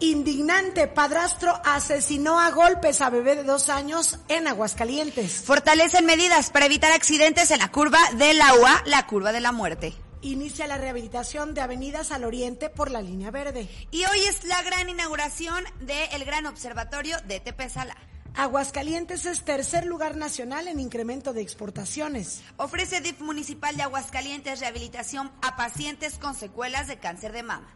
Indignante, padrastro asesinó a golpes a bebé de dos años en Aguascalientes. Fortalecen medidas para evitar accidentes en la curva de la UA, la curva de la muerte. Inicia la rehabilitación de avenidas al oriente por la línea verde. Y hoy es la gran inauguración del gran observatorio de Tepezala. Aguascalientes es tercer lugar nacional en incremento de exportaciones. Ofrece DIF Municipal de Aguascalientes rehabilitación a pacientes con secuelas de cáncer de mama.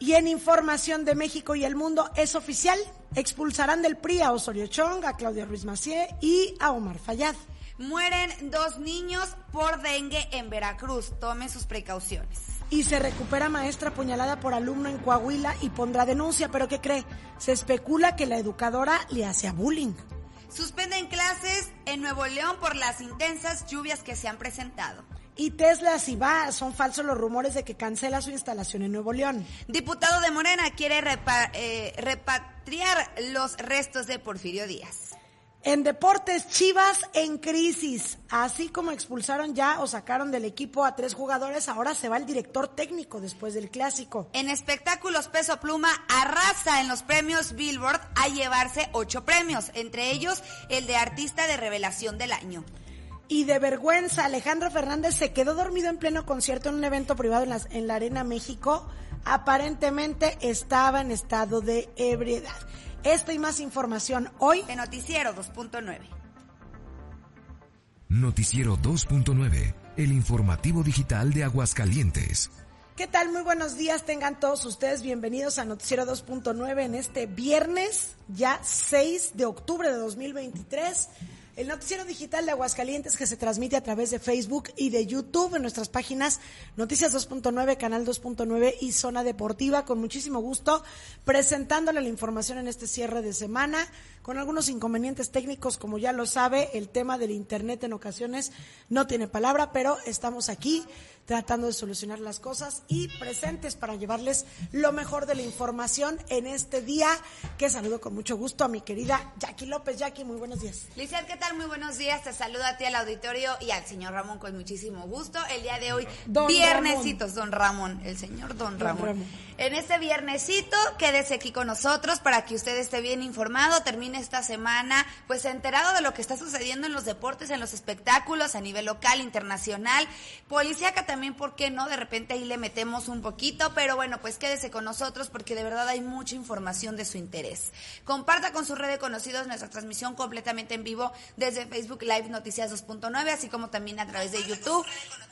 Y en información de México y el mundo es oficial, expulsarán del PRI a Osorio Chong, a Claudia Ruiz Macié y a Omar Fayad. Mueren dos niños por dengue en Veracruz. Tomen sus precauciones. Y se recupera maestra apuñalada por alumno en Coahuila y pondrá denuncia, pero ¿qué cree? Se especula que la educadora le hacía bullying. Suspenden clases en Nuevo León por las intensas lluvias que se han presentado. Y Tesla si va, son falsos los rumores de que cancela su instalación en Nuevo León. Diputado de Morena quiere eh, repatriar los restos de Porfirio Díaz. En deportes, Chivas en crisis. Así como expulsaron ya o sacaron del equipo a tres jugadores, ahora se va el director técnico después del clásico. En espectáculos, Peso Pluma arrasa en los premios Billboard a llevarse ocho premios, entre ellos el de Artista de Revelación del Año y de vergüenza. Alejandro Fernández se quedó dormido en pleno concierto en un evento privado en, en la Arena México. Aparentemente estaba en estado de ebriedad. Esta y más información hoy en Noticiero 2.9. Noticiero 2.9, el informativo digital de Aguascalientes. ¿Qué tal? Muy buenos días, tengan todos ustedes bienvenidos a Noticiero 2.9 en este viernes, ya 6 de octubre de 2023. El noticiero digital de Aguascalientes que se transmite a través de Facebook y de YouTube en nuestras páginas Noticias 2.9, Canal 2.9 y Zona Deportiva. Con muchísimo gusto presentándole la información en este cierre de semana con algunos inconvenientes técnicos, como ya lo sabe, el tema del Internet en ocasiones no tiene palabra, pero estamos aquí tratando de solucionar las cosas y presentes para llevarles lo mejor de la información en este día, que saludo con mucho gusto a mi querida Jackie López. Jackie, muy buenos días. Lizeth, ¿qué tal? Muy buenos días. Te saludo a ti al auditorio y al señor Ramón con muchísimo gusto. El día de hoy, don viernesitos, don Ramón, el señor don, Ramón. En este viernesito, quédese aquí con nosotros para que usted esté bien informado, termine esta semana pues enterado de lo que está sucediendo en los deportes, en los espectáculos a nivel local, internacional, policíaca también, ¿por qué no? De repente ahí le metemos un poquito, pero bueno, pues quédese con nosotros porque de verdad hay mucha información de su interés. Comparta con su red de conocidos nuestra transmisión completamente en vivo desde Facebook Live Noticias 2.9, así como también a través de YouTube.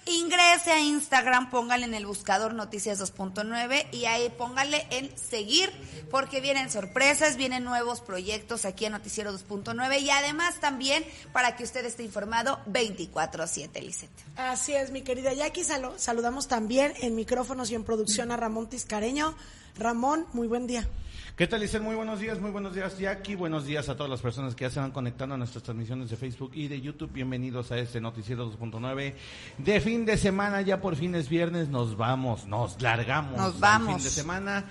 Ingrese a Instagram, póngale en el buscador Noticias 2.9 y ahí póngale en seguir porque vienen sorpresas, vienen nuevos proyectos aquí en Noticiero 2.9 y además también para que usted esté informado 24/7, Lisette. Así es, mi querida Jackie, saludamos también en micrófonos y en producción a Ramón Tiscareño. Ramón, muy buen día. ¿Qué tal, Licen? Muy buenos días, muy buenos días, Jackie. Buenos días a todas las personas que ya se van conectando a nuestras transmisiones de Facebook y de YouTube. Bienvenidos a este Noticiero 2.9 de fin de semana. Ya por fin es viernes, nos vamos, nos largamos. Nos vamos. fin de semana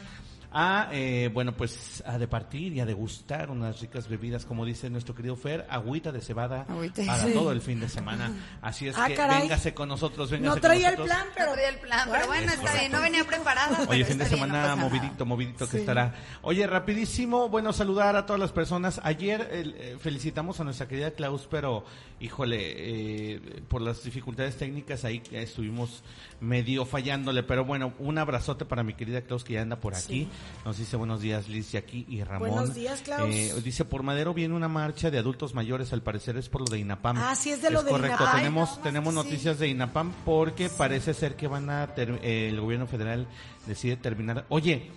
a, eh, bueno, pues a departir y a degustar unas ricas bebidas, como dice nuestro querido Fer, agüita de cebada para todo el fin de semana. Así es ah, que véngase con nosotros, véngase No traía el plan, pero... No traía el plan, pero bueno, está bien, no venía preparada. Oye, fin de semana movidito, movidito que estará. Oye, rapidísimo, bueno, saludar a todas las personas. Ayer eh, felicitamos a nuestra querida Klaus, pero, híjole, eh, por las dificultades técnicas ahí estuvimos medio fallándole, pero bueno, un abrazote para mi querida Klaus que ya anda por aquí. Nos dice buenos días Liz, aquí y Ramón. Buenos días, Klaus. Eh, dice, por Madero viene una marcha de adultos mayores, al parecer es por lo de INAPAM. Ah, sí, es de lo de correcto. INAPAM. Tenemos, tenemos noticias de INAPAM porque parece ser que van a, eh, el gobierno federal decide terminar. Oye,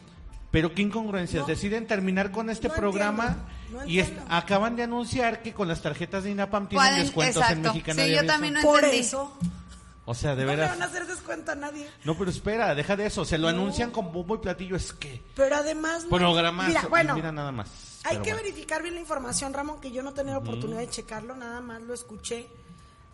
pero qué incongruencias, deciden terminar con este programa y acaban de anunciar que con las tarjetas de INAPAM tienen descuentos en Mexicana. Sí, yo también no Por eso. O sea, de veras. No le van a hacer descuento a nadie. No, pero espera, deja de eso. Se lo anuncian con bombo y platillo. Es que. Pero además. Programas. Mira, bueno. Mira nada más. Hay que verificar bien la información, Ramón, que yo no tenía oportunidad de checarlo, nada más lo escuché.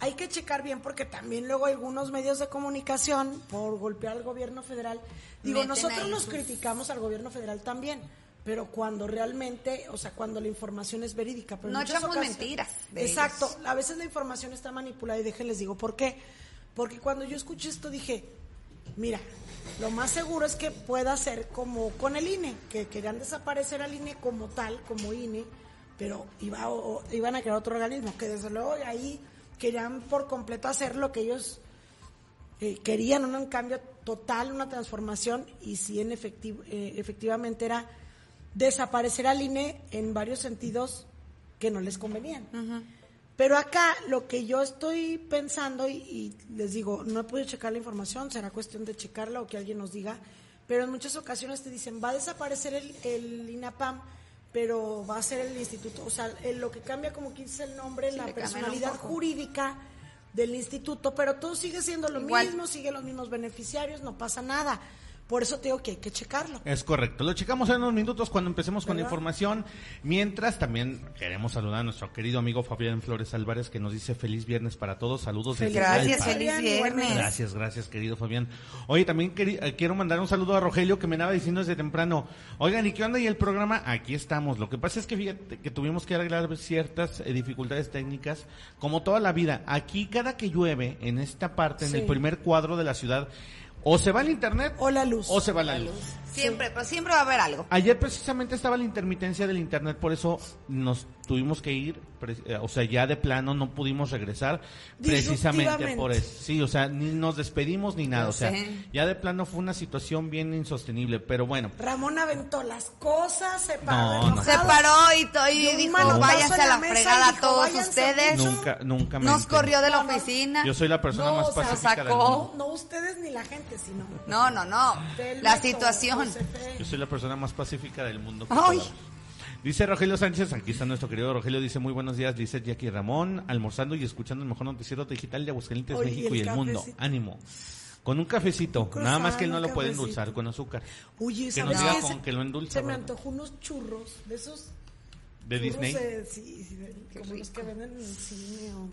Hay que checar bien porque también luego algunos medios de comunicación, por golpear al gobierno federal, digo, nosotros nos criticamos al gobierno federal también, pero cuando realmente, o sea, cuando la información es verídica. Pero no echamos mentiras. Exacto, a veces la información está manipulada y déjenles digo, ¿por qué? Porque cuando yo escuché esto dije, Mira, lo más seguro es que pueda ser como con el INE, que querían desaparecer al INE como tal, como INE, pero iba, iban a crear otro organismo, que desde luego ahí querían por completo hacer lo que ellos eh, querían, un cambio total, una transformación, y si en efectivo, eh, efectivamente era desaparecer al INE en varios sentidos que no les convenían. Pero acá lo que yo estoy pensando, y, les digo, no he podido checar la información, será cuestión de checarla o que alguien nos diga, pero en muchas ocasiones te dicen, va a desaparecer el, el INAPAM, pero va a ser el instituto, o sea, lo que cambia como que dice el nombre, la personalidad jurídica del instituto, pero todo sigue siendo lo mismo, sigue los mismos beneficiarios, no pasa nada. Por eso tengo que hay que checarlo. Es correcto. Lo checamos en unos minutos cuando empecemos con la información. Mientras, también queremos saludar a nuestro querido amigo Fabián Flores Álvarez, que nos dice feliz viernes para todos. Saludos. Feliz gracias, feliz viernes. Gracias, gracias, querido Fabián. Oye, también eh, quiero mandar un saludo a Rogelio, que me andaba diciendo desde temprano. Oigan, ¿y qué onda? ¿Y el programa? Aquí estamos. Lo que pasa es que fíjate que tuvimos que arreglar ciertas eh, dificultades técnicas, como toda la vida. Aquí, cada que llueve, en esta parte, en el primer cuadro de la ciudad, o se va el internet o la luz. O se va la, luz. Siempre, pero siempre va a haber algo. Ayer precisamente estaba la intermitencia del internet, por eso nos tuvimos que ir, o sea, ya de plano no pudimos regresar, precisamente por eso. Sí, o sea, ni nos despedimos ni nada, o sea, ya de plano fue una situación bien insostenible, pero bueno. Ramón aventó las cosas, se paró. Se paró y, dijo, váyanse a la fregada a todos ustedes. Nunca, nunca me Nos corrió de la oficina. Yo soy la persona más pacífica del mundo. No, ustedes ni la gente, sino. No, no, no. La situación. Yo soy la persona más pacífica del mundo. Ay. Dice Rogelio Sánchez, aquí está nuestro querido Rogelio, dice muy buenos días, dice Jackie Ramón, almorzando y escuchando el mejor noticiero digital de Aguascalientes, México y el, mundo. Ánimo. Con un cafecito, nada más que él no lo puede endulzar con azúcar. Uy, que nos diga con que lo endulza. Se me antojó unos churros, de esos... ¿De Disney? sí, sí como los que venden en el cine o...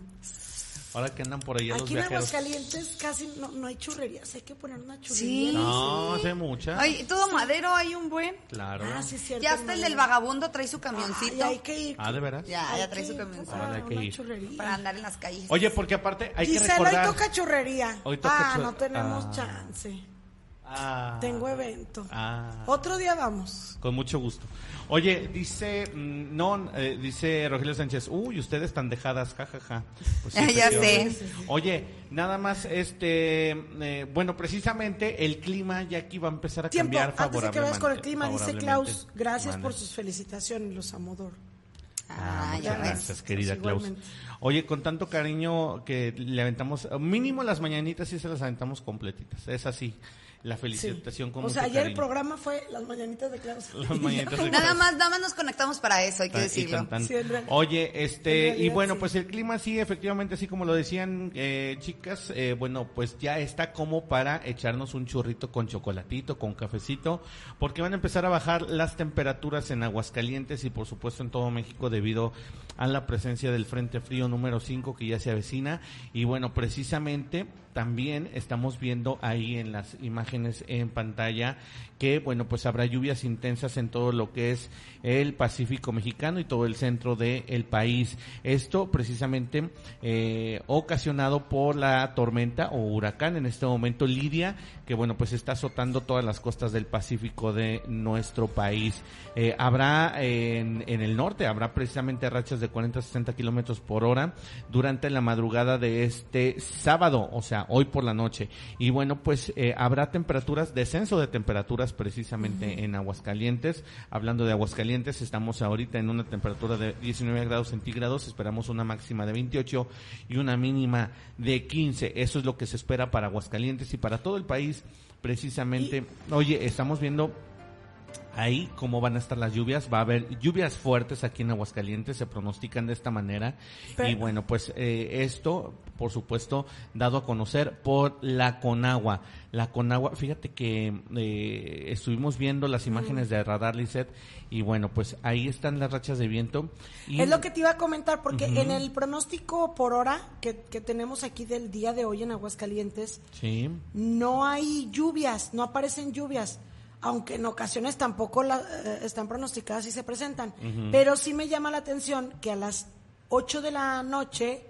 Ahora que andan por allá Aquí los viajeros. en Aguascalientes casi no, no hay churrerías, hay que poner una churrería. Sí. No, hace mucha. Ay, todo madero hay un buen. Claro. Ah, sí, cierto. Ya hasta el del vagabundo trae su camioncito. Ah, hay que ir. Ah, ¿de veras? Ya, ya trae su camioncito. Ahora hay que ir. Para andar en las calles. Oye, porque aparte hay Gisela, que recordar... hoy toca churrería. Hoy toca ah, no tenemos ah. chance. Ah. Tengo evento. Ah. Otro día vamos. Con mucho gusto. Oye, dice, mm, no, eh, dice Rogelio Sánchez, uy, ustedes están dejadas, jajaja. Pues ya sé. Oye, nada más, este, eh, bueno, precisamente el clima ya aquí va a empezar a cambiar favorablemente. Antes de que veas con el clima, dice Klaus, gracias por sus felicitaciones, los amodor. Ah, ah muchas gracias, querida Klaus. Oye, con tanto cariño que le aventamos, mínimo las mañanitas sí se las aventamos completitas, es así la felicitación como O sea, ayer el programa fue las mañanitas de Klaus. Nada más, nada más nos conectamos para eso, hay que decirlo. Oye, este, y bueno, pues el clima sí, efectivamente, así como lo decían eh, chicas, eh, bueno, pues ya está como para echarnos un churrito con chocolatito, con cafecito, porque van a empezar a bajar las temperaturas en Aguascalientes y por supuesto en todo México debido a la presencia del Frente Frío número 5 que ya se avecina. Y bueno, precisamente también estamos viendo ahí en las imágenes en pantalla que, bueno, pues habrá lluvias intensas en todo lo que es el Pacífico mexicano y todo el centro del país. Esto precisamente eh, ocasionado por la tormenta o huracán en este momento Lidia, que bueno, pues está azotando todas las costas del Pacífico de nuestro país. Eh, habrá en, en, el norte, habrá precisamente rachas de 40 a 60 kilómetros por hora durante la madrugada de este sábado, o sea, hoy por la noche. Y bueno, pues eh, habrá temperaturas, descenso de temperaturas precisamente en Aguascalientes. Hablando de Aguascalientes, estamos ahorita en una temperatura de 19 grados centígrados, esperamos una máxima de 28 y una mínima de 15. Eso es lo que se espera para Aguascalientes y para todo el país. Precisamente, oye, estamos viendo ahí cómo van a estar las lluvias. Va a haber lluvias fuertes aquí en Aguascalientes, se pronostican de esta manera. y bueno, pues eh, esto, por supuesto, dado a conocer por la Conagua. La Conagua, fíjate que eh, estuvimos viendo las imágenes de radar Lisset y bueno, pues ahí están las rachas de viento. Es lo que te iba a comentar, porque en el pronóstico por hora que, que, tenemos aquí del día de hoy en Aguascalientes, sí. no hay lluvias, no aparecen lluvias aunque en ocasiones tampoco la, eh, están pronosticadas y se presentan. Pero sí me llama la atención que a las 8 de la noche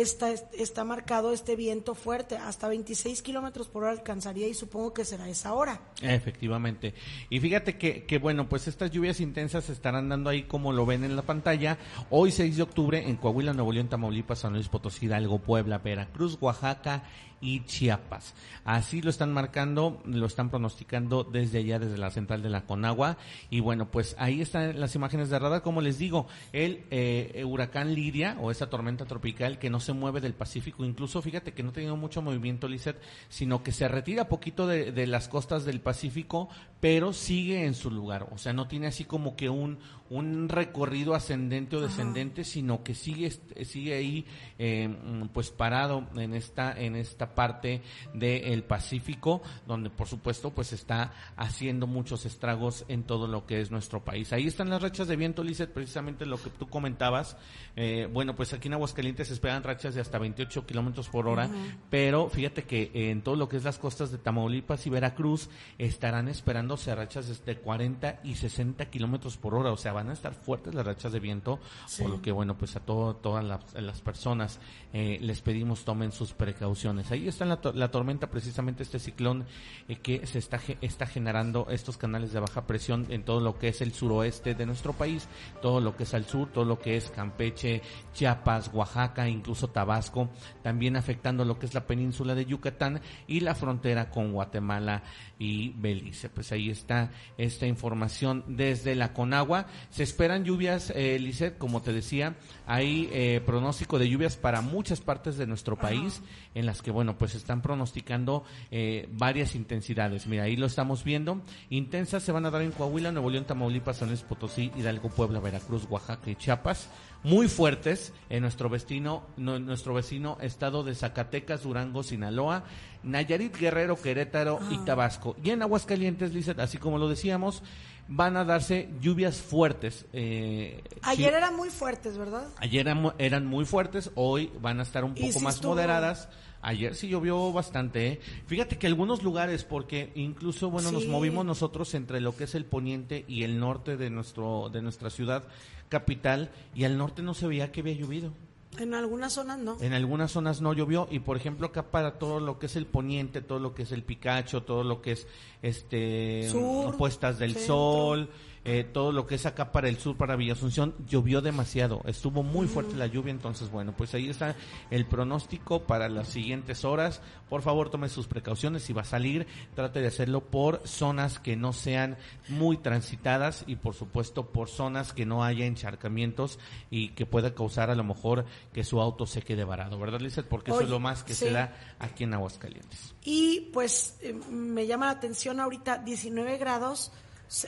está, está marcado este viento fuerte, hasta 26 kilómetros por hora alcanzaría y supongo que será esa hora. Efectivamente. Y fíjate que, que, bueno, pues estas lluvias intensas estarán dando ahí como lo ven en la pantalla. Hoy 6 de octubre en Coahuila, Nuevo León, Tamaulipas, San Luis Potosí, Hidalgo, Puebla, Veracruz, Oaxaca y Chiapas. Así lo están marcando, lo están pronosticando desde allá, desde la central de la Conagua. Y bueno, pues ahí están las imágenes de radar. Como les digo, el eh, huracán Liria o esa tormenta tropical que no se mueve del Pacífico, incluso fíjate que no ha tenido mucho movimiento, Lizeth, sino que se retira poquito de, de las costas del Pacífico, pero sigue en su lugar. O sea, no tiene así como que un, un recorrido ascendente o descendente, sino que sigue, sigue ahí eh, pues parado en esta, en esta parte del Pacífico, donde por supuesto pues está haciendo muchos estragos en todo lo que es nuestro país. Ahí están las rachas de viento, Lizeth, precisamente lo que tú comentabas. Eh, bueno, pues aquí en Aguascalientes se esperan rachas de hasta 28 kilómetros por hora, pero fíjate que en todo lo que es las costas de Tamaulipas y Veracruz estarán esperándose rachas de 40 y 60 kilómetros por hora, o sea, van a estar fuertes las rachas de viento, por lo que, bueno, pues a todo, todas las, personas eh, les pedimos tomen sus precauciones. Ahí está la, la tormenta, precisamente este ciclón eh, que se está, está generando estos canales de baja presión en todo lo que es el suroeste de nuestro país, todo lo que es al sur, todo lo que es Campeche, Chiapas, Oaxaca, incluso Tabasco, también afectando lo que es la península de Yucatán y la frontera con Guatemala y Belice. Pues ahí está esta información desde la Conagua. Se esperan lluvias, eh, como te decía, hay eh, pronóstico de lluvias para muchas partes de nuestro país, en las que, bueno, pues están pronosticando eh, varias intensidades. Mira, ahí lo estamos viendo. Intensas se van a dar en Coahuila, Nuevo León, Tamaulipas, San Luis Potosí, Hidalgo, Puebla, Veracruz, Oaxaca y Chiapas muy fuertes en nuestro vecino, nuestro vecino estado de Zacatecas, Durango, Sinaloa, Nayarit, Guerrero, Querétaro y ah. Tabasco. Y en Aguascalientes, Lizeth, así como lo decíamos, van a darse lluvias fuertes. Eh, Ayer eran muy fuertes, ¿verdad? Ayer eran, muy fuertes, hoy van a estar un poco más moderadas. Ayer sí llovió bastante. ¿eh? Fíjate que algunos lugares, porque incluso, bueno, nos movimos nosotros entre lo que es el poniente y el norte de nuestro de nuestra ciudad capital y al norte no se veía que había llovido. En algunas zonas no. En algunas zonas no llovió y por ejemplo acá para todo lo que es el poniente, todo lo que es el Picacho, todo lo que es este puestas del sol, eh, todo lo que es acá para el sur, para Villa Asunción, llovió demasiado, estuvo muy fuerte la lluvia, entonces bueno, pues ahí está el pronóstico para las siguientes horas. Por favor, tome sus precauciones, si va a salir, trate de hacerlo por zonas que no sean muy transitadas y por supuesto por zonas que no haya encharcamientos y que pueda causar a lo mejor que su auto se quede varado, ¿verdad, Lizeth? Porque eso es lo más que se da aquí en Aguascalientes. Y pues eh, me llama la atención ahorita 19 grados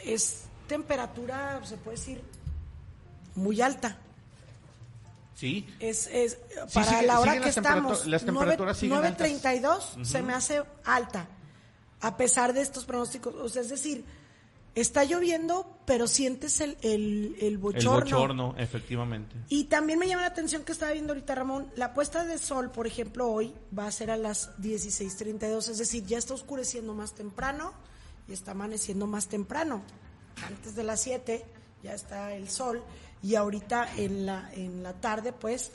es temperatura, se puede decir, muy alta. Sí. Es, es para la hora que estamos, las temperaturas 9.32 se me hace alta, a pesar de estos pronósticos. O sea, es decir, está lloviendo, pero sientes el, el, el bochorno. El bochorno, efectivamente. Y también me llama la atención que estaba viendo ahorita, Ramón, la puesta de sol, por ejemplo, hoy va a ser a las 16.32, es decir, ya está oscureciendo más temprano y está amaneciendo más temprano antes de las 7 ya está el sol y ahorita en la, en la tarde pues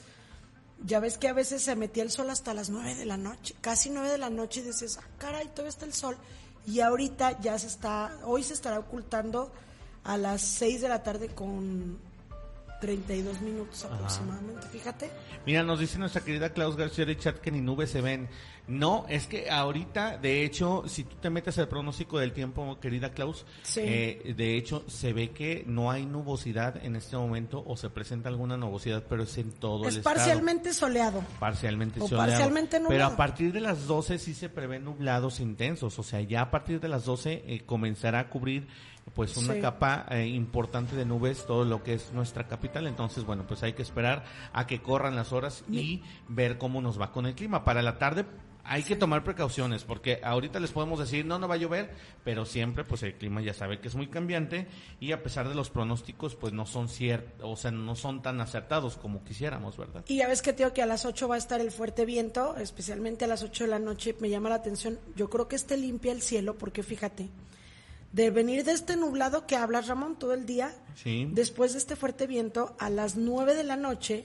ya ves que a veces se metía el sol hasta las 9 de la noche, casi 9 de la noche y dices, ah, caray, todavía está el sol. Y ahorita ya se está, hoy se estará ocultando a las 6 de la tarde con 32 minutos aproximadamente, fíjate. Mira, nos dice nuestra querida Klaus García de chat que ni nubes se ven. No, es que ahorita, de hecho, si tú te metes al pronóstico del tiempo, querida Klaus, eh, de hecho, se ve que no hay nubosidad en este momento o se presenta alguna nubosidad, pero es en todo el estado. parcialmente soleado. Parcialmente soleado. Parcialmente nublado. Pero a partir de las 12 sí se prevén nublados intensos, o sea, ya a partir de las 12 eh, comenzará a cubrir pues una capa eh, importante de nubes todo lo que es nuestra capital. Entonces bueno pues hay que esperar a que corran las horas y ver cómo nos va con el clima. Para la tarde hay que tomar precauciones porque ahorita les podemos decir no no va a llover pero siempre pues el clima ya sabe que es muy cambiante y a pesar de los pronósticos pues no son ciertos o sea no son tan acertados como quisiéramos verdad y ya ves que tengo que a las 8 va a estar el fuerte viento especialmente a las 8 de la noche me llama la atención. Yo creo que este limpia el cielo porque fíjate de venir de este nublado que hablas Ramón todo el día sí. después de este fuerte viento a las 9 de la noche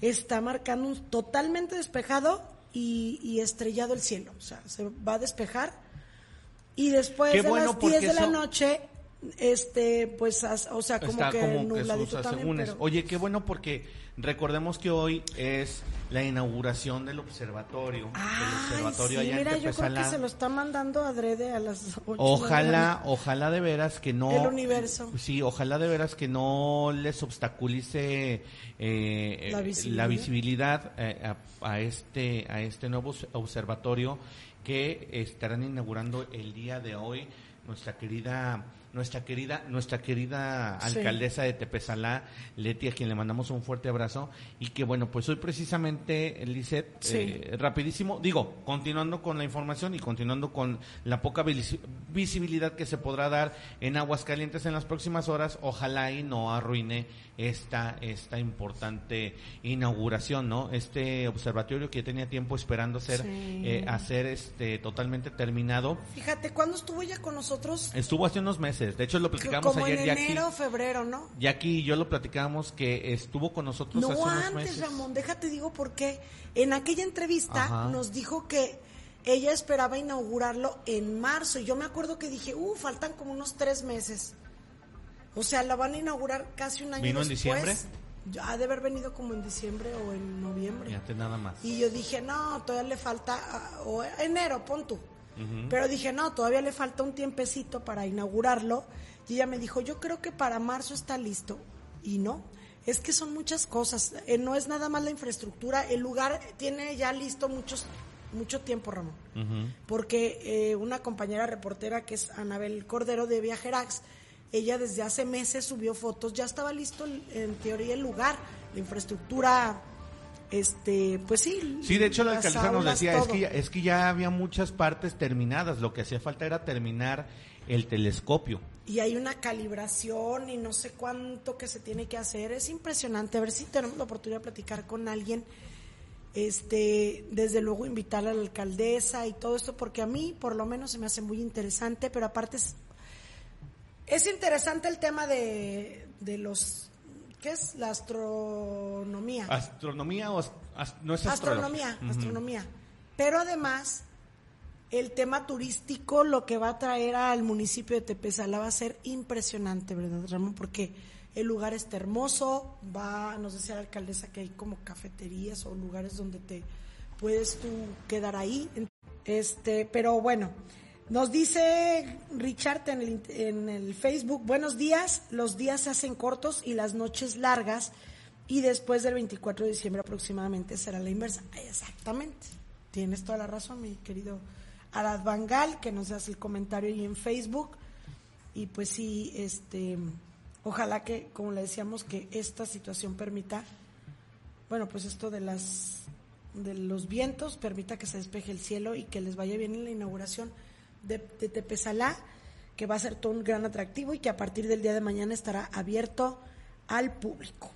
está marcando un totalmente despejado y, estrellado el cielo. O sea, se va a despejar. Y después de las 10 de la noche este pues o sea como que nubladito también oye qué bueno porque recordemos que hoy es la inauguración del observatorio observatorio sí, mira yo creo que se lo está mandando adrede a las 8 ojalá ojalá de veras que no el universo. Sí ojalá de veras que no les obstaculice eh, la visibilidad, eh, a, a este a este nuevo observatorio que estarán inaugurando el día de hoy nuestra querida nuestra querida, nuestra querida alcaldesa de Tepezalá, Leti, a quien le mandamos un fuerte abrazo, y que bueno, pues hoy precisamente, Lizeth, eh, rapidísimo, digo, continuando con la información y continuando con la poca visibilidad que se podrá dar en Aguascalientes en las próximas horas, ojalá y no arruine esta, esta importante inauguración, ¿no? Este observatorio que tenía tiempo esperando ser, eh, hacer este totalmente terminado. Fíjate, ¿cuándo estuvo ya con nosotros? Estuvo hace unos meses de hecho, lo platicamos Como ayer. En enero, febrero, ¿no? Jackie y yo lo platicamos que estuvo con nosotros no hace unos antes, Ramón, déjate digo porque en aquella entrevista nos dijo que ella esperaba inaugurarlo en marzo. Y yo me acuerdo que dije, uh, faltan como unos tres meses. O sea, la van a inaugurar casi un año ¿Vino después. en diciembre? Ha de haber venido como en diciembre o en noviembre. Fíjate nada más. Y yo dije, no, todavía le falta, ah, o enero, pon tú. Pero dije, no, todavía le falta un tiempecito para inaugurarlo. Y ella me dijo, yo creo que para marzo está listo. Y no, es que son muchas cosas. Eh, no es nada más la infraestructura. El lugar tiene ya listo muchos mucho tiempo, Ramón. Porque eh, una compañera reportera que es Anabel Cordero de Viajerax, ella desde hace meses subió fotos, ya estaba listo en teoría el lugar, la infraestructura este, pues sí. Sí, de hecho la alcaldesa nos decía, es que, es que ya había muchas partes terminadas, lo que hacía falta era terminar el telescopio. Y hay una calibración y no sé cuánto que se tiene que hacer, es impresionante, a ver si tenemos la oportunidad de platicar con alguien, este, desde luego invitar a la alcaldesa y todo esto, porque a mí por lo menos se me hace muy interesante, pero aparte es, es interesante el tema de, de los ¿Qué es la astronomía? Astronomía o no es astronomía, astronomía. Pero además el tema turístico lo que va a traer al municipio de Tepezala va a ser impresionante, ¿verdad, Ramón? Porque el lugar está hermoso, va, nos decía la alcaldesa que hay como cafeterías o lugares donde te puedes tú quedar ahí. Este, pero bueno, nos dice Richard en el, en el Facebook, buenos días, los días se hacen cortos y las noches largas y después del 24 de diciembre aproximadamente será la inversa. Exactamente, tienes toda la razón, mi querido Arad Bangal, que nos hace el comentario ahí en Facebook. Y pues sí, este, ojalá que, como le decíamos, que esta situación permita, bueno, pues esto de las de los vientos permita que se despeje el cielo y que les vaya bien en la inauguración de, de Tepezalá, que va a ser todo un gran atractivo y que a partir del día de mañana estará abierto al público.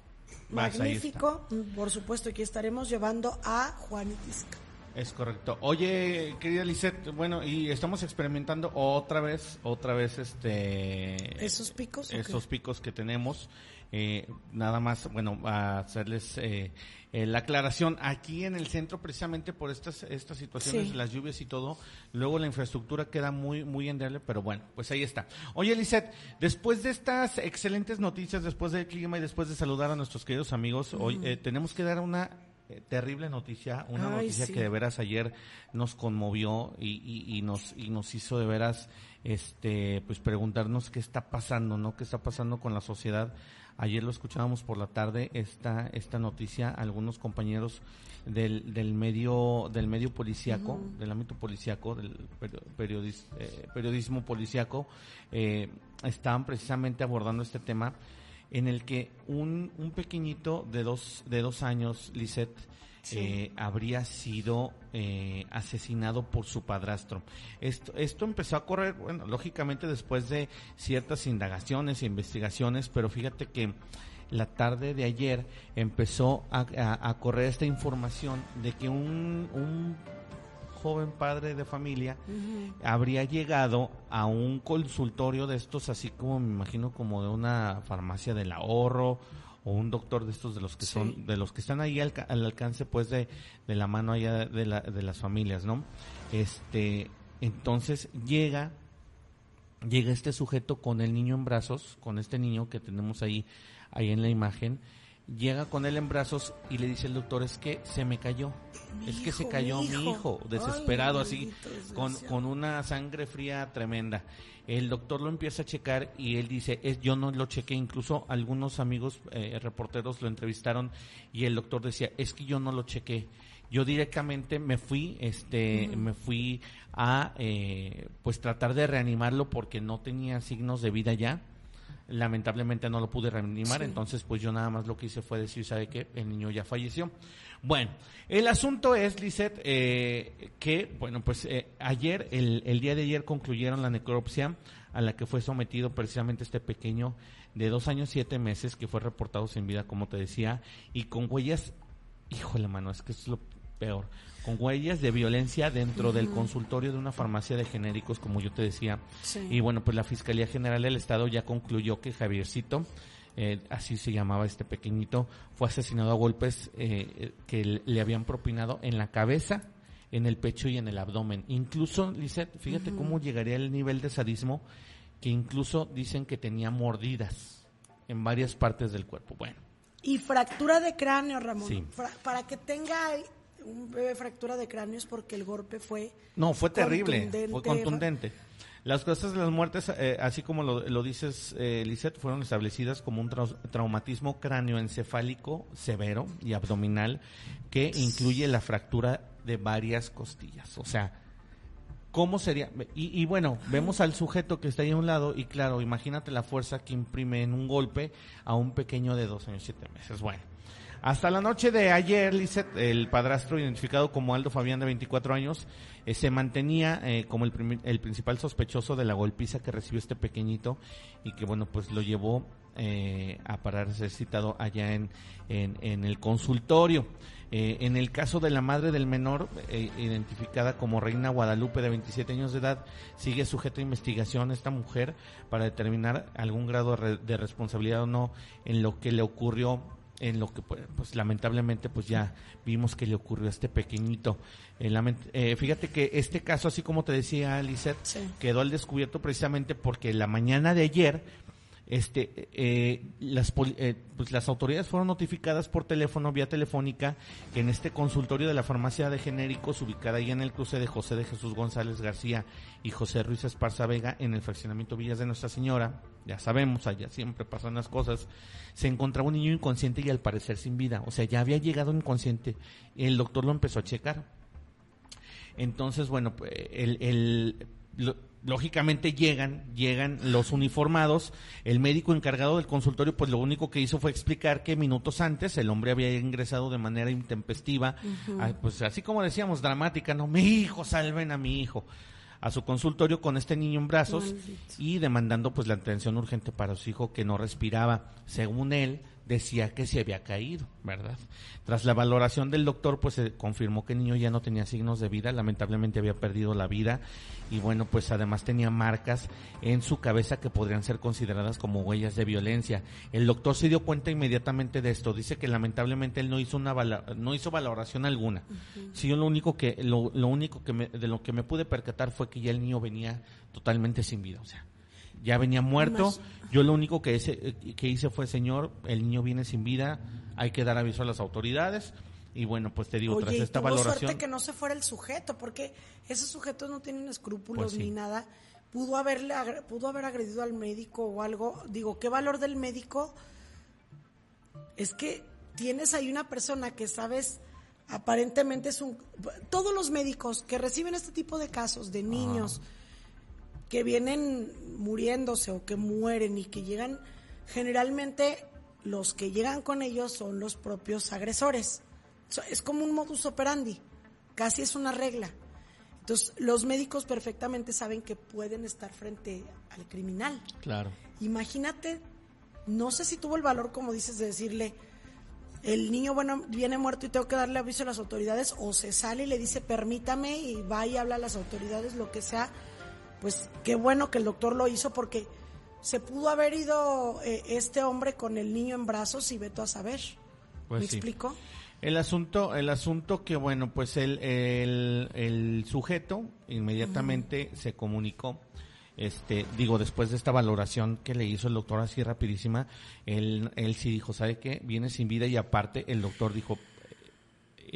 Magnífico, por supuesto, aquí estaremos llevando a Juan Itisca. Es correcto. Oye, querida Lisette, bueno, y estamos experimentando otra vez, otra vez este... ¿Esos picos? Esos picos que tenemos. Eh, nada más, bueno, a hacerles eh, eh, la aclaración. Aquí en el centro, precisamente por estas estas situaciones, las lluvias y todo, luego la infraestructura queda muy muy endeble, pero bueno, pues ahí está. Oye, Lisette, después de estas excelentes noticias, después del clima y después de saludar a nuestros queridos amigos, hoy tenemos que dar una terrible noticia, una noticia que de veras ayer nos conmovió y, y, nos y nos hizo de veras este pues preguntarnos qué está pasando, ¿no? ¿Qué está pasando con la sociedad? Ayer lo escuchábamos por la tarde esta esta noticia algunos compañeros del, del medio del medio policíaco, del ámbito policíaco, del eh, periodismo policíaco eh, estaban precisamente abordando este tema en el que un, un pequeñito de dos de dos años, Lisette, eh, habría sido eh, asesinado por su padrastro. Esto, esto empezó a correr, bueno, lógicamente después de ciertas indagaciones e investigaciones, pero fíjate que la tarde de ayer empezó a, correr esta información de que un, un joven padre de familia habría llegado a un consultorio de estos, así como me imagino como de una farmacia del ahorro o un doctor de estos de los que son de los que están ahí al, alcance pues de, de, la mano allá de, la, de las familias no este entonces llega llega este sujeto con el niño en brazos con este niño que tenemos ahí ahí en la imagen llega con él en brazos y le dice el doctor es que se me cayó es que se cayó mi hijo, desesperado así con, con una sangre fría tremenda el doctor lo empieza a checar y él dice, es, yo no lo chequé, incluso algunos amigos eh, reporteros lo entrevistaron y el doctor decía, es que yo no lo chequé. Yo directamente me fui, este, me fui a, eh, pues tratar de reanimarlo porque no tenía signos de vida ya lamentablemente no lo pude reanimar, entonces pues yo nada más lo que hice fue decir, ¿sabe qué? El niño ya falleció. Bueno, el asunto es, Lisette, eh, que, bueno, pues eh, ayer, el, el, día de ayer concluyeron la necropsia a la que fue sometido precisamente este pequeño de dos años, siete meses, que fue reportado sin vida, como te decía, y con huellas, híjole mano, es que es lo peor, con huellas de violencia dentro del consultorio de una farmacia de genéricos, como yo te decía. Y bueno, pues la Fiscalía General del Estado ya concluyó que Javiercito, eh, así se llamaba este pequeñito, fue asesinado a golpes eh, que le habían propinado en la cabeza, en el pecho y en el abdomen. Incluso, Lisette, fíjate cómo llegaría el nivel de sadismo que incluso dicen que tenía mordidas en varias partes del cuerpo. Bueno. Y fractura de cráneo, Ramón. para que tenga un bebé fractura de cráneo es porque el golpe fue... No, fue terrible, fue contundente. Las causas de las muertes, eh, así como lo, dices, eh, Lisette, fueron establecidas como un traumatismo cráneoencefálico severo y abdominal que incluye la fractura de varias costillas. O sea, ¿cómo sería? Y, y, bueno, vemos al sujeto que está ahí a un lado y claro, imagínate la fuerza que imprime en un golpe a un pequeño de dos años, siete meses. Bueno. Hasta la noche de ayer, Lizeth, el padrastro identificado como Aldo Fabián de 24 años, eh, se mantenía eh, como el, el, principal sospechoso de la golpiza que recibió este pequeñito y que bueno, pues lo llevó eh, a parar ser citado allá en, en, el consultorio. en el caso de la madre del menor, identificada como Reina Guadalupe de 27 años de edad, sigue sujeta a investigación esta mujer para determinar algún grado de responsabilidad o no en lo que le ocurrió en lo que pues, pues, lamentablemente pues ya vimos que le ocurrió a este pequeñito. Eh, eh, fíjate que este caso, así como te decía Lizeth, quedó al descubierto precisamente porque la mañana de ayer este eh, las eh, pues las autoridades fueron notificadas por teléfono vía telefónica que en este consultorio de la farmacia de genéricos ubicada ahí en el cruce de José de Jesús González García y José Ruiz Esparza Vega en el fraccionamiento Villas de Nuestra Señora ya sabemos allá siempre pasan las cosas. Se encontraba un niño inconsciente y al parecer sin vida. O sea ya había llegado inconsciente. El doctor lo empezó a checar. Entonces bueno pues, el, el lógicamente llegan, llegan los uniformados, el médico encargado del consultorio pues lo único que hizo fue explicar que minutos antes el hombre había ingresado de manera intempestiva, pues así como decíamos, dramática, no, mi hijo, salven a mi hijo a su consultorio con este niño en brazos y demandando pues la atención urgente para su hijo que no respiraba. Según él, decía que se había caído, ¿verdad? Tras la valoración del doctor, pues se confirmó que el niño ya no tenía signos de vida, lamentablemente había perdido la vida y bueno, pues además tenía marcas en su cabeza que podrían ser consideradas como huellas de violencia. El doctor se dio cuenta inmediatamente de esto, dice que lamentablemente él no hizo una no hizo valoración alguna. Sí, yo lo único que lo, lo único que me, de lo que me pude percatar fue que ya el niño venía totalmente sin vida, o sea, ya venía muerto. Yo lo único que hice, que hice fue, señor, el niño viene sin vida, hay que dar aviso a las autoridades. Y bueno, pues te digo, tras esta valoración. suerte que no se fuera el sujeto, porque esos sujetos no tienen escrúpulos pues ni nada. Pudo, haberle, pudo haber agredido al médico o algo. Digo, ¿qué valor del médico? Es que tienes ahí una persona que sabes, aparentemente es un. Todos los médicos que reciben este tipo de casos de niños que vienen muriéndose o que mueren y que llegan, generalmente los que llegan con ellos son los propios agresores. Es como un modus operandi, casi es una regla. Entonces, los médicos perfectamente saben que pueden estar frente al criminal. Claro. Imagínate, no sé si tuvo el valor, como dices, de decirle, el niño, bueno, viene muerto y tengo que darle aviso a las autoridades, o se sale y le dice, permítame, y va y habla a las autoridades, lo que sea, pues qué bueno que el doctor lo hizo porque se pudo haber ido eh, este hombre con el niño en brazos y veto a saber. Pues ¿Me explico? El asunto, el asunto que bueno, pues el, el, sujeto inmediatamente se comunicó este, digo, después de esta valoración que le hizo el doctor así rapidísima, él, él sí dijo, ¿sabe qué? Viene sin vida y aparte el doctor dijo,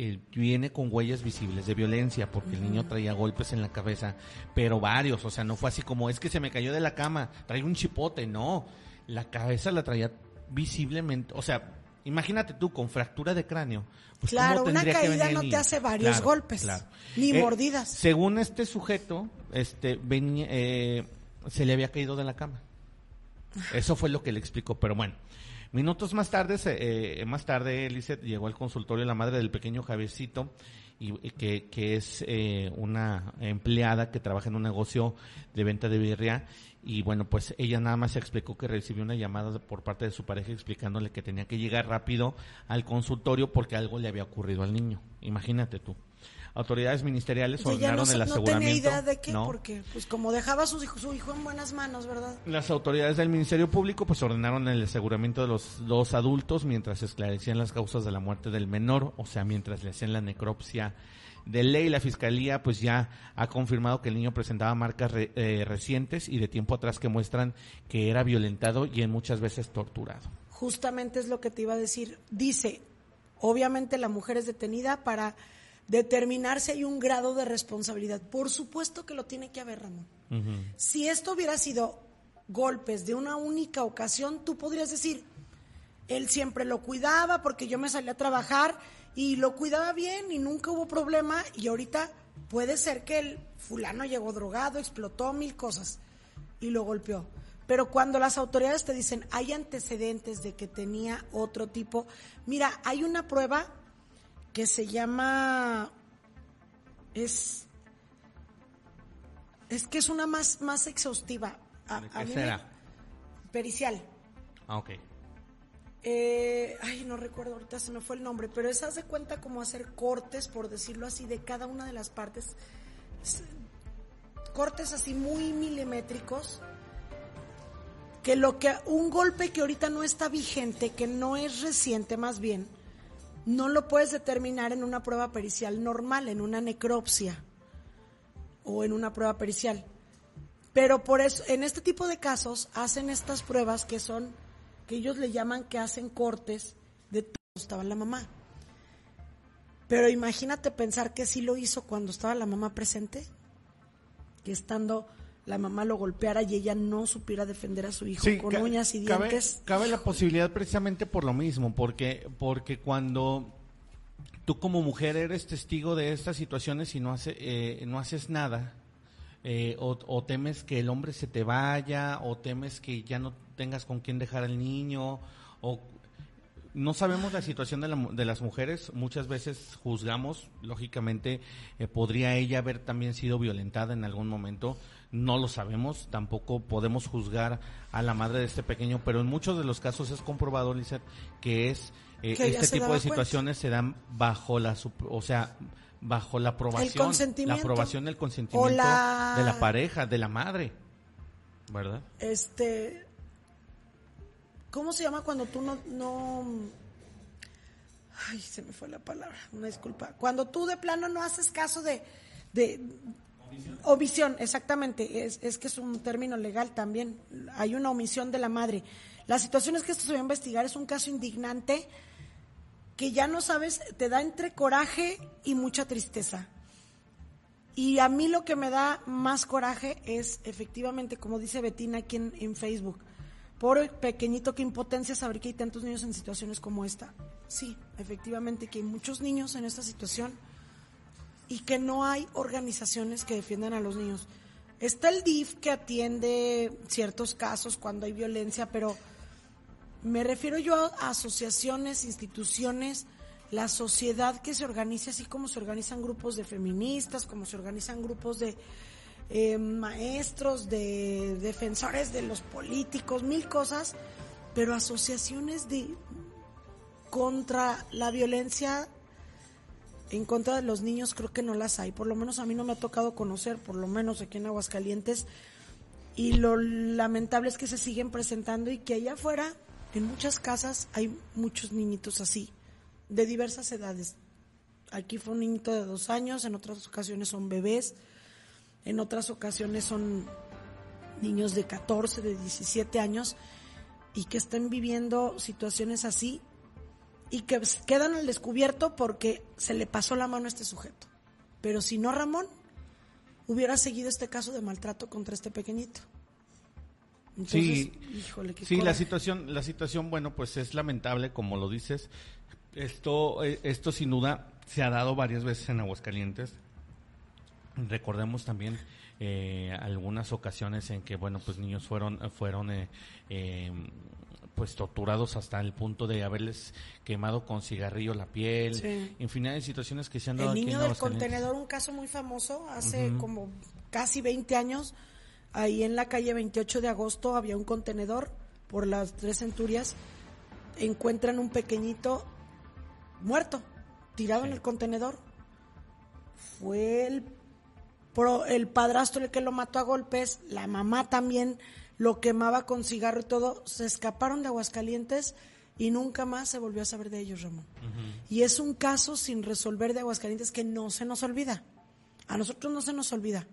eh, viene con huellas visibles de violencia porque el niño traía golpes en la cabeza, pero varios, o sea, no fue así como es que se me cayó de la cama, trae un chipote, no, la cabeza la traía visiblemente, o sea, imagínate tú con fractura de cráneo. Pues, claro, una caída no te hace varios golpes, ni eh, mordidas. Según este sujeto, este venía, eh, se le había caído de la cama. Eso fue lo que le explicó, pero bueno. Minutos más tarde, eh, más tarde, Lizeth llegó al consultorio la madre del pequeño Javiercito, y, que, que es eh, una empleada que trabaja en un negocio de venta de birria y bueno, pues ella nada más se explicó que recibió una llamada por parte de su pareja explicándole que tenía que llegar rápido al consultorio porque algo le había ocurrido al niño. Imagínate tú autoridades ministeriales ordenaron el aseguramiento. No tenía idea de qué, porque pues como dejaba a su hijo, su hijo en buenas manos, ¿verdad? Las autoridades del Ministerio Público pues ordenaron el aseguramiento de los dos adultos mientras esclarecían las causas de la muerte del menor, o sea, mientras le hacían la necropsia de ley. La Fiscalía pues ya ha confirmado que el niño presentaba marcas eh, recientes y de tiempo atrás que muestran que era violentado y en muchas veces torturado. Justamente es lo que te iba a decir. Dice, obviamente la mujer es detenida para determinar si hay un grado de responsabilidad. Por supuesto que lo tiene que haber, Ramón. Si esto hubiera sido golpes de una única ocasión, tú podrías decir, él siempre lo cuidaba porque yo me salí a trabajar y lo cuidaba bien y nunca hubo problema y ahorita puede ser que el fulano llegó drogado, explotó mil cosas y lo golpeó. Pero cuando las autoridades te dicen hay antecedentes de que tenía otro tipo, mira, hay una prueba que se llama es es que es una más más exhaustiva. A, ¿Qué será? pericial. Ah, ok. Eh, ay, no recuerdo ahorita, se me fue el nombre, pero es hace cuenta como hacer cortes, por decirlo así, de cada una de las partes. Cortes así muy milimétricos. Que lo que, un golpe que ahorita no está vigente, que no es reciente más bien, no lo puedes determinar en una prueba pericial normal, en una necropsia o en una prueba pericial. Pero por eso, en este tipo de casos, hacen estas pruebas que son, que ellos le llaman que hacen cortes de estaba la mamá. Pero imagínate pensar que sí lo hizo cuando estaba la mamá presente, que estando la mamá lo golpeara y ella no supiera defender a su hijo con uñas y dientes. Cabe, la posibilidad precisamente por lo mismo, porque, porque cuando tú como mujer eres testigo de estas situaciones y no, hace, eh, no haces nada, eh, o, temes que el hombre se te vaya, o temes que ya no tengas con quién dejar al niño, o no sabemos la situación de, de, las mujeres, muchas veces juzgamos, lógicamente, eh, podría ella haber también sido violentada en algún momento, no lo sabemos, tampoco podemos juzgar a la madre de este pequeño, pero en muchos de los casos es comprobado, Lizeth, que es eh, este tipo de situaciones se dan bajo la, o sea, bajo la aprobación, la aprobación del consentimiento de la pareja, de la madre, ¿verdad? Este, ¿cómo se llama cuando tú no, no, ay, se me fue la palabra, una disculpa, cuando tú de plano no haces caso de, de Omisión, exactamente. Es, que es un término legal también. Hay una omisión de la madre. La situación es que esto se va a investigar. Es un caso indignante que ya no sabes, te da entre coraje y mucha tristeza. Y a mí lo que me da más coraje es, efectivamente, como dice Betina aquí en, en Facebook, por pequeñito que impotencia saber que hay tantos niños en situaciones como esta. Sí, efectivamente que hay muchos niños en esta situación y que no hay organizaciones que defiendan a los niños. Está el DIF que atiende ciertos casos cuando hay violencia, pero me refiero yo a asociaciones, instituciones, la sociedad que se organiza, así como se organizan grupos de feministas, como se organizan grupos de eh, maestros, de defensores de los políticos, mil cosas, pero asociaciones de contra la violencia en contra de los niños creo que no las hay, por lo menos a mí no me ha tocado conocer, por lo menos aquí en Aguascalientes. Y lo lamentable es que se siguen presentando y que allá afuera, en muchas casas, hay muchos niñitos así, de diversas edades. Aquí fue un niñito de dos años, en otras ocasiones son bebés, en otras ocasiones son niños de 14, de 17 años y que están viviendo situaciones así y que quedan al descubierto porque se le pasó la mano a este sujeto. Pero si no, Ramón, hubiera seguido este caso de maltrato contra este pequeñito. sí, sí la situación, la situación, bueno, pues es lamentable, como lo dices. Esto, eh, esto sin duda se ha dado varias veces en Aguascalientes. Recordemos también eh, algunas ocasiones en que, bueno, pues niños fueron, fueron eh, eh, pues torturados hasta el punto de haberles quemado con cigarrillo la piel, infinidad de situaciones que se han dado. El niño del contenedor, un caso muy famoso, hace como casi 20 años, ahí en la calle 28 de agosto había un contenedor por las tres centurias, encuentran un pequeñito muerto, tirado en el contenedor. Fue el el padrastro el que lo mató a golpes, la mamá también lo quemaba con cigarro y todo, se escaparon de Aguascalientes y nunca más se volvió a saber de ellos, Ramón. Y es un caso sin resolver de Aguascalientes que no se nos olvida. A nosotros no se nos olvida.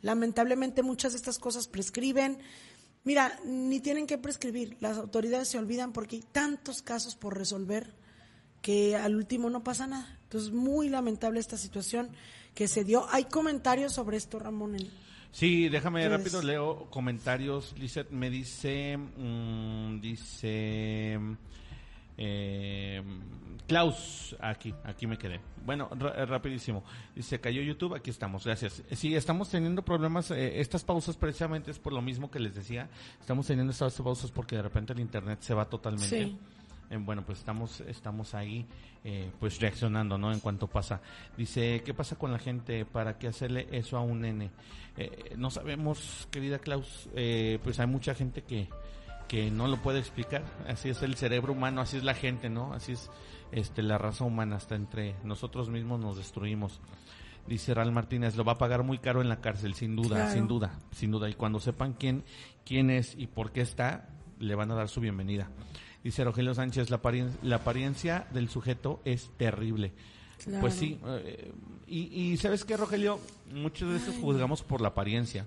Lamentablemente muchas de estas cosas prescriben. Mira, ni tienen que prescribir. Las autoridades se olvidan porque hay tantos casos por resolver que al último no pasa nada. Entonces, muy lamentable esta situación que se dio. ¿Hay comentarios sobre esto, Ramón? Sí, déjame rápido, leo comentarios. Lizeth me dice, mm, dice, eh, Klaus, aquí, aquí me quedé. Bueno, eh, rapidísimo. Dice, cayó YouTube, aquí estamos, gracias. Sí, estamos teniendo problemas, eh, estas pausas precisamente es por lo mismo que les decía, estamos teniendo estas pausas porque de repente el Internet se va totalmente. Sí. Eh, bueno, pues estamos, estamos ahí eh, pues reaccionando, ¿no? En cuanto pasa. Dice, ¿qué pasa con la gente? ¿Para qué hacerle eso a un nene? Eh, no sabemos, querida Klaus, pues hay mucha gente que, que no lo puede explicar. Así es el cerebro humano, así es la gente, ¿no? Así es este, la raza humana, hasta entre nosotros mismos nos destruimos. Dice Ral Martínez, lo va a pagar muy caro en la cárcel, sin duda, sin duda, sin duda. Y cuando sepan quién, quién es y por qué está, le van a dar su bienvenida. Dice Rogelio Sánchez, la, la apariencia del sujeto es terrible. Pues sí, eh, y, sabes qué, Rogelio, muchas veces juzgamos por la apariencia.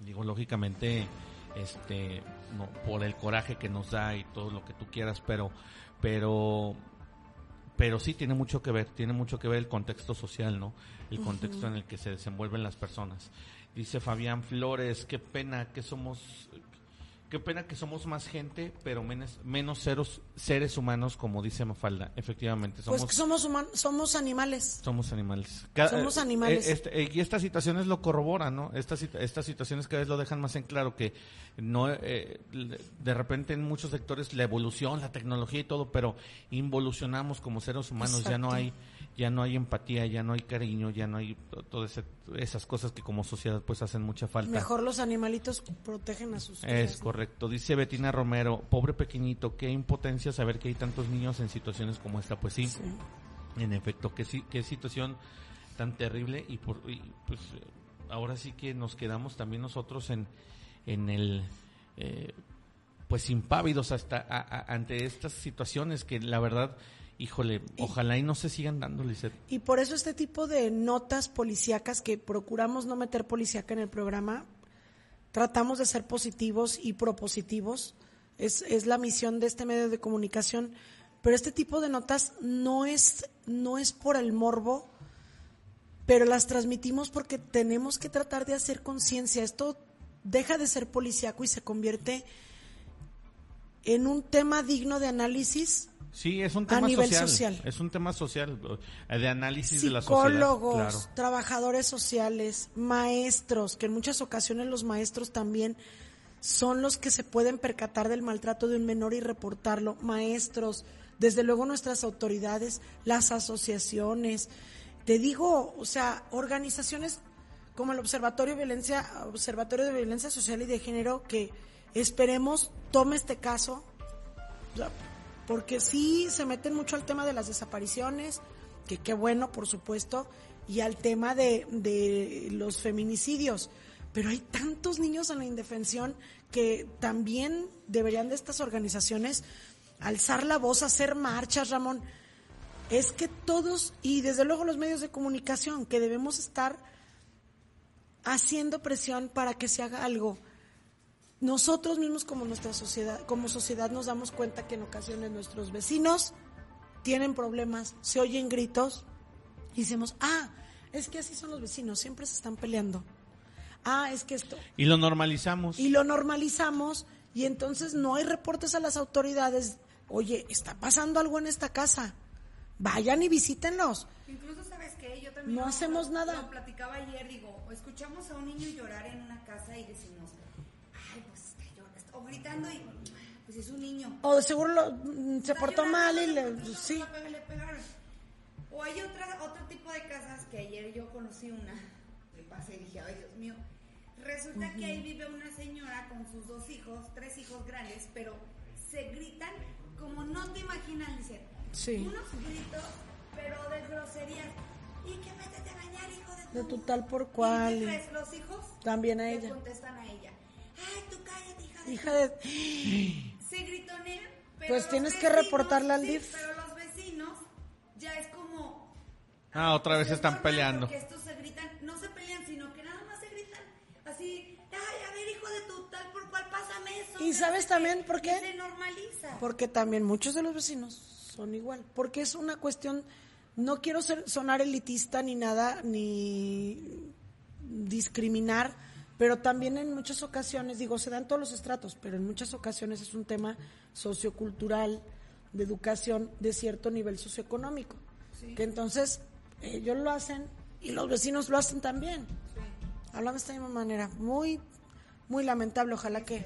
Digo, lógicamente, este, no, por el coraje que nos da y todo lo que tú quieras, pero, pero, pero sí tiene mucho que ver, tiene mucho que ver el contexto social, ¿no? El contexto en el que se desenvuelven las personas. Dice Fabián Flores, qué pena que somos, Qué pena que somos más gente, pero menos, menos seres, seres humanos, como dice Mafalda. Efectivamente, somos. Pues que somos, somos animales. Somos animales. somos animales. Eh, este, eh, y estas situaciones lo corroboran, ¿no? Estas, estas situaciones cada vez lo dejan más en claro que no, eh, de repente en muchos sectores la evolución, la tecnología y todo, pero involucionamos como seres humanos. Ya no hay ya no hay empatía, ya no hay cariño, ya no hay todas esas cosas que como sociedad pues hacen mucha falta. Mejor los animalitos protegen a sus Es correcto. Dice Betina Romero, pobre pequeñito, qué impotencia saber que hay tantos niños en situaciones como esta. Pues sí, en efecto, qué, qué situación tan terrible y, por, pues ahora sí que nos quedamos también nosotros en, en el... Eh, pues impávidos hasta ante estas situaciones que la verdad híjole, ojalá y no se sigan dando. Y por eso este tipo de notas policíacas que procuramos no meter policíaca en el programa, tratamos de ser positivos y propositivos. Es, es la misión de este medio de comunicación. Pero este tipo de notas no es, no es por el morbo, pero las transmitimos porque tenemos que tratar de hacer conciencia. Esto deja de ser policíaco y se convierte en un tema digno de análisis Sí, es un tema social, Es un tema social, eh, de análisis de la sociedad. Psicólogos, trabajadores sociales, maestros, que en muchas ocasiones los maestros también son los que se pueden percatar del maltrato de un menor y reportarlo. Maestros, desde luego nuestras autoridades, las asociaciones. Te digo, o sea, organizaciones como el Observatorio de Violencia, Observatorio de Violencia Social y de Género, que esperemos tome este caso porque sí se meten mucho al tema de las desapariciones, que qué bueno, por supuesto, y al tema de, de los feminicidios. pero hay tantos niños en la indefensión que también deberían de estas organizaciones alzar la voz, hacer marchas, Ramón. Es que todos, y desde luego los medios de comunicación, que debemos estar haciendo presión para que se haga algo. Nosotros mismos como nuestra sociedad, como sociedad nos damos cuenta que en ocasiones nuestros vecinos tienen problemas, se oyen gritos y decimos, ah, es que así son los vecinos, siempre se están peleando. Ah, es que esto. Y lo normalizamos. Y lo normalizamos y entonces no hay reportes a las autoridades. Oye, está pasando algo en esta casa. Vayan y visítenlos. Incluso sabes que yo también no hacemos nada. Lo platicaba ayer, digo, escuchamos a un niño llorar en una casa y decimos, ay, pues está llorando, o gritando y pues es un niño. O seguro lo, se portó mal y le, sí. O hay otra, otro tipo de casas que ayer yo conocí una, pasé y dije, ay Dios mío, resulta que ahí vive una señora con sus dos hijos, tres hijos grandes, pero se gritan como no te imaginas, dicen, sí. unos gritos, pero de groserías. ¿Y que métete a bañar, hijo de tu? De tu tal por cual. ¿Y crees? Los hijos también a ella. contestan a ella. Ay, tú cállate, hija de. Se gritonean, pero. Pues tienes que reportarla al DIF. pero los vecinos ya es como. Ah, otra vez están peleando. Porque estos se gritan, no se pelean, sino que nada más se gritan así. Ay, a ver, hijo de tu tal por cual, pásame eso. ¿Y sabes también por qué? Se normaliza. Porque también muchos de los vecinos son igual. Porque es una cuestión no quiero ser, sonar elitista ni nada, ni discriminar, pero también en muchas ocasiones, digo, se dan todos los estratos, pero en muchas ocasiones es un tema sociocultural, de educación de cierto nivel socioeconómico. Que entonces ellos lo hacen y los vecinos lo hacen también. Hablando de esta misma manera. Muy, muy lamentable. Ojalá que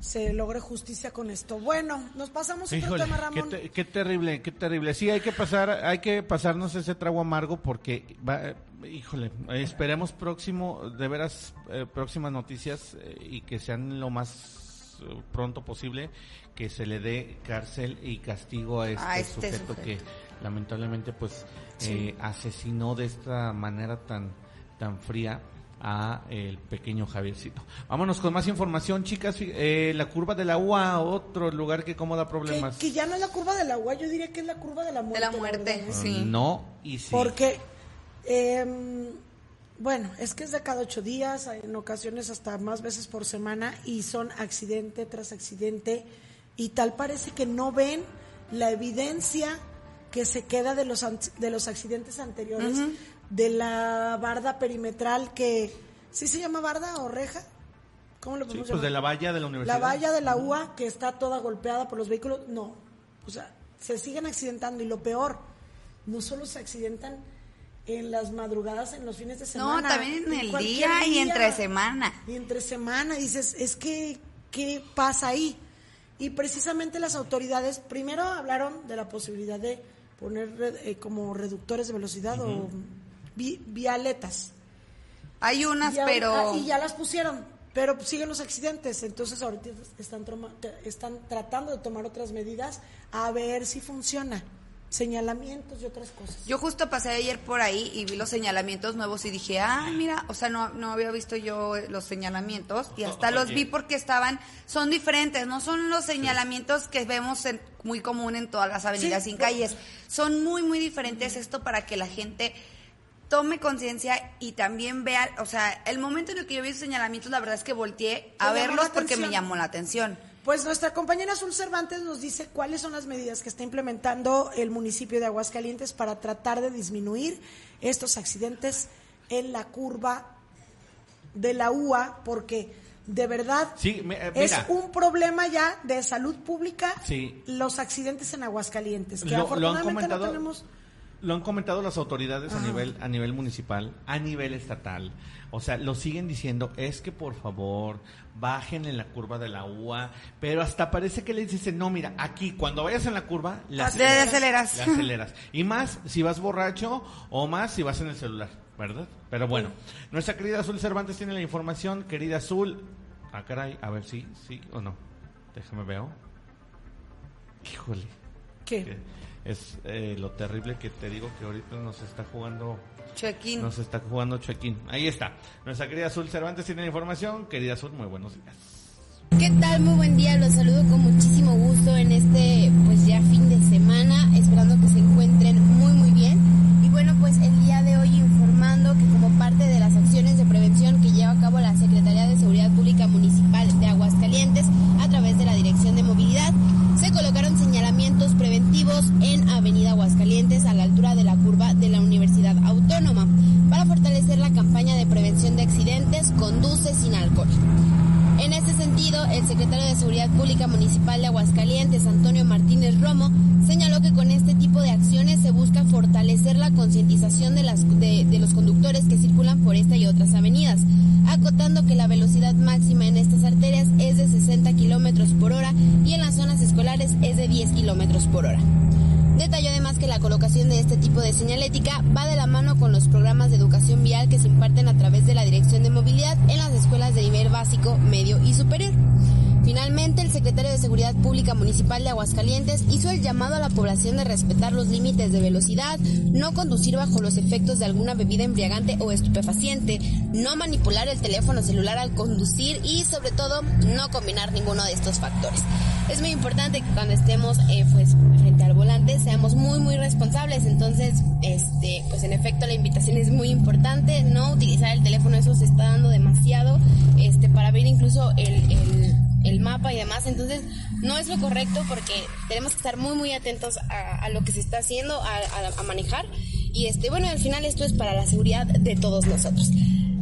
se logre justicia con esto. Bueno, nos pasamos a otro tema, Ramón. Qué, terrible, qué terrible. Sí, hay que pasar, hay que pasarnos ese trago amargo porque, va, híjole, esperemos próximo, de veras, eh, próximas noticias eh, y que sean lo más eh, pronto posible, que se le dé cárcel y castigo a este, este sujeto, que lamentablemente pues asesinó de esta manera tan, tan fría a el pequeño Javiercito. Vámonos con más información, chicas. Eh, la curva de la UA, otro lugar que como da problemas. Que, ya no es la curva de la UA, yo diría que es la curva de la muerte. De la muerte, sí. No y sí. Porque, eh, bueno, es que es de cada ocho días, en ocasiones hasta más veces por semana, y son accidente tras accidente, y tal parece que no ven la evidencia que se queda de los, de los accidentes anteriores de la barda perimetral que, ¿sí se llama barda o reja? ¿Cómo le podemos sí, pues de la valla de la universidad. La valla de la UA que está toda golpeada por los vehículos, no. O sea, se siguen accidentando y lo peor, no solo se accidentan en las madrugadas, en los fines de semana. No, también en, el día, y entre semana. Y entre semana, dices, es que, ¿qué pasa ahí? Y precisamente las autoridades primero hablaron de la posibilidad de poner eh, como reductores de velocidad o vialetas. Hay unas, pero... Y ya las pusieron, pero siguen los accidentes. Entonces ahorita están, están tratando de tomar otras medidas a ver si funciona señalamientos y otras cosas. Yo justo pasé ayer por ahí y vi los señalamientos nuevos y dije, ah, mira, o sea, no, no había visto yo los señalamientos y hasta los vi porque estaban, son diferentes, no son los señalamientos que vemos muy común en todas las avenidas sin calles, son muy, muy diferentes esto para que la gente tome conciencia y también vea, o sea, el momento en el que yo vi esos señalamientos, la verdad es que volteé a verlos porque me llamó la atención. Pues nuestra compañera Azul Cervantes nos dice cuáles son las medidas que está implementando el municipio de Aguascalientes para tratar de disminuir estos accidentes en la curva de la UA, porque de verdad eh, es un problema ya de salud pública los accidentes en Aguascalientes, que afortunadamente no tenemos lo han comentado las autoridades a nivel a nivel municipal, a nivel estatal. O sea, lo siguen diciendo, es que por favor, bajen en la curva de la UA, pero hasta parece que le dicen, no, mira, aquí cuando vayas en la curva, la aceleras. La aceleras. Y más si vas borracho o más si vas en el celular, ¿verdad? Pero bueno, nuestra querida Azul Cervantes tiene la información, querida Azul. Ah, caray, a ver si, sí, sí o no. Déjame veo. Híjole. ¿Qué? Es eh, lo terrible que te digo que ahorita nos está jugando Chuequín. Nos está jugando Chuequín. Ahí está. Nuestra querida Azul Cervantes tiene la información. Querida Azul, muy buenos días. ¿Qué tal? Muy buen día. Los saludo con muchísimo gusto en este, pues ya fin de semana, esperando que los efectos de alguna bebida embriagante o estupefaciente, no manipular el teléfono celular al conducir y, sobre todo, no combinar ninguno de estos factores. Es muy importante que cuando estemos eh, pues, frente al volante seamos muy, muy responsables. Entonces, este, pues en efecto, la invitación es muy importante. No utilizar el teléfono, eso se está dando demasiado este, para ver incluso el, el mapa y demás. Entonces, no es lo correcto porque tenemos que estar muy, muy atentos a, lo que se está haciendo, a, a, manejar. Y este, bueno, al final esto es para la seguridad de todos nosotros.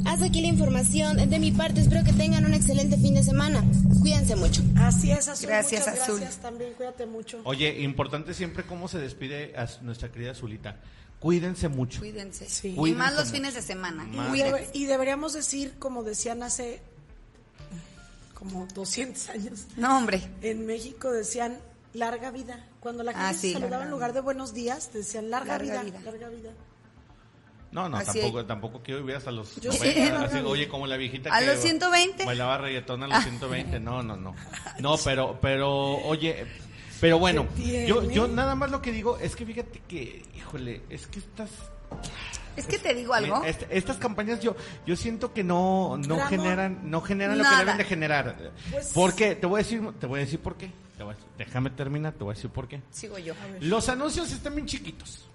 Hasta aquí la información de mi parte. Espero que tengan un excelente fin de semana. Cuídense mucho. Así es, Azul. Gracias, Muchas Azul. Gracias también. Cuídate mucho. Oye, importante siempre cómo se despide a nuestra querida Azulita. Cuídense mucho. Cuídense. Sí. Y más los mucho. fines de semana. Y, Más. debe- y deberíamos decir, como decían hace como 200 años, No, hombre. en México decían larga vida. Cuando la gente Ah, se sí. saludaba en lugar de buenos días, decían larga, Larga vida, vida. larga vida. No, no, Así tampoco, es. tampoco quiero vivir hasta los Yo 90, sí, así, oye, como la viejita ¿A que los 120? bailaba reggaetón a los 120, no, no, no. No, pero, pero, oye, pero bueno, ¿Qué yo, yo nada más lo que digo es que fíjate que, híjole, es que estas, Es que te digo algo. est- estas campañas yo, yo siento que no, no Ramón, generan, no generan lo que deben de generar. Pues- ¿Por qué? Te voy a decir, te voy a decir por qué. Te voy a- déjame terminar, te voy a decir por qué. Sigo yo. Los anuncios están bien chiquitos.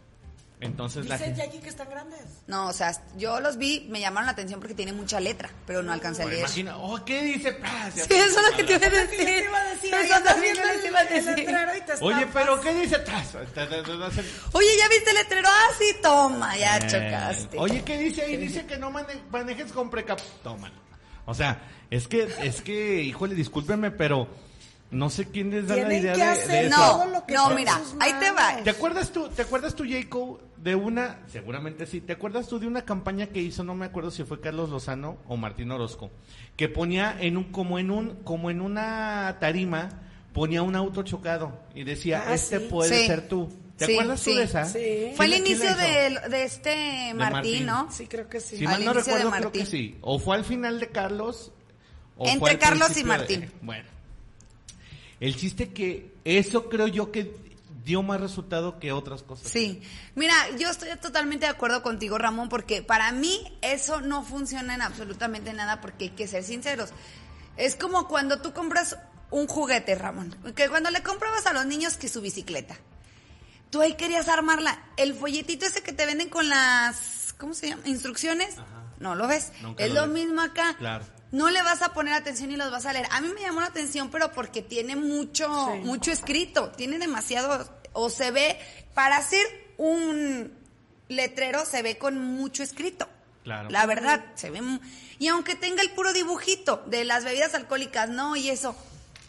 Entonces la Dicen gente... Jackie que están grandes. No, o sea, yo los vi, me llamaron la atención porque tiene mucha letra, pero no alcancé a leer. imagina, oh, ¿qué dice? Ah, se Sí, eso es lo que te iba a decir. te iba a decir, Eso también iba a el, el decir. letrero y te Oye, pero ¿qué dice Oye, ¿ya viste el letrero? Ah, sí, toma, ya Eh, chocaste. Oye, ¿qué dice ahí? Dice que no mane- manejes con precap... Tómalo. O sea, es que, es que, híjole, discúlpenme, pero no sé quién les da la idea que de, hacer de eso. todo no, lo que no, está en mira, sus ahí te va. manos. ¿Te acuerdas tú, te acuerdas tú, Jacob, de una, seguramente sí, ¿te acuerdas tú de una campaña que hizo, no me acuerdo si fue Carlos Lozano o Martín Orozco, que ponía en un, como en un, como en una tarima, ponía un auto chocado y decía, Ah, este sí. puede Sí. ser tú. ¿Te Sí, acuerdas tú sí. de esa? Sí. Fue el ¿Quién- quién la inicio hizo? de, de este Martín, Martín. ¿no? Sí, creo que sí. Si Al mal no inicio de recuerdo, creo que Martín. sí. O fue al final de Carlos. O Entre fue al Carlos y principio de- Martín. bueno. El chiste que eso creo yo que dio más resultado que otras cosas. Sí. Mira, yo estoy totalmente de acuerdo contigo, Ramón, porque para mí eso no funciona en absolutamente nada porque hay que ser sinceros. Es como cuando tú compras un juguete, Ramón, que cuando le comprabas a los niños que su bicicleta. Tú ahí querías armarla. El folletito ese que te venden con las, ¿cómo se llama? Instrucciones. No lo ves. Nunca es lo lo mismo acá. Claro. No le vas a poner atención y los vas a leer. A mí me llamó la atención, pero porque tiene mucho, Sí. mucho escrito, tiene demasiado, o se ve, para hacer un letrero se ve con mucho escrito. Claro. La verdad, se ve. Y aunque tenga el puro dibujito de las bebidas alcohólicas, no, y eso.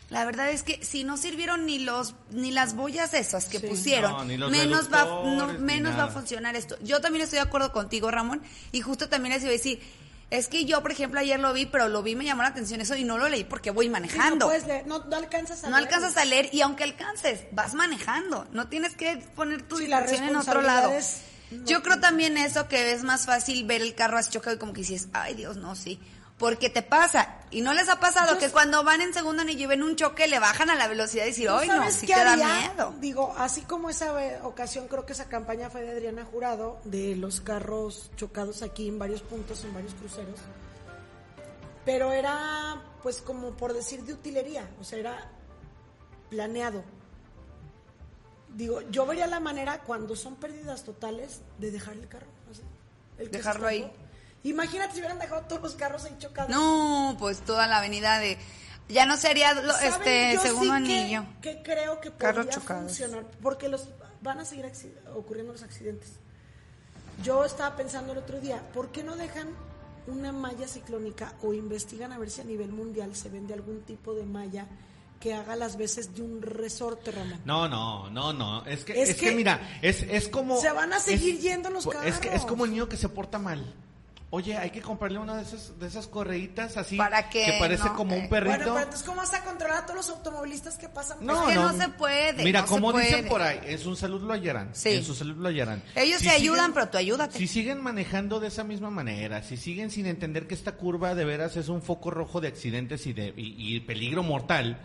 La verdad es que si no sirvieron ni los ni las boyas esas que Sí. pusieron, No, ni los menos va no, menos va a funcionar esto. Yo también estoy de acuerdo contigo, Ramón, y justo también les iba a decir, es que yo, por ejemplo, ayer lo vi, pero lo vi, me llamó la atención eso y no lo leí porque voy Sí, manejando. no, puedes leer, no, no alcanzas a No leer. alcanzas a leer y aunque alcances, vas manejando. No tienes que poner tu Sí, la en otro lado. Yo creo también eso que es más fácil ver el carro así chocado y como que dices, ay Dios, no, sí. Porque te pasa. Y no les ha pasado que cuando van en segundo anillo y ven un choque, le bajan a la velocidad y dicen, ¡ay, no! Sí te da miedo. Digo, así como esa ocasión, creo que esa campaña fue de Adriana Jurado, de los carros chocados aquí en varios puntos, en varios cruceros. Pero era, pues, como por decir de utilería, o sea, era planeado. Digo, yo vería la manera cuando son pérdidas totales de dejar el carro. el Dejarlo ahí. Imagínate si hubieran dejado todos los carros ahí chocados. No, pues toda la avenida de ya no sería este segundo anillo. Que, creo que podría funcionar porque los van a seguir ocurriendo los accidentes. Yo estaba pensando el otro día, ¿por qué no dejan una malla ciclónica o investigan a ver si a nivel mundial se vende algún tipo de malla que haga las veces de un resorte, Ramón. No, no, no, no. Es que, es, que, mira, es, es como. Se van a seguir yendo los carros. Es que es como el niño que se porta mal. Oye, hay que comprarle una de esas, de esas correitas así ¿Para que parece como un perrito. Bueno, pero entonces ¿cómo vas a controlar a todos los automovilistas que pasan? No, es que no, se puede. Mira, como dicen por ahí, en su salud lo hallarán. Sí. En su salud lo hallarán. Ellos se ayudan, pero tú ayúdate. Si siguen manejando de esa misma manera, si siguen sin entender que esta curva de veras es un foco rojo de accidentes y de y peligro mortal,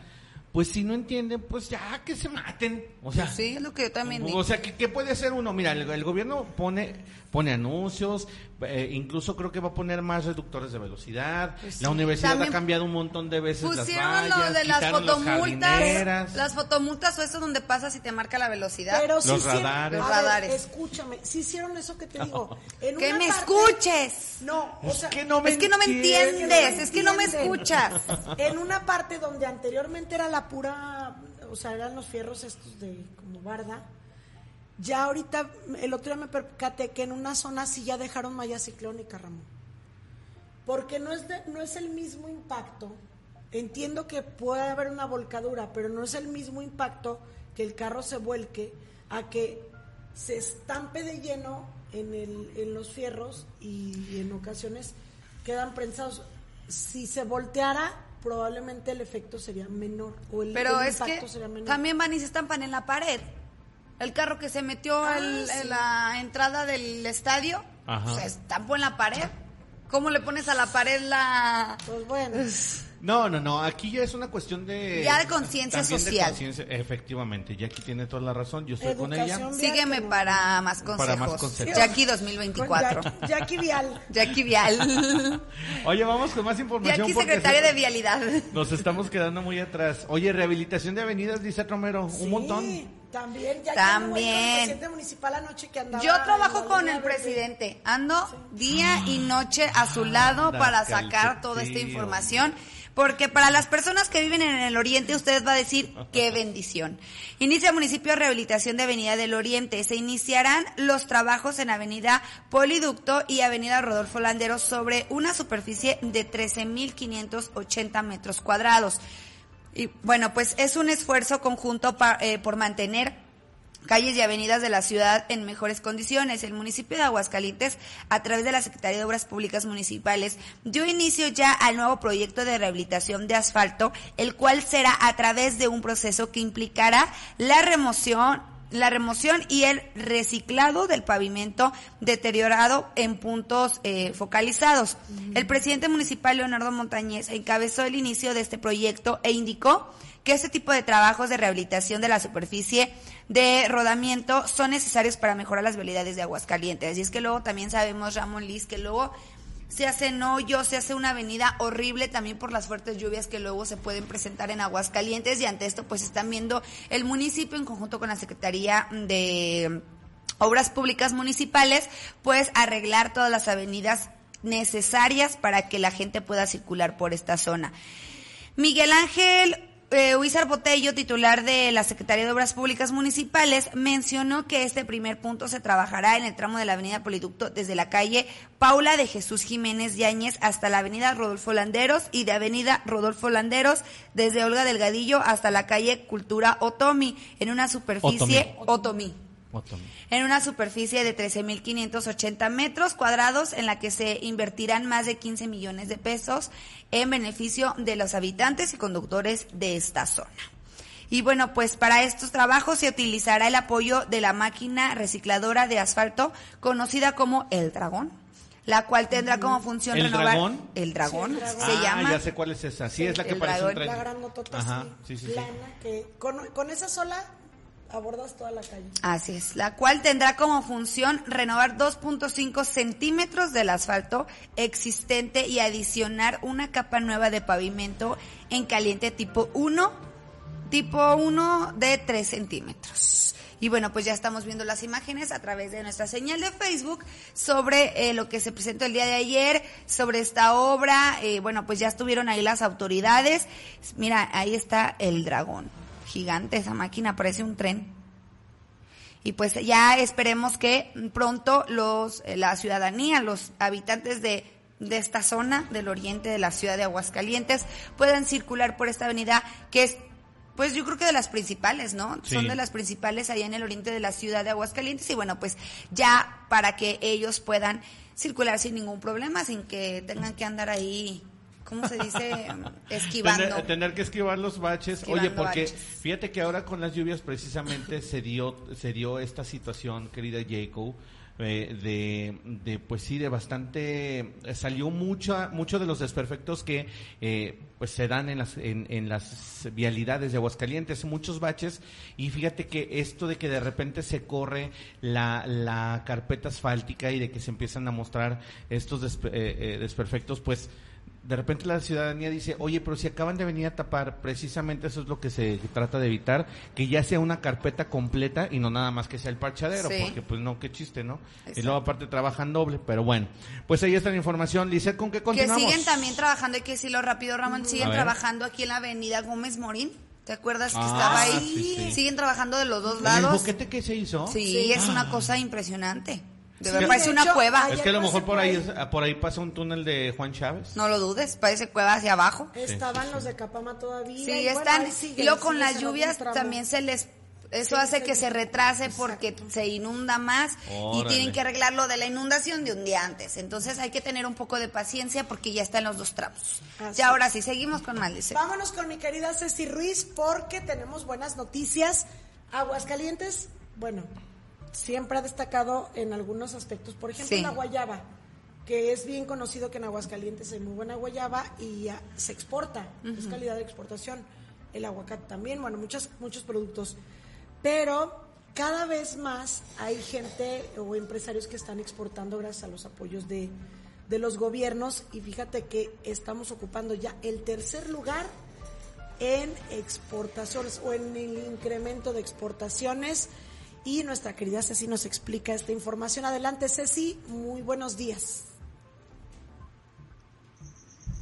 pues si no entienden, pues ya que se maten. O sea, sí, es lo que yo también digo. O sea, ¿qué, puede hacer uno? Mira, el, gobierno pone pone anuncios, eh, incluso creo que va a poner más reductores de velocidad. Pues la universidad ha cambiado un montón de veces pusieron las lo de las fotomultas, las fotomultas o eso donde pasa si te marca la velocidad. Pero los radares. los radares. escúchame, si hicieron eso que te digo. que me escuches. No, o sea, es que no me, es que no me entiendes, es que no me escuchas. En una parte donde anteriormente era la pura, o sea, eran los fierros estos de como barda ya ahorita, el otro día me percaté que en una zona sí ya dejaron malla ciclónica, Ramón. Porque no es, no es el mismo impacto. Entiendo que puede haber una volcadura, pero no es el mismo impacto que el carro se vuelque a que se estampe de lleno en, el, en los fierros y, en ocasiones quedan prensados. Si se volteara, probablemente el efecto sería menor o el, Pero es que También van y se estampan en la pared el carro que se metió ah, en la entrada del estadio, se estampó en la pared. ¿Cómo le pones a la pared la...? Pues bueno. No, no, no, aquí ya es una cuestión de... Ya de conciencia social. efectivamente, Jackie tiene toda la razón, yo estoy con ella. Sígueme para más consejos. Para más consejos. Jackie 2024. Jackie, Vial. Jackie Vial. Oye, vamos con más información. Jackie secretaria de Vialidad. Nos estamos quedando muy atrás. Oye, rehabilitación de avenidas, dice Romero, un montón. También, ya También. Que municipal anoche que andaba Yo trabajo con el presidente, ando día y noche a su lado para sacar toda esta información. Porque para las personas que viven en el Oriente, usted va a decir qué bendición. Inicia municipio de rehabilitación de Avenida del Oriente. Se iniciarán los trabajos en Avenida Poliducto y Avenida Rodolfo Landeros sobre una superficie de 13.580 metros cuadrados. Y bueno, pues es un esfuerzo conjunto eh, por mantener calles y avenidas de la ciudad en mejores condiciones. El municipio de Aguascalientes, a través de la Secretaría de Obras Públicas Municipales, dio inicio ya al nuevo proyecto de rehabilitación de asfalto, el cual será a través de un proceso que implicará la remoción la remoción y el reciclado del pavimento deteriorado en puntos eh, focalizados. El presidente municipal Leonardo Montañez encabezó el inicio de este proyecto e indicó que este tipo de trabajos de rehabilitación de la superficie de rodamiento son necesarios para mejorar las vialidades de Aguascalientes. Y es que luego también sabemos, Ramón Liz, que luego se hacen hoyos, se hace una avenida horrible también por las fuertes lluvias que luego se pueden presentar en Aguascalientes y ante esto pues están viendo el municipio en conjunto con la Secretaría de Obras Públicas Municipales pues arreglar todas las avenidas necesarias para que la gente pueda circular por esta zona. Miguel Ángel eh, Botello, titular de la Secretaría de Obras Públicas Municipales, mencionó que este primer punto se trabajará en el tramo de la Avenida Poliducto desde la calle Paula de Jesús Jiménez Yáñez hasta la Avenida Rodolfo Landeros y de Avenida Rodolfo Landeros desde Olga Delgadillo hasta la calle Cultura Otomi en una superficie Otomi en una superficie de 13.580 metros cuadrados en la que se invertirán más de 15 millones de pesos en beneficio de los habitantes y conductores de esta zona. Y bueno, pues para estos trabajos se utilizará el apoyo de la máquina recicladora de asfalto conocida como El Dragón la cual tendrá como función ¿El renovar dragón? el dragón, Sí, el dragón. se ah, llama ya sé cuál es esa. Sí, es la que el parece un dragón. tren. La gran motota Ajá, sí, plana, que con, con esa sola abordas toda la calle. Así es, la cual tendrá como función renovar 2.5 centímetros del asfalto existente y adicionar una capa nueva de pavimento en caliente tipo 1, tipo 1 de 3 centímetros. Y bueno, pues ya estamos viendo las imágenes a través de nuestra señal de Facebook sobre eh, lo que se presentó el día de ayer, sobre esta obra. Eh, bueno, pues ya estuvieron ahí las autoridades. Mira, ahí está el dragón. Gigante esa máquina, parece un tren. Y pues ya esperemos que pronto los, eh, la ciudadanía, los habitantes de, de esta zona del oriente de la ciudad de Aguascalientes puedan circular por esta avenida que es pues yo creo que de las principales, ¿no? Sí. Son de las principales allá en el oriente de la ciudad de Aguascalientes y bueno, pues ya para que ellos puedan circular sin ningún problema, sin que tengan que andar ahí, ¿cómo se dice? Esquivando. Tener, tener que esquivar los baches. Esquivando Oye, porque baches. fíjate que ahora con las lluvias precisamente se dio se dio esta situación, querida Jacob, eh, de, de pues sí de bastante eh, salió mucha mucho de los desperfectos que eh, pues se dan en las en, en las vialidades de Aguascalientes muchos baches y fíjate que esto de que de repente se corre la, la carpeta asfáltica y de que se empiezan a mostrar estos despe- eh, eh, desperfectos pues de repente la ciudadanía dice, oye, pero si acaban de venir a tapar, precisamente eso es lo que se trata de evitar, que ya sea una carpeta completa y no nada más que sea el parchadero, Sí. porque pues no, qué chiste, ¿no? Y luego aparte trabajan doble, pero bueno, pues ahí está la información. Lice, ¿con qué Que continuamos? siguen también trabajando, hay que decirlo rápido, Ramón, A siguen trabajando aquí en la avenida Gómez Morín. ¿Te acuerdas que Ah, estaba ahí? sí, sí. Siguen trabajando de los dos ¿El lados. boquete que se hizo? Sí, es una cosa impresionante. De Sí, verdad, de parece una hecho, cueva. Es que a lo mejor por ahí, ahí. es- por ahí pasa un túnel de Juan Chávez. No lo dudes, parece cueva hacia abajo. Estaban los de Capama todavía. Sí, y bueno, están. y luego con las lluvias también se les. Eso Sí, hace que se retrase Exacto. porque se inunda más y tienen que arreglar lo de la inundación de un día antes. Entonces hay que tener un poco de paciencia porque ya está en los dos tramos. Así Ya ahora sí, seguimos con Malice. Vámonos con mi querida Ceci Ruiz porque tenemos buenas noticias. Aguascalientes, bueno, siempre ha destacado en algunos aspectos. Por ejemplo, Sí. la guayaba, que es bien conocido que en Aguascalientes hay muy buena guayaba y ah, se exporta, es calidad de exportación. El aguacate también, bueno, muchos, muchos productos. Pero cada vez más hay gente o empresarios que están exportando gracias a los apoyos de, de los gobiernos y fíjate que estamos ocupando ya el tercer lugar en exportaciones o en el incremento de exportaciones y nuestra querida Ceci nos explica esta información. Adelante Ceci, muy buenos días.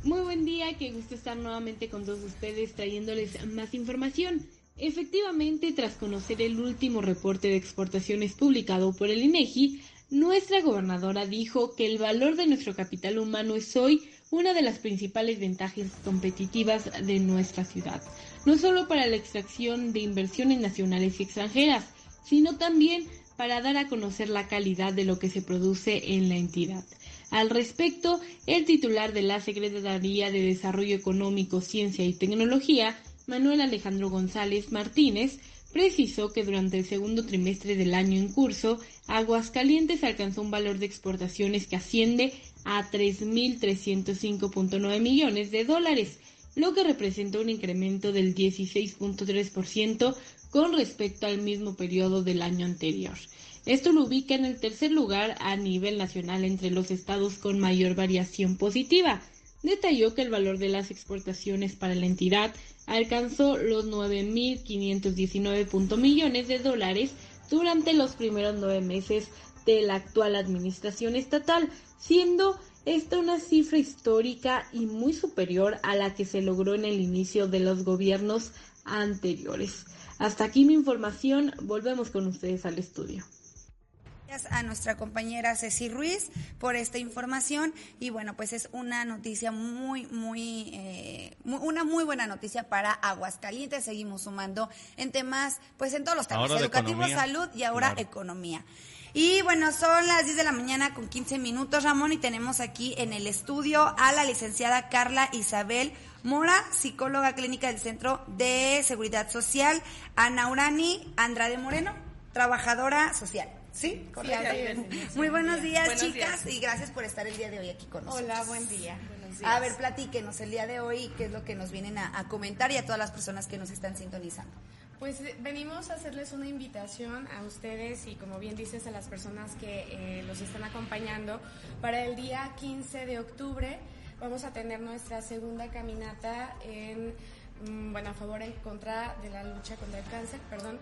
Muy buen día, qué gusto estar nuevamente con todos ustedes trayéndoles más información. Efectivamente, tras conocer el último reporte de exportaciones publicado por el INEGI, nuestra gobernadora dijo que el valor de nuestro capital humano es hoy una de las principales ventajas competitivas de nuestra ciudad, no solo para la extracción de inversiones nacionales y extranjeras, sino también para dar a conocer la calidad de lo que se produce en la entidad. Al respecto, el titular de la Secretaría de Desarrollo Económico, Ciencia y Tecnología, Manuel Alejandro González Martínez, precisó que durante el segundo trimestre del año en curso, Aguascalientes alcanzó un valor de exportaciones que asciende a 3.305.9 millones de dólares, lo que representa un incremento del 16.3% con respecto al mismo periodo del año anterior. Esto lo ubica en el tercer lugar a nivel nacional entre los estados con mayor variación positiva. Detalló que el valor de las exportaciones para la entidad alcanzó los 9.519 punto millones de dólares durante los primeros nueve meses de la actual administración estatal, siendo esta una cifra histórica y muy superior a la que se logró en el inicio de los gobiernos anteriores. Hasta aquí mi información, volvemos con ustedes al estudio. Gracias a nuestra compañera Ceci Ruiz por esta información y bueno pues es una noticia muy muy, eh, muy- una muy buena noticia para Aguascalientes seguimos sumando en temas pues en todos los temas Ahora de educativo economía. salud y ahora Claro. economía y bueno son las 10 de la mañana con 15 minutos Ramón y tenemos aquí en el estudio a la licenciada Carla Isabel Mora, psicóloga clínica del Centro de Seguridad Social, Ana Urani Andrade Moreno, trabajadora social. Sí, correcto. Muy buenos días, chicas, y gracias por estar el día de hoy aquí con nosotros. Hola, buen día. A ver, platíquenos el día de hoy qué es lo que nos vienen a, comentar y a todas las personas que nos están sintonizando. Pues eh, venimos a hacerles una invitación a ustedes y como bien dices a las personas que eh, los están acompañando para el día 15 de octubre vamos a tener nuestra segunda caminata en mm, bueno a favor en contra de la lucha contra el cáncer, perdón.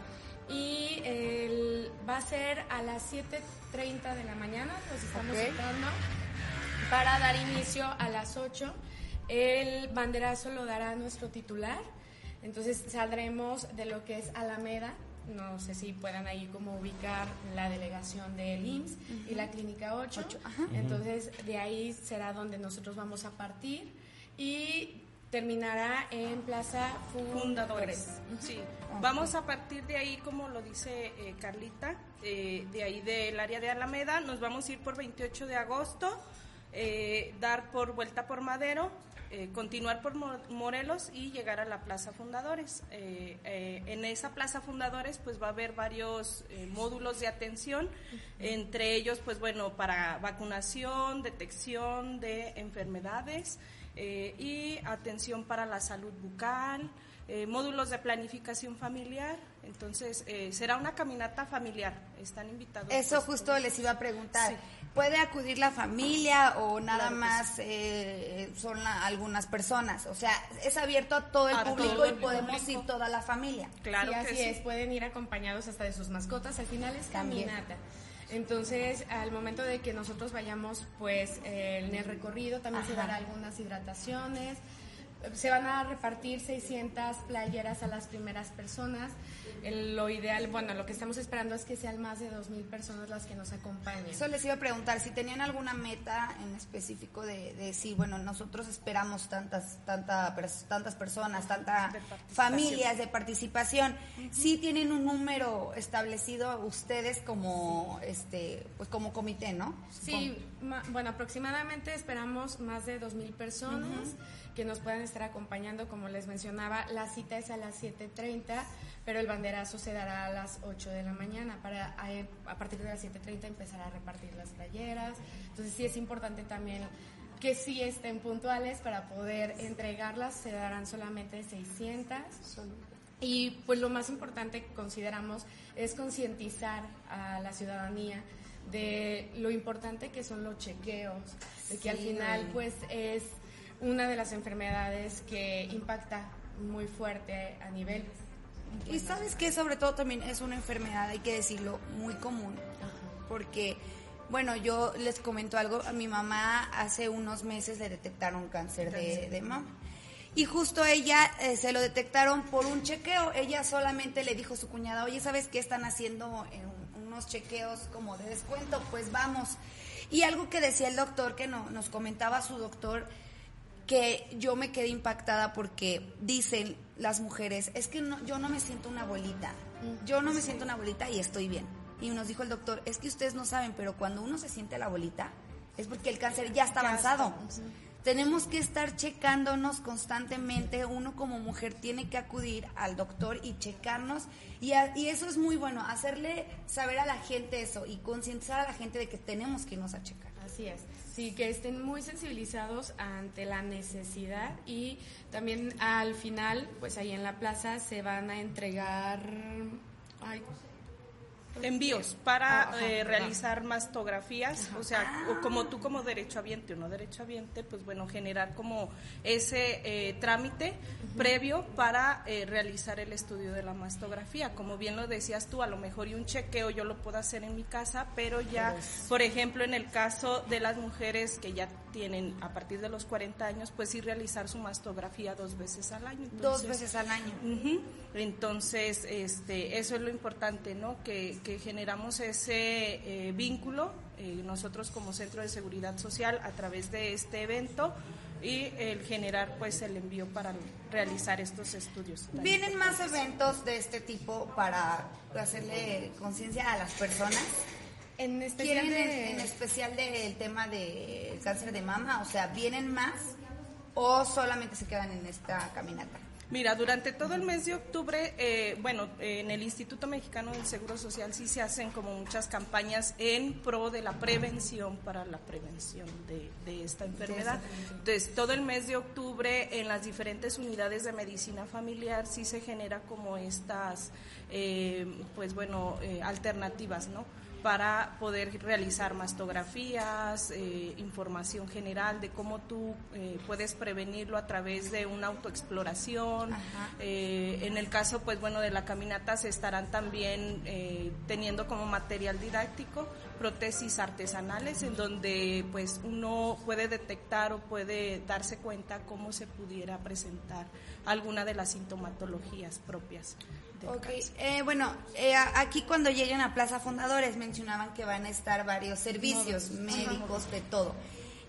Y va a ser a las 7.30 de la mañana, nos estamos citando para dar inicio a las 8. El banderazo lo dará nuestro titular. Entonces saldremos de lo que es Alameda. No sé si puedan ahí como ubicar la delegación del IMSS y la Clínica 8. Entonces de ahí será donde nosotros vamos a partir y terminará en Plaza Fundadores. Sí, vamos a partir de ahí, como lo dice eh, Carlita, eh, de ahí del área de Alameda, nos vamos a ir por 28 de agosto eh, dar por vuelta por Madero, eh, continuar por Morelos y llegar a la Plaza Fundadores. Eh, en esa Plaza Fundadores pues va a haber varios módulos de atención, entre ellos pues bueno, para vacunación, detección de enfermedades y atención para la salud bucal, módulos de planificación familiar. Entonces, será una caminata familiar. Están invitados. Eso pues, justo les iba a preguntar. ¿Puede acudir la familia o nada más eh, son algunas personas? O sea, es abierto a todo el público y podemos ir toda la familia. Claro que así es, pueden ir acompañados hasta de sus mascotas. Al final es caminata. Entonces, al momento de que nosotros vayamos, pues eh, en el recorrido también se dará algunas hidrataciones se van a repartir 600 playeras a las primeras personas. lo ideal, bueno, lo que estamos esperando es que sean más de 2.000 personas las que nos acompañen. Eso les iba a preguntar, si tenían alguna meta en específico de, decir, bueno, nosotros esperamos tantas, tanta, tantas personas, tantas familias de participación. Si tienen un número establecido ustedes como, este, pues como comité, ¿no? Sí, bueno, aproximadamente esperamos más de 2.000 personas que nos puedan estar acompañando. Como les mencionaba, la cita es a las 7.30, pero el banderazo se dará a las 8 de la mañana para a, partir de las 7.30 empezar a repartir las playeras. Entonces sí es importante también que sí estén puntuales para poder entregarlas. Se darán solamente 600. Y pues lo más importante que consideramos es concientizar a la ciudadanía de lo importante que son los chequeos, de que al final pues es una de las enfermedades que impacta muy fuerte a nivel. Y sabes que sobre todo también es una enfermedad, hay que decirlo, muy común, porque, bueno, yo les comento algo, a mi mamá hace unos meses le detectaron cáncer de, mama. Y justo ella eh, se lo detectaron por un chequeo. Ella solamente le dijo a su cuñada, oye, ¿sabes qué están haciendo unos chequeos como de descuento? Pues vamos. Y algo que decía el doctor, que no, nos comentaba su doctor, que yo me quedé impactada porque dicen las mujeres, es que no, yo no me siento una abuelita, yo no me siento una abuelita y estoy bien. Y nos dijo el doctor, es que ustedes no saben, pero cuando uno se siente la abuelita, es porque el cáncer ya está avanzado. Tenemos que estar checándonos constantemente, uno como mujer tiene que acudir al doctor y checarnos y, y eso es muy bueno, hacerle saber a la gente eso y concientizar a la gente de que tenemos que irnos a checar. Así es. Sí, que estén muy sensibilizados ante la necesidad y también al final, pues ahí en la plaza se van a entregar... Ay, envíos para eh, realizar mastografías, o sea, como tú como derechohabiente o no derechohabiente, pues bueno, generar como ese eh, trámite previo para eh, realizar el estudio de la mastografía. Como bien lo decías tú, a lo mejor y un chequeo yo lo puedo hacer en mi casa, pero ya, por ejemplo, en el caso de las mujeres que ya tienen a partir de los 40 años, pues sí realizar su mastografía dos veces al año. dos veces al año. Entonces, este, eso es lo importante, ¿no? Que, que generamos ese eh, vínculo eh, nosotros como Centro de Seguridad Social a través de este evento y el generar pues el envío para realizar estos estudios. ¿Vienen más eventos de este tipo para hacerle conciencia a las personas? En especial, en especial del tema del cáncer de mama, o sea, ¿vienen más o solamente se quedan en esta caminata? Mira, durante todo el mes de octubre, eh, bueno, en el Instituto Mexicano del Seguro Social sí se hacen como muchas campañas en pro de la prevención para la prevención de, esta enfermedad. Entonces, todo el mes de octubre en las diferentes unidades de medicina familiar sí se genera como estas, eh, pues bueno, eh, alternativas, ¿no? Para poder realizar mastografías, eh, información general de cómo tú eh, puedes prevenirlo a través de una autoexploración. Eh, en el caso, pues bueno, de la caminata se estarán también teniendo como material didáctico prótesis artesanales en donde pues uno puede detectar o puede darse cuenta cómo se pudiera presentar alguna de las sintomatologías propias Ok, eh, bueno, eh, aquí cuando lleguen a Plaza Fundadores mencionaban que van a estar varios servicios médicos, de todo.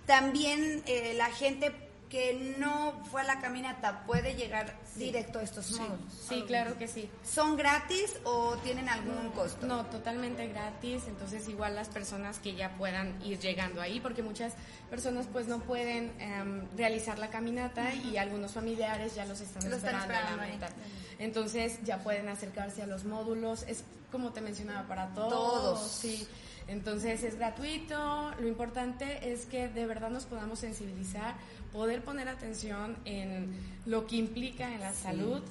También eh, la gente que no fue a la caminata puede llegar directo a estos módulos. Sí, claro que sí. ¿Son gratis o tienen algún costo? No, totalmente gratis. Entonces igual las personas que ya puedan ir llegando ahí, porque muchas personas pues no pueden em, realizar la caminata y algunos familiares ya los están esperando, a la mitad. Entonces ya pueden acercarse a los módulos. Es como te mencionaba para todos. Todos. Sí. Entonces es gratuito. Lo importante es que de verdad nos podamos sensibilizar poder poner atención en lo que implica en la salud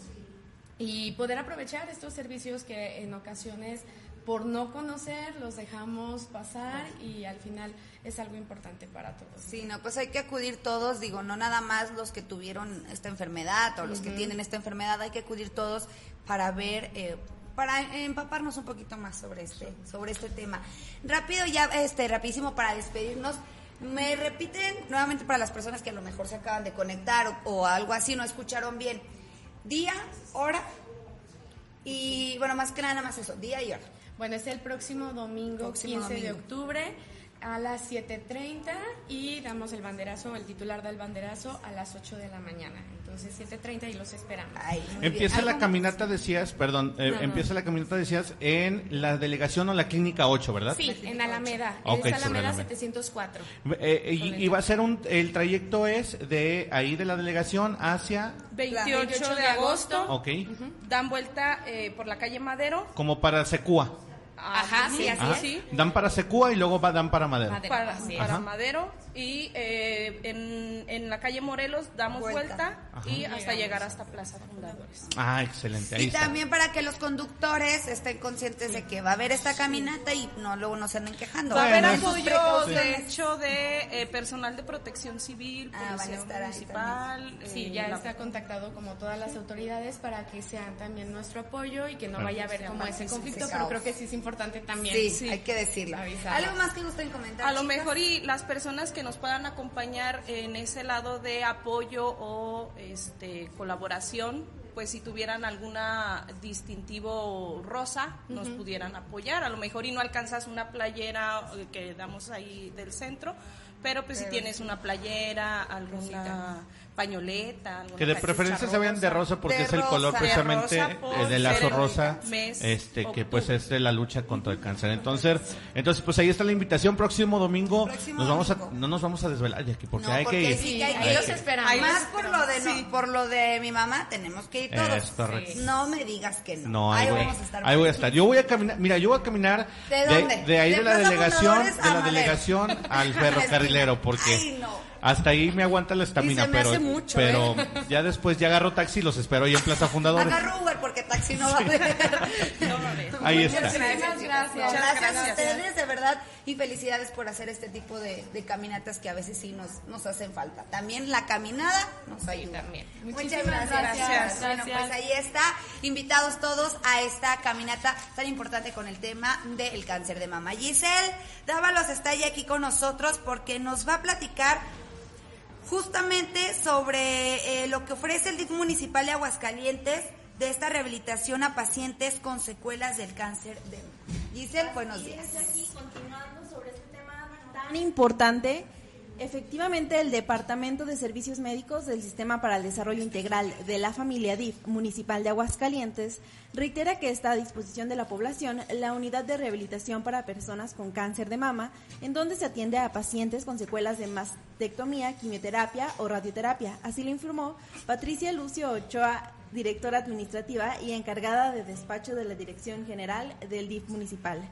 y poder aprovechar estos servicios que en ocasiones por no conocer los dejamos pasar y al final es algo importante para todos. Sí, no, pues hay que acudir todos, digo, no nada más los que tuvieron esta enfermedad o los que tienen esta enfermedad, hay que acudir todos para ver eh, para empaparnos un poquito más sobre este sobre este tema. Rápido ya este rapidísimo para despedirnos. Me repiten nuevamente para las personas que a lo mejor se acaban de conectar o, algo así, no escucharon bien. Día, hora y, bueno, más que nada, más eso, día y hora. Bueno, es el próximo domingo, 15 de octubre a las 7.30 y damos el banderazo, el titular del banderazo a las 8 de la mañana. Entonces 7.30 y los esperamos. empieza la caminata, decías, perdón, eh, empieza la caminata, decías, en la delegación o la clínica 8, ¿verdad? Sí, en Alameda, en Alameda 704. Eh, y, va a ser un, el trayecto es de ahí de la delegación hacia... 28, de agosto. Ok. Dan vuelta eh, por la calle Madero. Como para Secúa. Ajá, sí, así sí. Dan para Secúa y luego dan para Madero. Para, Madero y eh, en, en, la calle Morelos damos vuelta, y hasta llegar hasta Plaza Fundadores. Ah, excelente. Ahí y también para que los conductores estén conscientes de que va a haber esta caminata y no luego no se anden quejando. Va a haber apoyo, de hecho, de eh, personal de protección civil, ah, policía municipal. sí, eh, ya está contactado como todas las autoridades para que sean también nuestro apoyo y que no vaya a haber como ese conflicto, pero creo que sí es importante también. Sí, hay que decirlo. ¿Algo más que gusten comentar? A lo mejor y las personas que nos puedan acompañar en ese lado de apoyo o este colaboración, pues si tuvieran alguna distintivo rosa, nos pudieran apoyar. A lo mejor y no alcanzas una playera que damos ahí del centro, pero pues si tienes una playera, alguna pañoleta. Que de preferencia se vean de rosa porque es el color precisamente eh, del lazo rosa, este que pues es de la lucha contra el cáncer. Entonces, entonces pues ahí está la invitación próximo domingo. nos vamos a no nos vamos a desvelar aquí porque hay que ir. Sí, hay Más por lo de por lo de mi mamá tenemos que ir todos. No me digas que no. No, ahí, voy, a estar. Ahí voy a estar. Yo voy a caminar, mira, yo voy a caminar de, de, ahí de, la delegación, de la delegación al ferrocarrilero porque hasta ahí me aguanta la estamina, pero, pero ¿eh? ya después ya agarro taxi y los espero ahí en Plaza Fundadores. Agarro Uber porque taxi no va a haber. Ahí está. Muchas gracias. Gracias, a ustedes, de verdad, y felicidades por hacer este tipo de, caminatas que a veces sí nos, nos hacen falta. También la caminada nos ayuda. También. Muchas gracias. Bueno, pues ahí está. Invitados todos a esta caminata tan importante con el tema del cáncer de mama. Giselle Dávalos está ahí aquí con nosotros porque nos va a platicar justamente sobre eh, lo que ofrece el DIF municipal de Aguascalientes de esta rehabilitación a pacientes con secuelas del cáncer de Giselle, buenos días. Aquí continuando sobre este tema tan importante Efectivamente, el Departamento de Servicios Médicos del Sistema para el Desarrollo Integral de la Familia DIF Municipal de Aguascalientes reitera que está a disposición de la población la unidad de rehabilitación para personas con cáncer de mama, en donde se atiende a pacientes con secuelas de mastectomía, quimioterapia o radioterapia. Así lo informó Patricia Lucio Ochoa directora administrativa y encargada de despacho de la Dirección General del DIF municipal.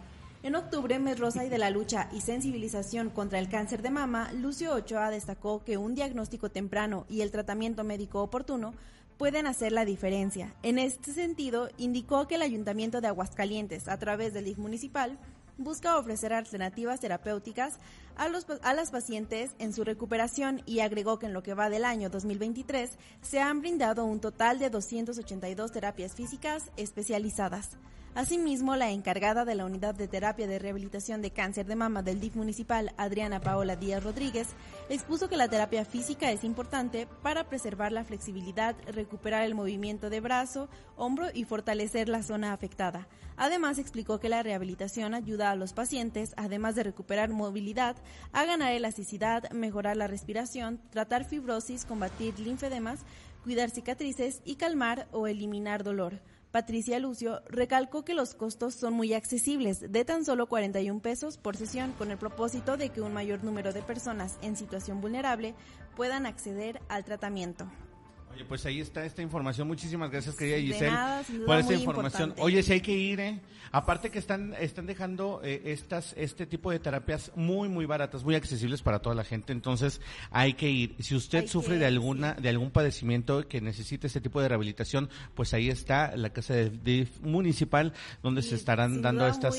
En octubre, mes rosa y de la lucha y sensibilización contra el cáncer de mama, Lucio Ochoa destacó que un diagnóstico temprano y el tratamiento médico oportuno pueden hacer la diferencia. En este sentido, indicó que el Ayuntamiento de Aguascalientes, a través del DIF municipal, busca ofrecer alternativas terapéuticas a, los, a las pacientes en su recuperación y agregó que en lo que va del año 2023 se han brindado un total de 282 terapias físicas especializadas. Asimismo, la encargada de la Unidad de Terapia de Rehabilitación de Cáncer de Mama del DIF municipal, Adriana Paola Díaz Rodríguez, expuso que la terapia física es importante para preservar la flexibilidad, recuperar el movimiento de brazo, hombro y fortalecer la zona afectada. Además, explicó que la rehabilitación ayuda a los pacientes, además de recuperar movilidad, a ganar elasticidad, mejorar la respiración, tratar fibrosis, combatir linfedemas, cuidar cicatrices y calmar o eliminar dolor. Patricia Lucio recalcó que los costos son muy accesibles, de tan solo 41 pesos por sesión, con el propósito de que un mayor número de personas en situación vulnerable puedan acceder al tratamiento. Oye, pues ahí está esta información. Muchísimas gracias, querida Giselle, por esta información. Oye, si hay que ir, ¿eh? Aparte que están, están dejando eh, estas, este tipo de terapias muy, muy baratas, muy accesibles para toda la gente. Entonces, hay que ir. Si usted sufre de alguna, de algún padecimiento que necesite este tipo de rehabilitación, pues ahí está la casa de, municipal donde se estarán dando estas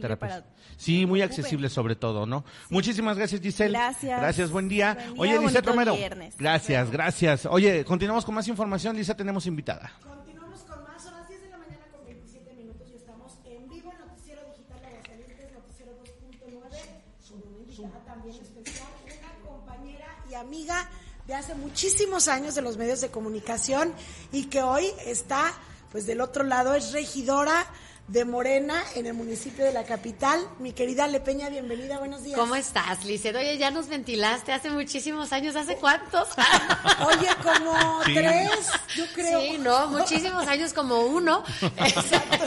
terapias. Sí, muy accesible sobre todo, ¿no? Muchísimas gracias, Giselle. Gracias. Gracias, buen día. Oye, Giselle Romero. Gracias, gracias. Oye, continuamos con más información. Lisa, tenemos invitada. Continuamos con más. Son las 10 de la mañana con 27 minutos y estamos en vivo en Noticiero Digital de Aguascalientes, Noticiero 2.9. Con una invitada también especial, una compañera y amiga de hace muchísimos años de los medios de comunicación y que hoy está pues del otro lado, es regidora de Morena en el municipio de la capital. Mi querida Lepeña, bienvenida, buenos días. ¿Cómo estás, Lizeth? Oye, ya nos ventilaste hace muchísimos años, ¿hace cuántos? Oye, como tres, yo creo. Sí, no, muchísimos años como uno. Exacto.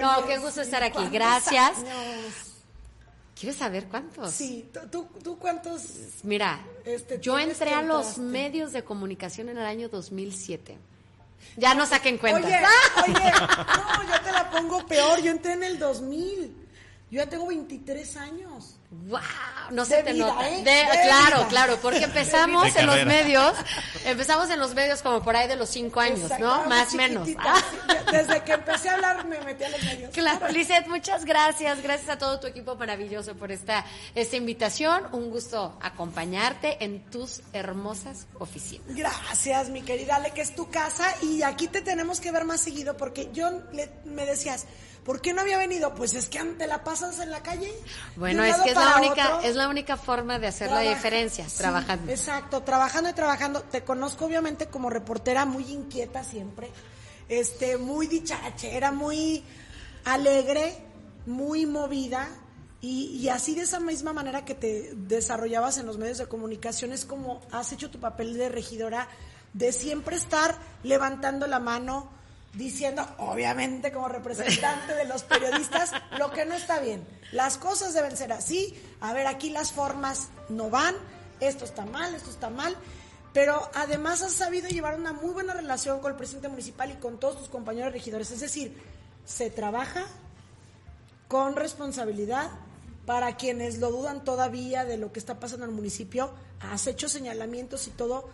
no, qué gusto estar aquí, gracias. ¿Quieres saber cuántos? Sí, ¿tú, tú cuántos? Mira, este, yo entré a los medios de comunicación en el año 2007. Ya no saquen cuenta. Oye, oye, no, yo te la pongo peor. Yo entré en el 2000. Yo ya tengo 23 años. ¡Wow! No se te nota. ¿eh? claro, claro, porque empezamos en los medios, empezamos en los medios como por ahí de los cinco años, ¿no? Más o menos. Desde que empecé a hablar me metí a los medios. Claro, Lizeth, muchas gracias. Gracias a todo tu equipo maravilloso por esta, esta invitación. Un gusto acompañarte en tus hermosas oficinas. Gracias, mi querida Ale, que es tu casa y aquí te tenemos que ver más seguido porque yo le, me decías, ¿Por qué no había venido? Pues es que te la pasas en la calle. Bueno, es que es la única, es la única forma de hacer la diferencia, trabajando. Exacto, trabajando y trabajando. Te conozco obviamente como reportera muy inquieta siempre, este, muy dicharachera, muy alegre, muy movida. Y, y, así de esa misma manera que te desarrollabas en los medios de comunicación es como has hecho tu papel de regidora, de siempre estar levantando la mano, diciendo, obviamente como representante de los periodistas, lo que no está bien. Las cosas deben ser así. A ver, aquí las formas no van. Esto está mal, esto está mal. Pero además has sabido llevar una muy buena relación con el presidente municipal y con todos tus compañeros regidores. Es decir, se trabaja con responsabilidad. Para quienes lo dudan todavía de lo que está pasando en el municipio, has hecho señalamientos y todo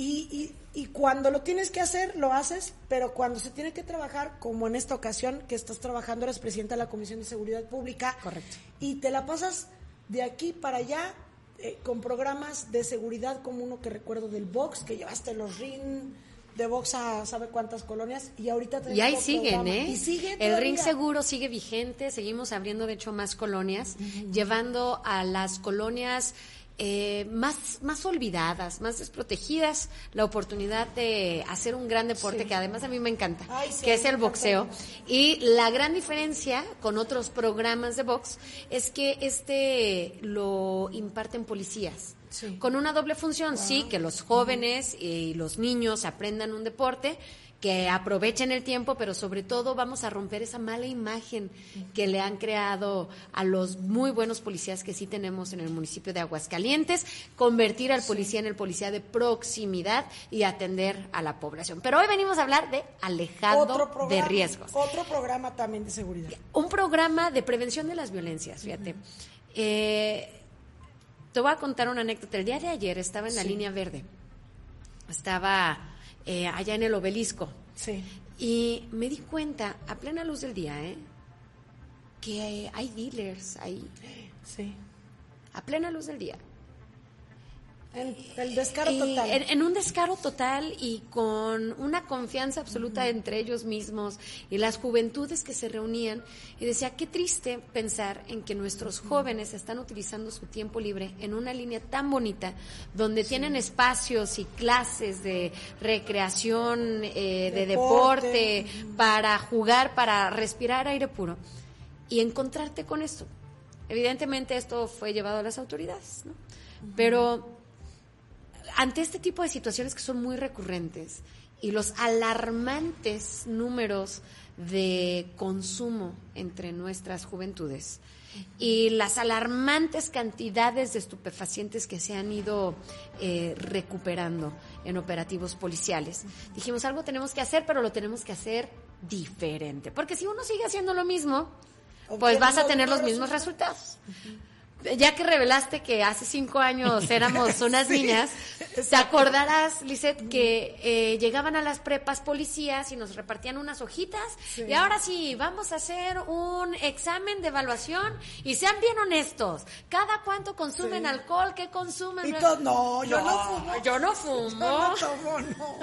y, y, cuando lo tienes que hacer, lo haces, pero cuando se tiene que trabajar, como en esta ocasión que estás trabajando, eres presidenta de la Comisión de Seguridad Pública. Correcto. Y te la pasas de aquí para allá eh, con programas de seguridad como uno que recuerdo del box, que llevaste los ring de box a sabe cuántas colonias y ahorita y ahí siguen eh y el ring seguro sigue vigente seguimos abriendo de hecho más colonias llevando a las colonias eh, más, más olvidadas, más desprotegidas, la oportunidad de hacer un gran deporte que además a mí me encanta, que es el boxeo. Y la gran diferencia con otros programas de box es que este lo imparten policías. Con una doble función, sí, que los jóvenes y los niños aprendan un deporte que aprovechen el tiempo, pero sobre todo vamos a romper esa mala imagen que le han creado a los muy buenos policías que sí tenemos en el municipio de Aguascalientes, convertir al policía en el policía de proximidad y atender a la población. Pero hoy venimos a hablar de alejado de riesgos. Otro programa también de seguridad. Un programa de prevención de las violencias, fíjate. Eh, te voy a contar una anécdota. El día de ayer estaba en la línea verde. Estaba eh, allá en el obelisco. Sí. Y me di cuenta, a plena luz del día, ¿eh? que hay dealers ahí. Sí. A plena luz del día. En el descaro total. En, un descaro total y con una confianza absoluta entre ellos mismos y las juventudes que se reunían. Y decía, qué triste pensar en que nuestros jóvenes están utilizando su tiempo libre en una línea tan bonita, donde tienen espacios y clases de recreación, eh, de deporte, para jugar, para respirar aire puro. Y encontrarte con esto. Evidentemente esto fue llevado a las autoridades, ¿no? Pero ante este tipo de situaciones que son muy recurrentes y los alarmantes números de consumo entre nuestras juventudes y las alarmantes cantidades de estupefacientes que se han ido eh, recuperando en operativos policiales. Dijimos, algo tenemos que hacer, pero lo tenemos que hacer diferente. Porque si uno sigue haciendo lo mismo, pues vas a tener los mismos resultados ya que revelaste que hace cinco años éramos unas niñas, ¿te acordarás, Lisette, que eh, llegaban a las prepas policías y nos repartían unas hojitas? Y ahora sí, vamos a hacer un examen de evaluación y sean bien honestos. ¿Cada cuánto consumen alcohol? ¿Qué consumen? Y no, yo no, fumo. Yo no fumo. no tomo, no.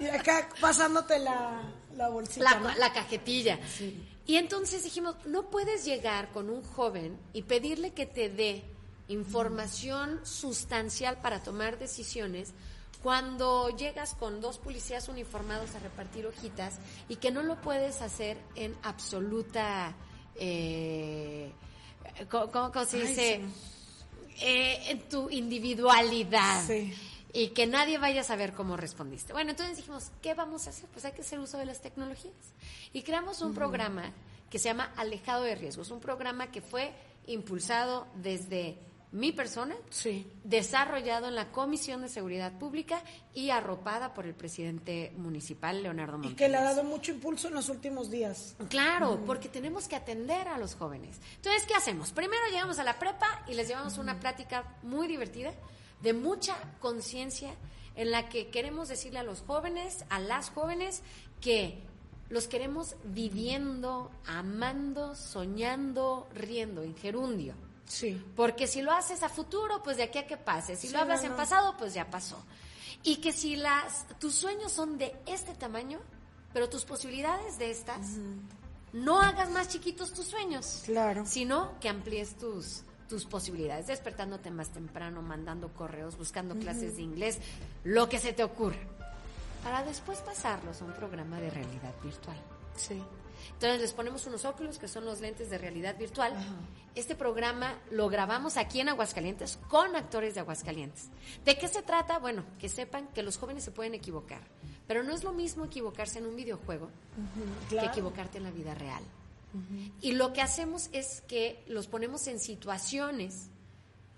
Y acá pasándote la, la bolsita. La, la cajetilla. Sí. Y entonces dijimos, no puedes llegar con un joven y pedirle que te dé información sustancial para tomar decisiones cuando llegas con dos policías uniformados a repartir hojitas y que no lo puedes hacer en absoluta, eh, ¿cómo, se dice? Eh, en tu individualidad. Sí y que nadie vaya a saber cómo respondiste. Bueno, entonces dijimos, ¿qué vamos a hacer? Pues hay que hacer uso de las tecnologías. Y creamos un programa que se llama Alejado de Riesgos, un programa que fue impulsado desde mi persona, sí. desarrollado en la Comisión de Seguridad Pública y arropada por el presidente municipal, Leonardo Montes. Y que le ha dado mucho impulso en los últimos días. Claro, porque tenemos que atender a los jóvenes. Entonces, ¿qué hacemos? Primero llegamos a la prepa y les llevamos una plática muy divertida de mucha conciencia en la que queremos decirle a los jóvenes, a las jóvenes, que los queremos viviendo, amando, soñando, riendo, en gerundio. Sí. Porque si lo haces a futuro, pues de aquí a que pase. Si lo hablas en pasado, pues ya pasó. Y que si las, tus sueños son de este tamaño, pero tus posibilidades de estas, no hagas más chiquitos tus sueños. Claro. Sino que amplíes tus, tus posibilidades, despertándote más temprano, mandando correos, buscando clases de inglés, lo que se te ocurra, para después pasarlos a un programa de realidad virtual. Sí. Entonces les ponemos unos óculos que son los lentes de realidad virtual. Este programa lo grabamos aquí en Aguascalientes con actores de Aguascalientes. ¿De qué se trata? Bueno, que sepan que los jóvenes se pueden equivocar, pero no es lo mismo equivocarse en un videojuego que equivocarte en la vida real. Y lo que hacemos es que los ponemos en situaciones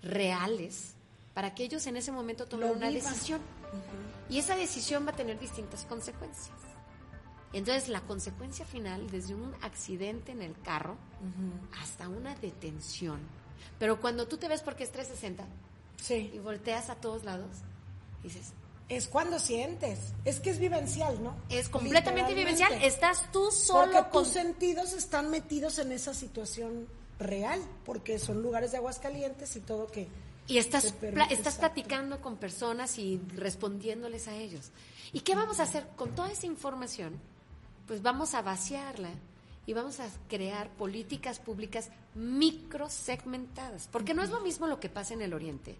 reales para que ellos en ese momento tomen una decisión. Y esa decisión va a tener distintas consecuencias. Entonces, la consecuencia final, desde un accidente en el carro hasta una detención. Pero cuando tú te ves porque es 360 sí. y volteas a todos lados, dices, es cuando sientes. Es que es vivencial, ¿no? Es completamente vivencial. Estás tú solo. Porque tus sentidos están metidos en esa situación real, porque son lugares de aguas calientes y todo que. Y estás, estás platicando con personas y respondiéndoles a ellos. ¿Y qué vamos a hacer con toda esa información? Pues vamos a vaciarla y vamos a crear políticas públicas microsegmentadas. Porque no es lo mismo lo que pasa en el oriente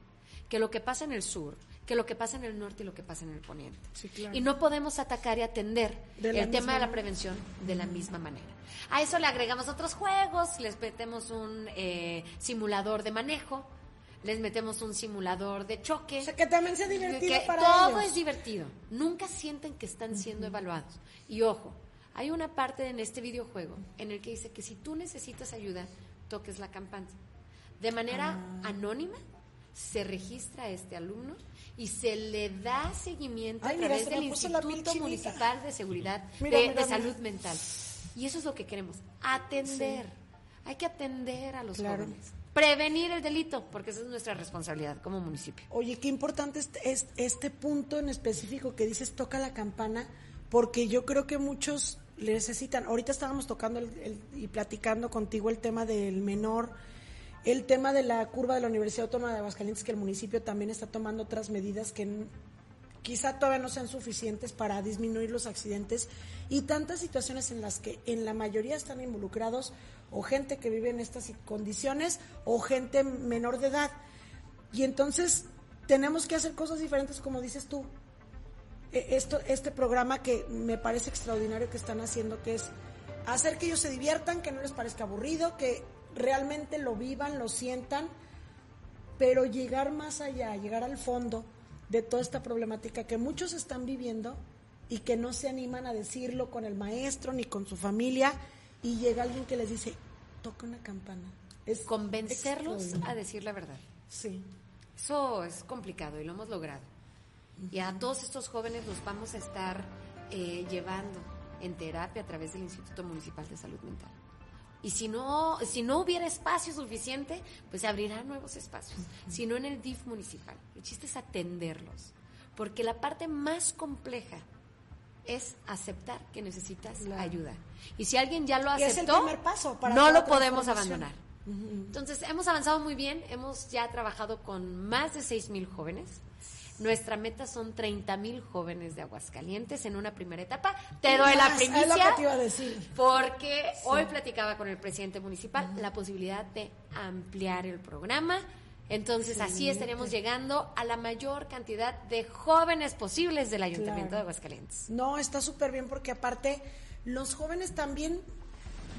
que lo que pasa en el sur, que lo que pasa en el norte y lo que pasa en el poniente. Y no podemos atacar y atender el tema de la prevención de la misma manera. A eso le agregamos otros juegos, les metemos un eh, simulador de manejo, les metemos un simulador de choque. O sea, que también sea divertido para todo es divertido. Nunca sienten que están siendo evaluados. Y ojo, hay una parte en este videojuego en el que dice que si tú necesitas ayuda, toques la campana. De manera ah. anónima se registra a este alumno y se le da seguimiento a través del Instituto Municipal de Seguridad de, Salud Mental. Y eso es lo que queremos, atender. Hay que atender a los jóvenes. Prevenir el delito, porque esa es nuestra responsabilidad como municipio. Oye, qué importante es, es este punto en específico que dices toca la campana, porque yo creo que muchos necesitan. Ahorita estábamos tocando y platicando contigo el tema del menor el tema de la curva de la Universidad Autónoma de Aguascalientes, que el municipio también está tomando otras medidas que quizá todavía no sean suficientes para disminuir los accidentes y tantas situaciones en las que en la mayoría están involucrados o gente que vive en estas condiciones o gente menor de edad. Y entonces tenemos que hacer cosas diferentes, como dices tú. E, esto, este programa que me parece extraordinario que están haciendo, que es hacer que ellos se diviertan, que no les parezca aburrido, que realmente lo vivan, lo sientan, pero llegar más allá, llegar al fondo de toda esta problemática que muchos están viviendo y que no se animan a decirlo con el maestro ni con su familia y llega alguien que les dice, toca una campana. Es convencerlos a decir la verdad. Sí. Eso es complicado y lo hemos logrado. Y a todos estos jóvenes los vamos a estar eh, llevando en terapia a través del Instituto Municipal de Salud Mental. Y si no, si no hubiera espacio suficiente, pues se abrirán nuevos espacios, si no en el DIF municipal. El chiste es atenderlos, porque la parte más compleja es aceptar que necesitas ayuda. Y si alguien ya lo aceptó, paso no lo podemos abandonar. Entonces, hemos avanzado muy bien, hemos ya trabajado con más de seis mil jóvenes nuestra meta son 30 mil jóvenes de Aguascalientes en una primera etapa. Te doy la primicia. Porque hoy platicaba con el presidente municipal la posibilidad de ampliar el programa. Entonces, así estaremos llegando a la mayor cantidad de jóvenes posibles del Ayuntamiento de Aguascalientes. No, está súper bien porque aparte los jóvenes también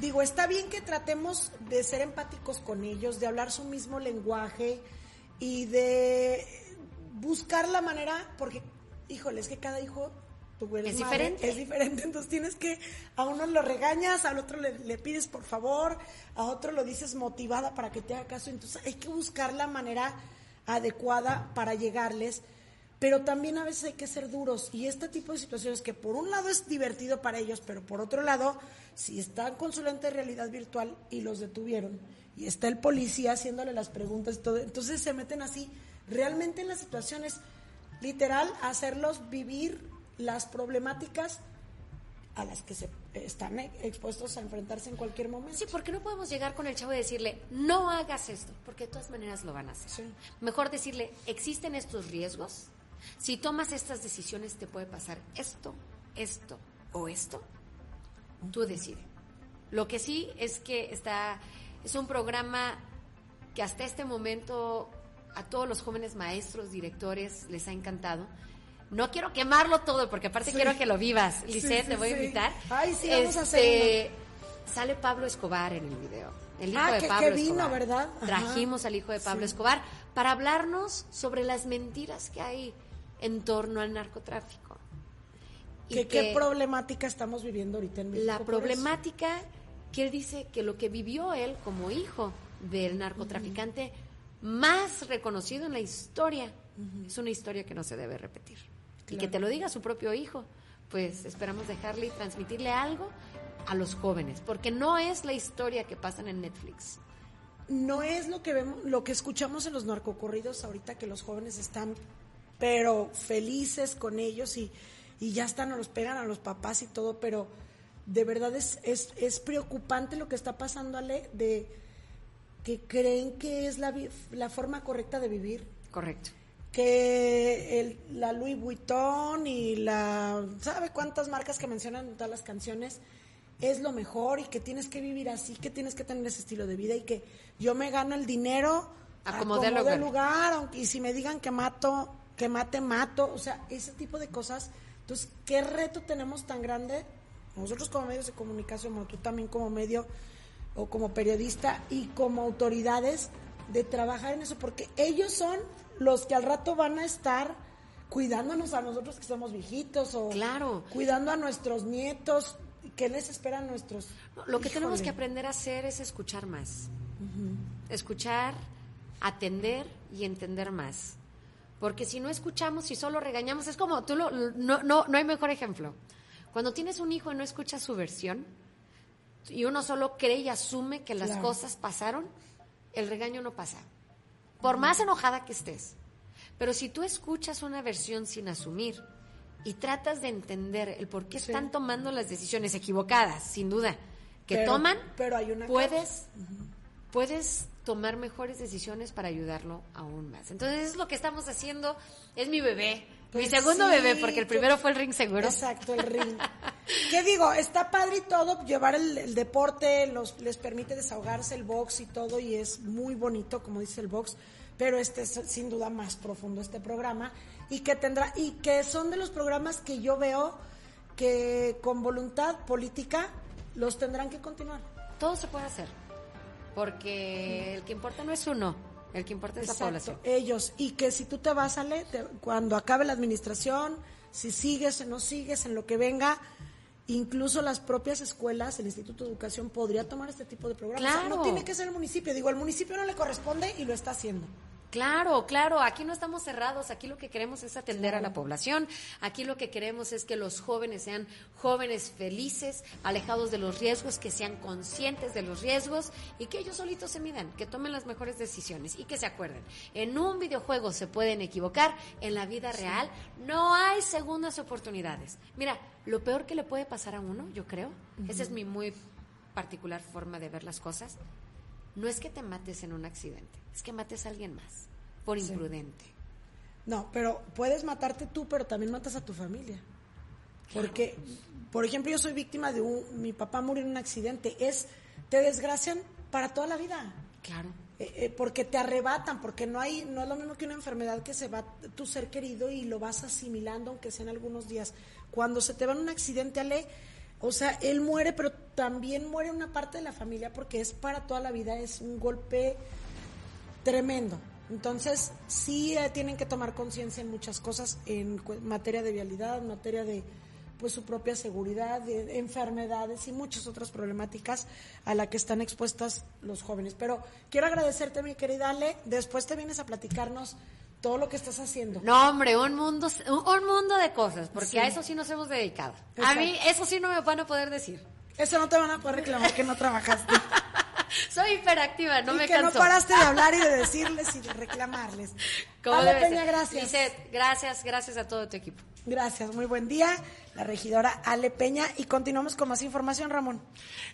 digo, está bien que tratemos de ser empáticos con ellos, de hablar su mismo lenguaje y de buscar la manera, porque, híjole, es que cada hijo es diferente. Es diferente, entonces tienes que, a uno lo regañas, al otro le, pides por favor, a otro lo dices motivada para que te haga caso, entonces hay que buscar la manera adecuada para llegarles, pero también a veces hay que ser duros. Y este tipo de situaciones que por un lado es divertido para ellos, pero por otro lado, si están con su lente de realidad virtual y los detuvieron y está el policía haciéndole las preguntas y todo, entonces se meten así realmente en las situaciones, literal, hacerlos vivir las problemáticas a las que se están expuestos a enfrentarse en cualquier momento. Sí, porque no podemos llegar con el chavo y decirle, no hagas esto, porque de todas maneras lo van a hacer. Mejor decirle, existen estos riesgos, si tomas estas decisiones te puede pasar esto, esto o esto, tú decides. Lo que sí es que está, es un programa que hasta este momento a todos los jóvenes maestros, directores, les ha encantado. No quiero quemarlo todo, porque aparte quiero que lo vivas. Lisette, te voy a invitar. Ay, sí, vamos a este, Sale Pablo Escobar en el video. El hijo ah, de Pablo vino, Escobar. ¿verdad? Trajimos al hijo de Pablo Escobar para hablarnos sobre las mentiras que hay en torno al narcotráfico. ¿Qué, ¿Qué problemática estamos viviendo ahorita en México? La problemática que él dice que lo que vivió él como hijo del narcotraficante más reconocido en la historia. Es una historia que no se debe repetir. Y que te lo diga su propio hijo, pues esperamos dejarle y transmitirle algo a los jóvenes, porque no es la historia que pasan en Netflix. No es lo que vemos, lo que escuchamos en los narcocorridos ahorita que los jóvenes están pero felices con ellos y, y ya están, o los pegan a los papás y todo, pero de verdad es, es, es preocupante lo que está pasando, Ale, de que creen que es la, la forma correcta de vivir. Correcto. Que el, la Louis Vuitton y la... ¿Sabe cuántas marcas que mencionan en todas las canciones? Es lo mejor y que tienes que vivir así, que tienes que tener ese estilo de vida y que yo me gano el dinero a como de lugar. lugar aunque, y si me digan que mato, que mate, mato. O sea, ese tipo de cosas. Entonces, ¿qué reto tenemos tan grande? Nosotros como medios de comunicación, como tú también como medio o como periodista y como autoridades de trabajar en eso, porque ellos son los que al rato van a estar cuidándonos a nosotros que somos viejitos o claro. cuidando a nuestros nietos. ¿Qué les esperan nuestros? lo que tenemos que aprender a hacer es escuchar más. Escuchar, atender y entender más. Porque si no escuchamos y solo regañamos, es como, tú lo, no, no, no hay mejor ejemplo. Cuando tienes un hijo y no escuchas su versión, y uno solo cree y asume que las cosas pasaron, el regaño no pasa. Por más enojada que estés. Pero si tú escuchas una versión sin asumir y tratas de entender el por qué están tomando las decisiones equivocadas, sin duda, que toman, pero hay una puedes, puedes tomar mejores decisiones para ayudarlo aún más. Entonces, es lo que estamos haciendo. Es mi bebé. Mi segundo bebé, porque el primero fue el ring seguro. Exacto, el ring. ¿Qué digo? Está padre y todo, llevar el, deporte los, les permite desahogarse el box y todo, y es muy bonito, como dice el box pero este es sin duda más profundo este programa y que tendrá y que son de los programas que yo veo que con voluntad política los tendrán que continuar. Todo se puede hacer, porque el que importa no es uno, el que importa es la población. Ellos y que si tú te vas a cuando acabe la administración, si sigues o no sigues en lo que venga, incluso las propias escuelas, el Instituto de Educación podría tomar este tipo de programas. no tiene que ser el municipio, digo, el municipio no le corresponde y lo está haciendo. Claro, claro, aquí no estamos cerrados, aquí lo que queremos es atender a la población, aquí lo que queremos es que los jóvenes sean jóvenes felices, alejados de los riesgos, que sean conscientes de los riesgos y que ellos solitos se midan, que tomen las mejores decisiones y que se acuerden, en un videojuego se pueden equivocar, en la vida real no hay segundas oportunidades. Mira, lo peor que le puede pasar a uno, yo creo, esa es mi muy particular forma de ver las cosas, no es que te mates en un accidente, es que mates a alguien más, por imprudente. No, pero puedes matarte tú, pero también matas a tu familia. Porque, por ejemplo, yo soy víctima de un, mi papá murió en un accidente, es, te desgracian para toda la vida. Claro. Eh, eh, porque te arrebatan, porque no hay, no es lo mismo que una enfermedad que se va tu ser querido y lo vas asimilando, aunque sean algunos días. Cuando se te va en un accidente, Ale, o sea, él muere, pero también muere una parte de la familia porque es para toda la vida, es un golpe tremendo. Entonces, sí eh, tienen que tomar conciencia en muchas cosas, en materia de vialidad, en materia de pues su propia seguridad, de enfermedades y muchas otras problemáticas a las que están expuestas los jóvenes. Pero quiero agradecerte, mi querida Ale. Después te vienes a platicarnos todo lo que estás haciendo. No, hombre, un mundo, un mundo de cosas, porque a eso sí nos hemos dedicado. A mí eso sí no me van a poder decir. Eso no te van a poder reclamar que no trabajaste. Soy hiperactiva, no me que no paraste de hablar y de decirles y de reclamarles. Peña, gracias. gracias, gracias a todo tu equipo. Gracias, muy buen día. La regidora Ale Peña y continuamos con más información, Ramón.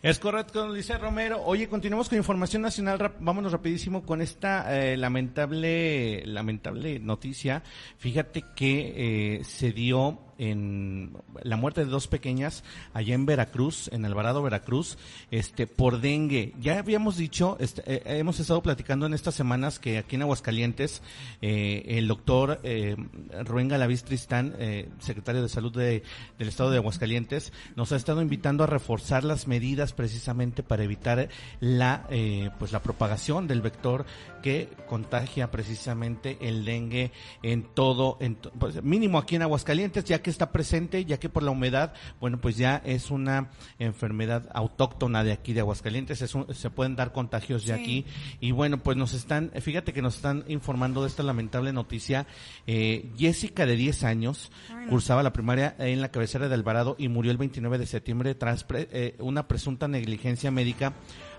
Es correcto, dice Romero. Oye, continuamos con información nacional. Vámonos rapidísimo con esta eh, lamentable, lamentable noticia. Fíjate que eh, se dio en la muerte de dos pequeñas allá en Veracruz, en Alvarado, Veracruz, este, por dengue. Ya habíamos dicho, este, eh, hemos estado platicando en estas semanas que aquí en Aguascalientes eh, el doctor eh, Rubén Galaviz Tristán, eh, secretario de Salud de, del Estado de Aguascalientes, nos ha estado invitando a reforzar las medidas precisamente para evitar la, eh, pues la propagación del vector que contagia precisamente el dengue en todo, en pues, mínimo aquí en Aguascalientes, ya que está presente, ya que por la humedad, bueno, pues ya es una enfermedad autóctona de aquí de Aguascalientes, se pueden dar contagios de aquí y bueno, pues nos están, fíjate que nos están informando de esta lamentable noticia. Eh, Jessica de 10 años cursaba la primaria en la cabecera de Alvarado y murió el 29 de septiembre tras eh, una presunta negligencia médica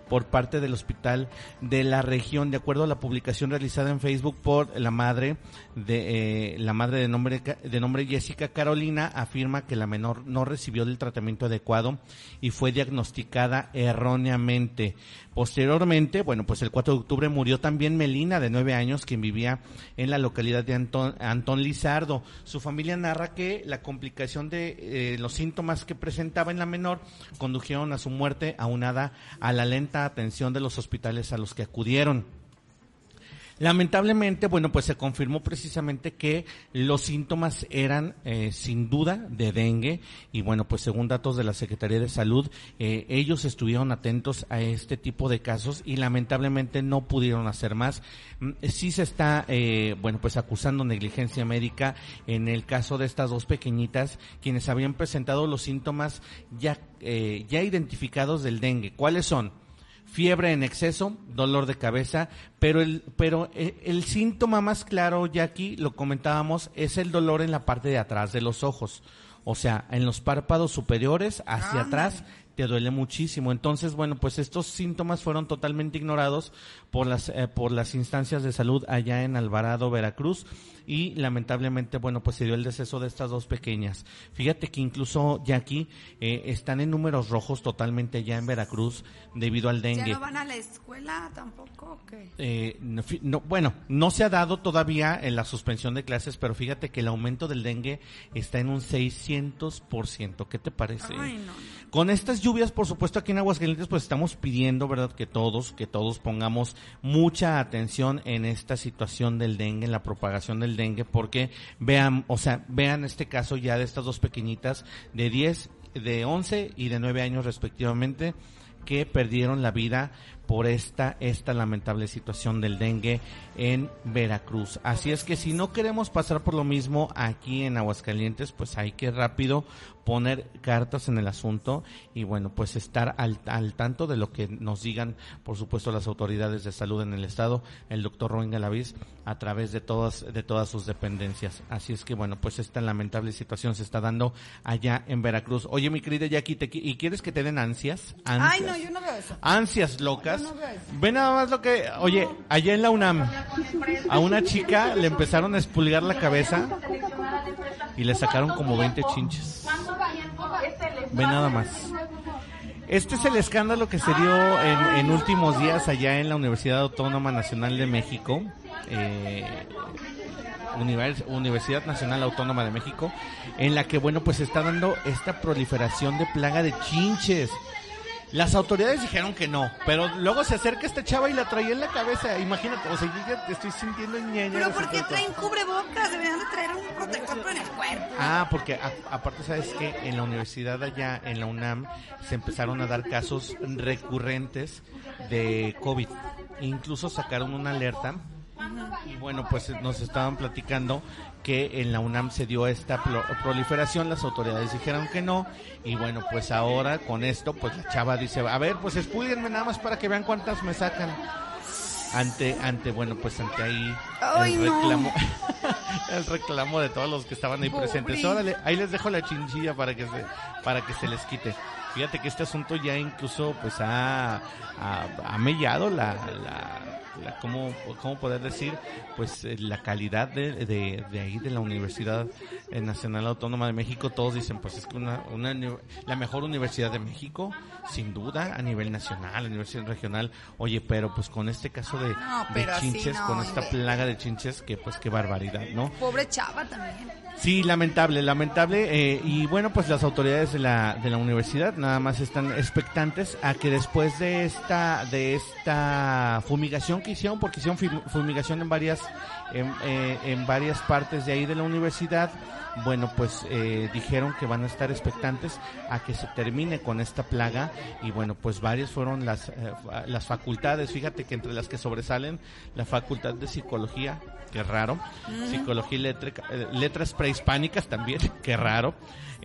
por parte del hospital de la región, de acuerdo a la publicación realizada en Facebook por la madre de eh, la madre de nombre de nombre Jessica Carolina afirma que la menor no recibió el tratamiento adecuado y fue diagnosticada erróneamente. Posteriormente, bueno, pues el 4 de octubre murió también Melina de 9 años quien vivía en la localidad de Antón, Lizardo. Su familia narra que la complicación de eh, los síntomas que presentaba en la menor condujeron a su muerte aunada a la lenta atención de los hospitales a los que acudieron. Lamentablemente, bueno, pues se confirmó precisamente que los síntomas eran eh, sin duda de dengue y bueno, pues según datos de la Secretaría de Salud, eh, ellos estuvieron atentos a este tipo de casos y lamentablemente no pudieron hacer más. Mm, sí se está, eh, bueno, pues acusando negligencia médica en el caso de estas dos pequeñitas quienes habían presentado los síntomas ya, ya identificados del dengue. ¿Cuáles son? Fiebre en exceso, dolor de cabeza, pero el, pero eh, el, síntoma más claro, Jackie, lo comentábamos, es el dolor en la parte de atrás de los ojos. O sea, en los párpados superiores, hacia atrás, te duele muchísimo. Entonces, bueno, pues estos síntomas fueron totalmente ignorados por las, eh, por las instancias de salud allá en Alvarado, Veracruz y lamentablemente, bueno, pues se dio el deceso de estas dos pequeñas. Fíjate que incluso ya aquí eh, están en números rojos totalmente ya en Veracruz debido al dengue. ¿Ya no van a la escuela tampoco? Eh, no, bueno, no se ha dado todavía en la suspensión de clases, pero fíjate que el aumento del dengue está en un 600%. ¿Qué te parece? Con estas lluvias, por supuesto, aquí en Aguascalientes, pues estamos pidiendo, ¿verdad?, que todos, que todos pongamos mucha atención en esta situación del dengue, en la propagación del dengue, porque vean, o sea, vean este caso ya de estas dos pequeñitas de 10, de 11 y de 9 años respectivamente, que perdieron la vida por esta, esta lamentable situación del dengue en Veracruz. Así es que si no queremos pasar por lo mismo aquí en Aguascalientes, pues hay que rápido poner cartas en el asunto y bueno, pues estar al, al tanto de lo que nos digan, por supuesto, las autoridades de salud en el estado, el doctor Rubén Galaviz, a través de todas, de todas sus dependencias. Así es que bueno, pues esta lamentable situación se está dando allá en Veracruz. Oye, mi querida Jackie, ¿y quieres que te den ansias? Ay, no, yo no veo eso. Ansias locas. Ve nada más lo que, oye, allá en la UNAM, a una chica le empezaron a expulgar la cabeza y le sacaron como 20 chinches. Ve nada más. Este es el escándalo que se dio en, últimos días allá en la Universidad Autónoma Nacional de México. Eh, Universidad Nacional Autónoma de México, en la que, bueno, pues está dando esta proliferación de plaga de chinches. Las autoridades dijeron que no, pero luego se acerca esta chava y la traía en la cabeza. Imagínate, o sea, yo ya te estoy sintiendo ñeña. Pero ¿por qué traen cubrebocas? Deberían de traer un protector en el cuerpo. Ah, porque aparte, ¿sabes que En la universidad allá, en la UNAM, se empezaron a dar casos recurrentes de COVID. Incluso sacaron una alerta y bueno, pues nos estaban platicando que en la UNAM se dio esta proliferación, las autoridades dijeron que no, y bueno, pues ahora con esto, pues la chava dice, a ver, pues expúlguenme nada más para que vean cuántas me sacan. Ante, ante, bueno, pues ante ahí el reclamo, el reclamo de todos los que estaban ahí presentes. Órale, ahí les dejo la chinchilla para que se, para que se les quite. Fíjate que este asunto ya incluso pues ha, ha, mellado la, la, ¿cómo, ¿cómo, poder decir? Pues eh, la calidad de, de, ahí de la Universidad eh, Nacional Autónoma de México. Todos dicen pues es que una, una, la mejor universidad de México, sin duda, a nivel nacional, a nivel regional. Oye, pero pues con este caso de, chinches, con esta plaga de chinches, que pues qué barbaridad, ¿no? Pobre chava también. Sí, lamentable, lamentable. Eh, y bueno, pues las autoridades de la, de la universidad nada más están expectantes a que después de esta, de esta fumigación que hicieron, porque hicieron fumigación en varias, en, eh, en varias partes de ahí de la universidad, bueno, pues eh, dijeron que van a estar expectantes a que se termine con esta plaga y bueno, pues varias fueron las, las facultades, fíjate que entre las que sobresalen la facultad de psicología, qué raro. Psicología y eh, letras prehispánicas también, qué raro.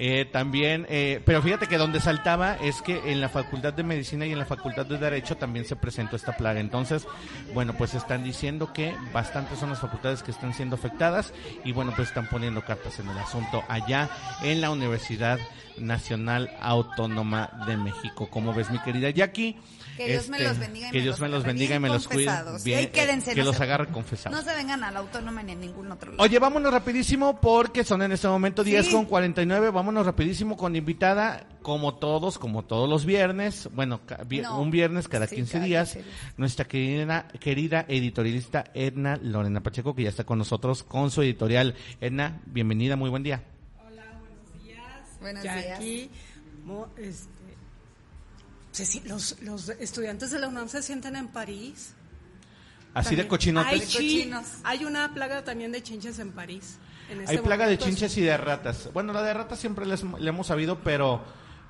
Eh, también, eh, pero fíjate que donde saltaba es que en la Facultad de Medicina y en la Facultad de Derecho también se presentó esta plaga. Entonces, bueno, pues están diciendo que bastantes son las facultades que están siendo afectadas y bueno, pues están poniendo cartas en el asunto allá en la Universidad Nacional Autónoma de México. Como ves, mi querida Jackie? Que Dios me los este, bendiga y que me Dios los me los bendiga y me los cuide. Bien, quédense, que los agarre confesados. No se vengan a la autónoma ni a ningún otro lado. Oye, vámonos rapidísimo porque son en este momento 10 con 49. Vámonos rapidísimo con invitada, como todos, como todos los viernes. Bueno, un viernes cada 15 días. Nuestra querida, querida editorialista Edna Lorena Pacheco, que ya está con nosotros con su editorial. Edna, bienvenida, muy buen día. Hola, buenos días. Buenos días. Los, los estudiantes de la UNAM se sienten en París. Así de cochinotes. Hay, cochinos. hay una plaga también de chinches en París. Hay este plaga de chinches y de ratas. Bueno, la de ratas siempre le hemos sabido, pero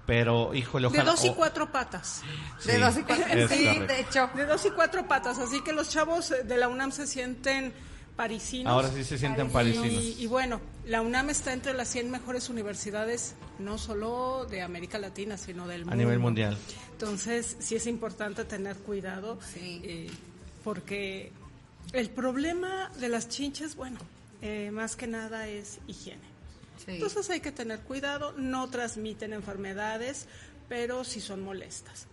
pero híjole, ojalá. De dos y cuatro patas. de dos y cuatro, sí, de hecho. De dos y cuatro patas, así que los chavos de la UNAM se sienten parisinos. Ahora sí se sienten parisinos. Y, bueno, la UNAM está entre las 100 mejores universidades, no solo de América Latina, sino del mundo. A nivel mundial. Entonces, sí es importante tener cuidado, eh, porque el problema de las chinches, bueno, eh, más que nada es higiene. Entonces hay que tener cuidado, no transmiten enfermedades, pero sí son molestas.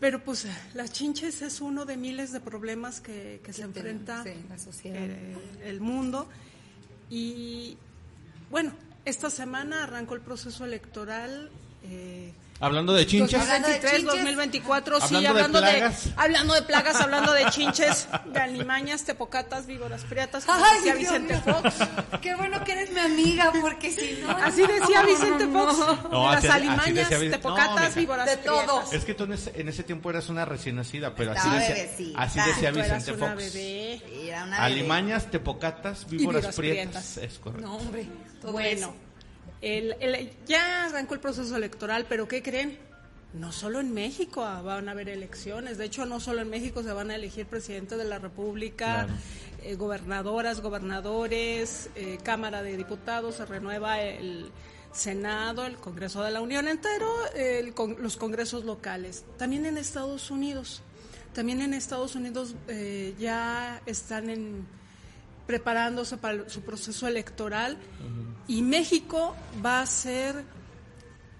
Pero pues las chinches es uno de miles de problemas que, se enfrenta eh, el mundo. Y bueno, esta semana arrancó el proceso electoral. Eh, Hablando de chinches. 2023, 2024, sí, hablando de, hablando de plagas, hablando de chinches, de alimañas, tepocatas, víboras priatas, Ay, decía Vicente Fox. Qué bueno que eres mi amiga, porque si no... Así decía Vicente Fox, las alimañas, tepocatas, víboras de todo. Es que tú en ese, en ese, tiempo eras una recién nacida, pero así decía, así decía Vicente Fox. Bebé. Alimañas, tepocatas, víboras, prietas. Es correcto. No, hombre, todo bueno. El, ya arrancó el proceso electoral, pero ¿qué creen? No solo en México van a haber elecciones, de hecho no solo en México se van a elegir presidente de la República, eh, gobernadoras, gobernadores, eh, Cámara de Diputados, se renueva el Senado, el Congreso de la Unión entero, los congresos locales. También en Estados Unidos, también en Estados Unidos eh, ya están en preparándose para su proceso electoral y México va a ser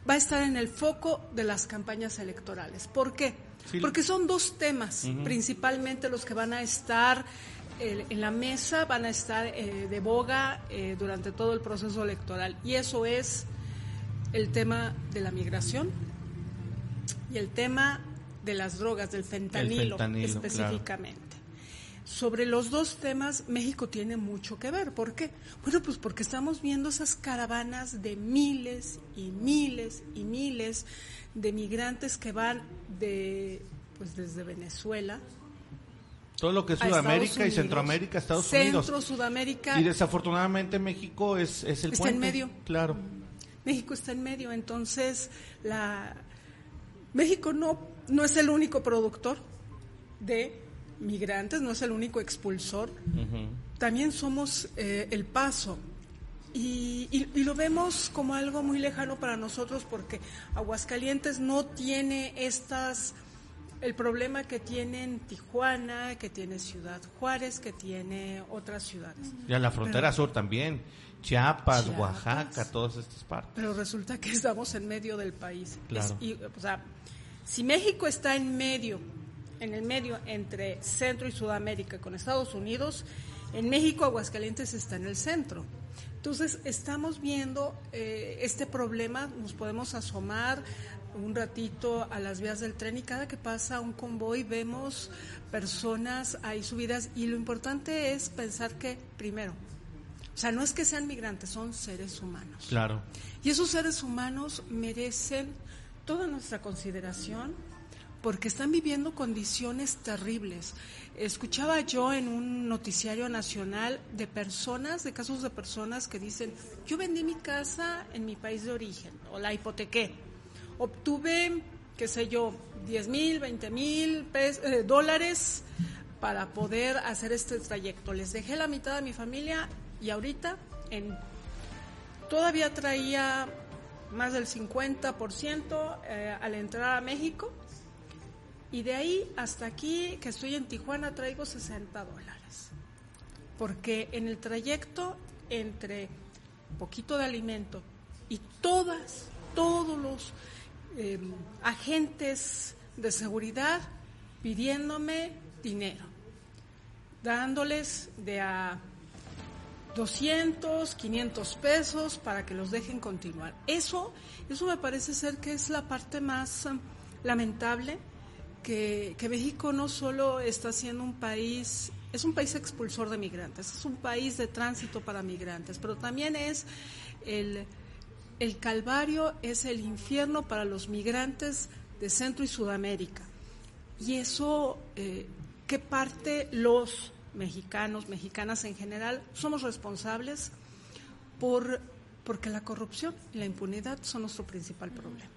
va a estar en el foco de las campañas electorales. ¿Por qué? Porque son dos temas principalmente los que van a estar eh, en la mesa, van a estar eh, de boga eh, durante todo el proceso electoral y eso es el tema de la migración y el tema de las drogas, del fentanilo, específicamente. Sobre los dos temas, México tiene mucho que ver. ¿Por qué? Bueno, pues porque estamos viendo esas caravanas de miles y miles y miles de migrantes que van de, pues desde Venezuela, todo lo que es Sudamérica y Centroamérica, Estados Unidos. Centro, Sudamérica. Y desafortunadamente México es, es el está en medio. Claro. México está en medio, entonces la México no no es el único productor de migrantes, no es el único expulsor, también somos eh, el paso. Y, y, lo vemos como algo muy lejano para nosotros porque Aguascalientes no tiene estas, el problema que tienen Tijuana, que tiene Ciudad Juárez, que tiene otras ciudades. Y a la frontera sur también, Chiapas, Oaxaca, todas estas partes. Pero resulta que estamos en medio del país. Claro. o sea, si México está en medio en el medio entre Centro y Sudamérica con Estados Unidos, en México Aguascalientes está en el centro. Entonces, estamos viendo eh, este problema, nos podemos asomar un ratito a las vías del tren y cada que pasa un convoy vemos personas ahí subidas y lo importante es pensar que, primero, o sea, no es que sean migrantes, son seres humanos. Claro. Y esos seres humanos merecen toda nuestra consideración, porque están viviendo condiciones terribles. Escuchaba yo en un noticiario nacional de personas, de casos de personas que dicen, yo vendí mi casa en mi país de origen o la hipotequé, obtuve, qué sé yo, 10 mil, 20 mil eh, dólares para poder hacer este trayecto. Les dejé la mitad de mi familia y ahorita en, todavía traía más del 50% eh, al entrar a México y de ahí hasta aquí, que estoy en Tijuana, traigo 60 dólares. Porque en el trayecto entre poquito de alimento y todas, todos los em, agentes de seguridad pidiéndome dinero, dándoles de a 200, 500 pesos para que los dejen continuar. Eso, eso me parece ser que es la parte más em, lamentable que, México no solo está siendo un país, es un país expulsor de migrantes, es un país de tránsito para migrantes, pero también es el, el calvario, es el infierno para los migrantes de Centro y Sudamérica. Y eso, eh, qué parte los mexicanos, mexicanas en general, somos responsables por porque la corrupción y la impunidad son nuestro principal problema.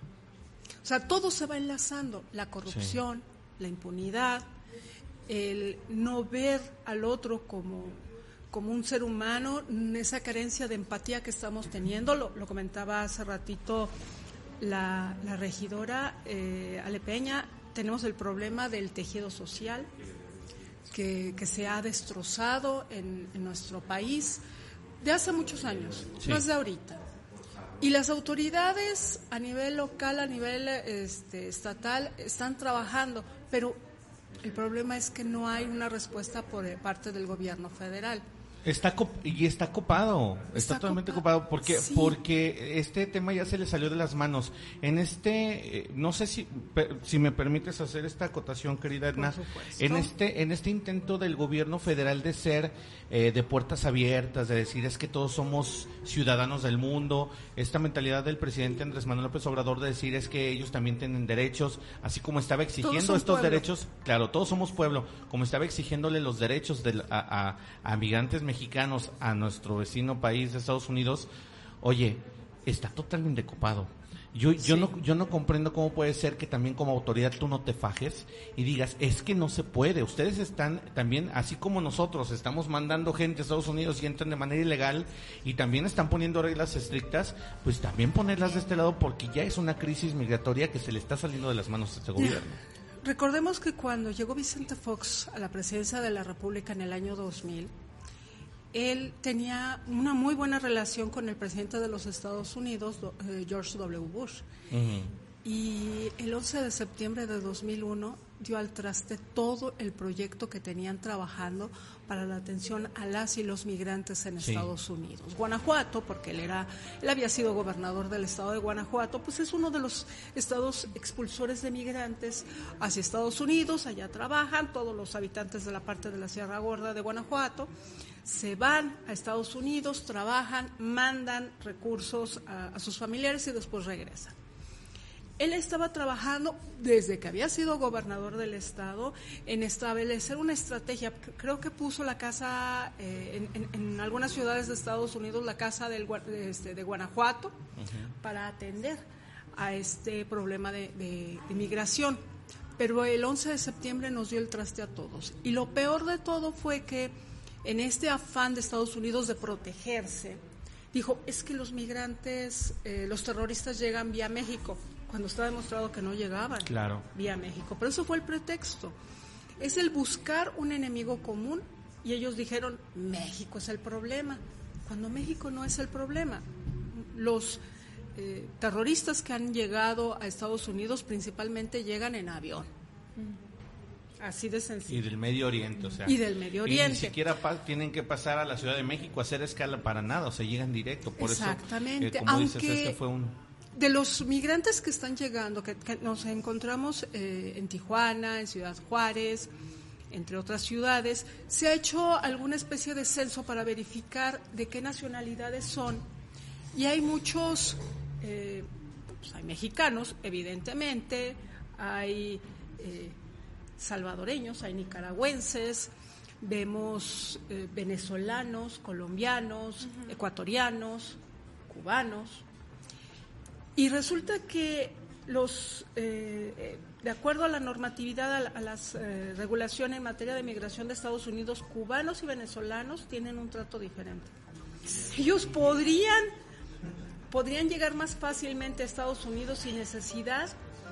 O sea, todo se va enlazando, la corrupción, la impunidad, el no ver al otro como, como un ser humano, esa carencia de empatía que estamos teniendo, lo, comentaba hace ratito la, regidora eh, Alepeña, tenemos el problema del tejido social que, se ha destrozado en, nuestro país de hace muchos años, no es de ahorita. Y las autoridades a nivel local, a nivel este, estatal, están trabajando, pero el problema es que no hay una respuesta por parte del gobierno federal. Está y está copado, está, totalmente copado, porque porque este tema ya se le salió de las manos. En este, eh, no sé si si me permites hacer esta acotación, querida Edna, en este en este intento del gobierno federal de ser eh, de puertas abiertas, de decir es que todos somos ciudadanos del mundo, esta mentalidad del presidente Andrés Manuel López Obrador de decir es que ellos también tienen derechos, así como estaba exigiendo estos derechos, claro, todos somos pueblo, como estaba exigiéndole los derechos de, a, a migrantes mexicanos mexicanos a nuestro vecino país de Estados Unidos, oye, está totalmente copado. Yo, yo, no, yo no comprendo cómo puede ser que también como autoridad tú no te fajes y digas, es que no se puede. Ustedes están también, así como nosotros, estamos mandando gente a Estados Unidos y entran de manera ilegal y también están poniendo reglas estrictas, pues también ponerlas de este lado porque ya es una crisis migratoria que se le está saliendo de las manos a este gobierno. Recordemos que cuando llegó Vicente Fox a la presidencia de la República en el año 2000, él tenía una muy buena relación con el presidente de los Estados Unidos, eh, George W. Bush. Y el 11 de septiembre de 2001 dio al traste todo el proyecto que tenían trabajando para la atención a las y los migrantes en Estados Unidos. Guanajuato, porque él era, él había sido gobernador del estado de Guanajuato, pues es uno de los estados expulsores de migrantes hacia Estados Unidos, allá trabajan todos los habitantes de la parte de la Sierra Gorda de Guanajuato se van a Estados Unidos, trabajan, mandan recursos a, sus familiares y después regresan. Él estaba trabajando desde que había sido gobernador del estado en establecer una estrategia. Creo que puso la casa eh, en, algunas ciudades de Estados Unidos, la casa del, de, este, de Guanajuato, para atender a este problema de, de inmigración. Pero el 11 de septiembre nos dio el traste a todos. Y lo peor de todo fue que en este afán de Estados Unidos de protegerse, dijo, es que los migrantes, eh, los terroristas llegan vía México, cuando está demostrado que no llegaban vía México. Pero eso fue el pretexto. Es el buscar un enemigo común y ellos dijeron, México es el problema, cuando México no es el problema. Los eh, terroristas que han llegado a Estados Unidos principalmente llegan en avión. Así de sencillo. Y del Medio Oriente, o sea. Y del Medio Oriente. ni siquiera tienen que pasar a la Ciudad de México a hacer escala para nada, o sea, llegan directo. Por Exactamente. eso, eh, como dices, este fue un... De los migrantes que están llegando, que, nos encontramos eh, en Tijuana, en Ciudad Juárez, entre otras ciudades, se ha hecho alguna especie de censo para verificar de qué nacionalidades son. Y hay muchos, eh, pues hay mexicanos, evidentemente, hay salvadoreños, hay nicaragüenses, vemos eh, venezolanos, colombianos, ecuatorianos, cubanos. Y resulta que los, eh, eh, de acuerdo a la normatividad, a, las regulaciones en materia de migración de Estados Unidos, cubanos y venezolanos tienen un trato diferente. Ellos podrían, podrían llegar más fácilmente a Estados Unidos sin necesidad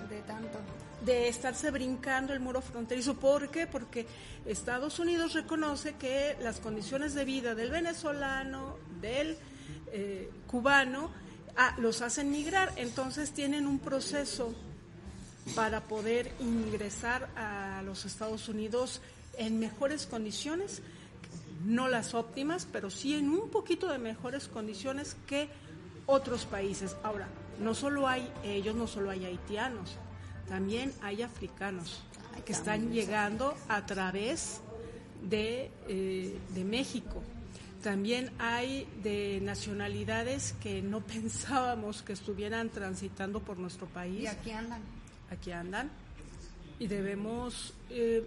de tanto de estarse brincando el muro fronterizo. ¿Por qué? Porque Estados Unidos reconoce que las condiciones de vida del venezolano, del eh, cubano, ah, los hacen migrar. Entonces tienen un proceso para poder ingresar a los Estados Unidos en mejores condiciones, no las óptimas, pero sí en un poquito de mejores condiciones que otros países. Ahora, no solo hay ellos, no solo hay haitianos, también hay africanos que están llegando a través de, eh, de México. También hay de nacionalidades que no pensábamos que estuvieran transitando por nuestro país. Y aquí andan. Aquí andan. Y debemos... Eh,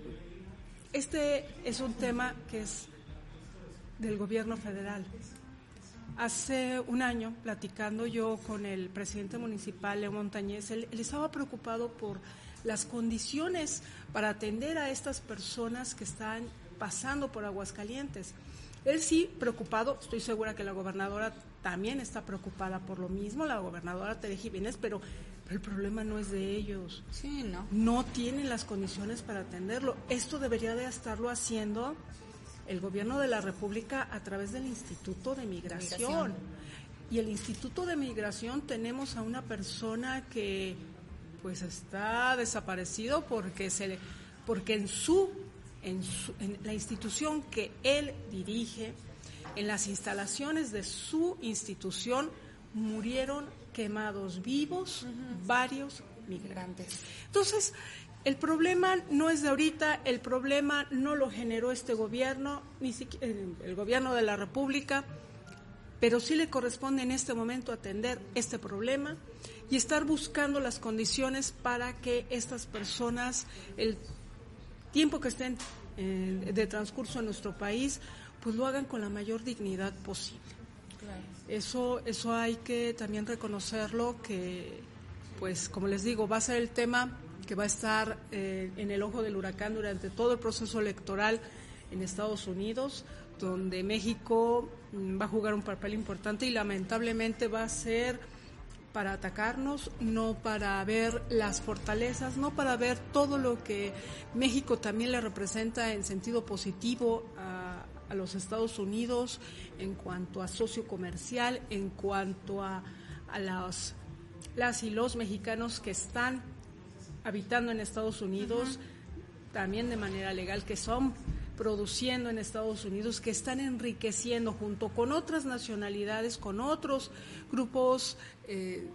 este es un tema que es del gobierno federal. Hace un año, platicando yo con el presidente municipal, Leo Montañez, él, estaba preocupado por las condiciones para atender a estas personas que están pasando por Aguascalientes. Él sí preocupado, estoy segura que la gobernadora también está preocupada por lo mismo, la gobernadora Tere Jiménez, pero, el problema no es de ellos. Sí, ¿no? No tienen las condiciones para atenderlo. Esto debería de estarlo haciendo el gobierno de la República a través del Instituto de Migración. Y el Instituto de Migración tenemos a una persona que pues está desaparecido porque se le, porque en su, en en la institución que él dirige, en las instalaciones de su institución murieron quemados vivos varios migrantes. Entonces, el problema no es de ahorita, el problema no lo generó este gobierno, ni siquiera el gobierno de la República, pero sí le corresponde en este momento atender este problema y estar buscando las condiciones para que estas personas, el tiempo que estén eh, de transcurso en nuestro país, pues lo hagan con la mayor dignidad posible. Eso, eso hay que también reconocerlo que, pues como les digo, va a ser el tema que va a estar eh, en el ojo del huracán durante todo el proceso electoral en Estados Unidos, donde México mm, va a jugar un papel importante y lamentablemente va a ser para atacarnos, no para ver las fortalezas, no para ver todo lo que México también le representa en sentido positivo a, los Estados Unidos en cuanto a socio comercial, en cuanto a, a las, las y los mexicanos que están habitando en Estados Unidos, también de manera legal, que son produciendo en Estados Unidos, que están enriqueciendo junto con otras nacionalidades, con otros grupos eh,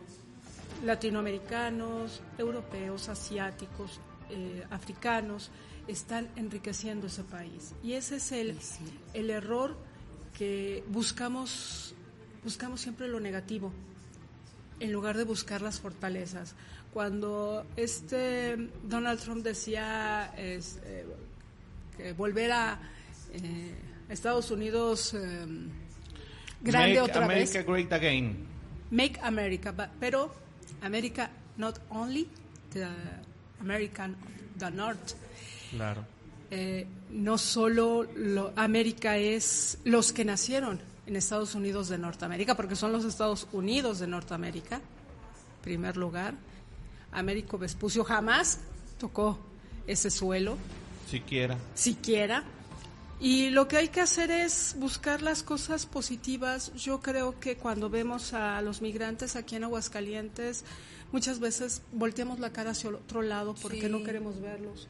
latinoamericanos, europeos, asiáticos, eh, africanos, están enriqueciendo ese país. Y ese es el, el error que buscamos, buscamos siempre lo negativo, en lugar de buscar las fortalezas cuando este Donald Trump decía eh, que volver a eh, Estados Unidos eh, grande Make otra America great again. Make America, pero America not only the American the North. Claro. no solo lo, América es los que nacieron en Estados Unidos de Norteamérica, porque son los Estados Unidos de Norteamérica, primer lugar Américo Vespucio jamás tocó ese suelo. Siquiera. Siquiera. Y lo que hay que hacer es buscar las cosas positivas. Yo creo que cuando vemos a los migrantes aquí en Aguascalientes, muchas veces volteamos la cara hacia el otro lado porque no queremos verlos.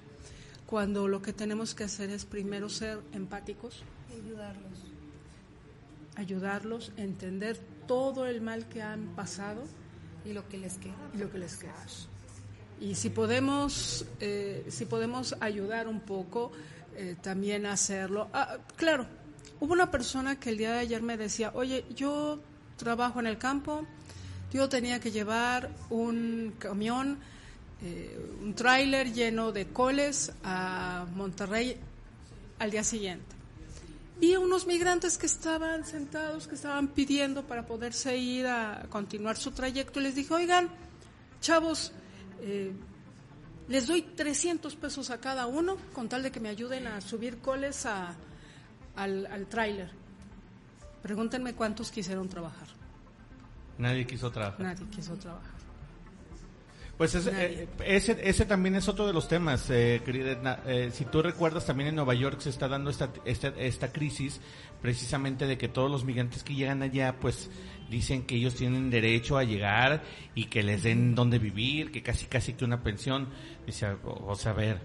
Cuando lo que tenemos que hacer es primero ser empáticos. Ayudarlos. Ayudarlos, entender todo el mal que han pasado y lo que les queda. Y lo que les queda. Y si podemos, eh, si podemos ayudar un poco, eh, también hacerlo. Ah, claro, hubo una persona que el día de ayer me decía, oye, yo trabajo en el campo, yo tenía que llevar un camión, eh, un tráiler lleno de coles a Monterrey al día siguiente vi unos migrantes que estaban sentados, que estaban pidiendo para poderse ir a continuar su trayecto y les dije, oigan, chavos, eh, les doy 300 pesos a cada uno con tal de que me ayuden a subir coles a, al, al tráiler. Pregúntenme cuántos quisieron trabajar. Nadie quiso trabajar. Nadie quiso trabajar. Pues eh, ese, ese también es otro de los temas, eh, querida eh, si tú recuerdas, también en Nueva York se está dando esta, esta, esta crisis precisamente de que todos los migrantes que llegan allá, pues dicen que ellos tienen derecho a llegar y que les den donde vivir, que casi casi que una pensión. Dice, o sea, a ver,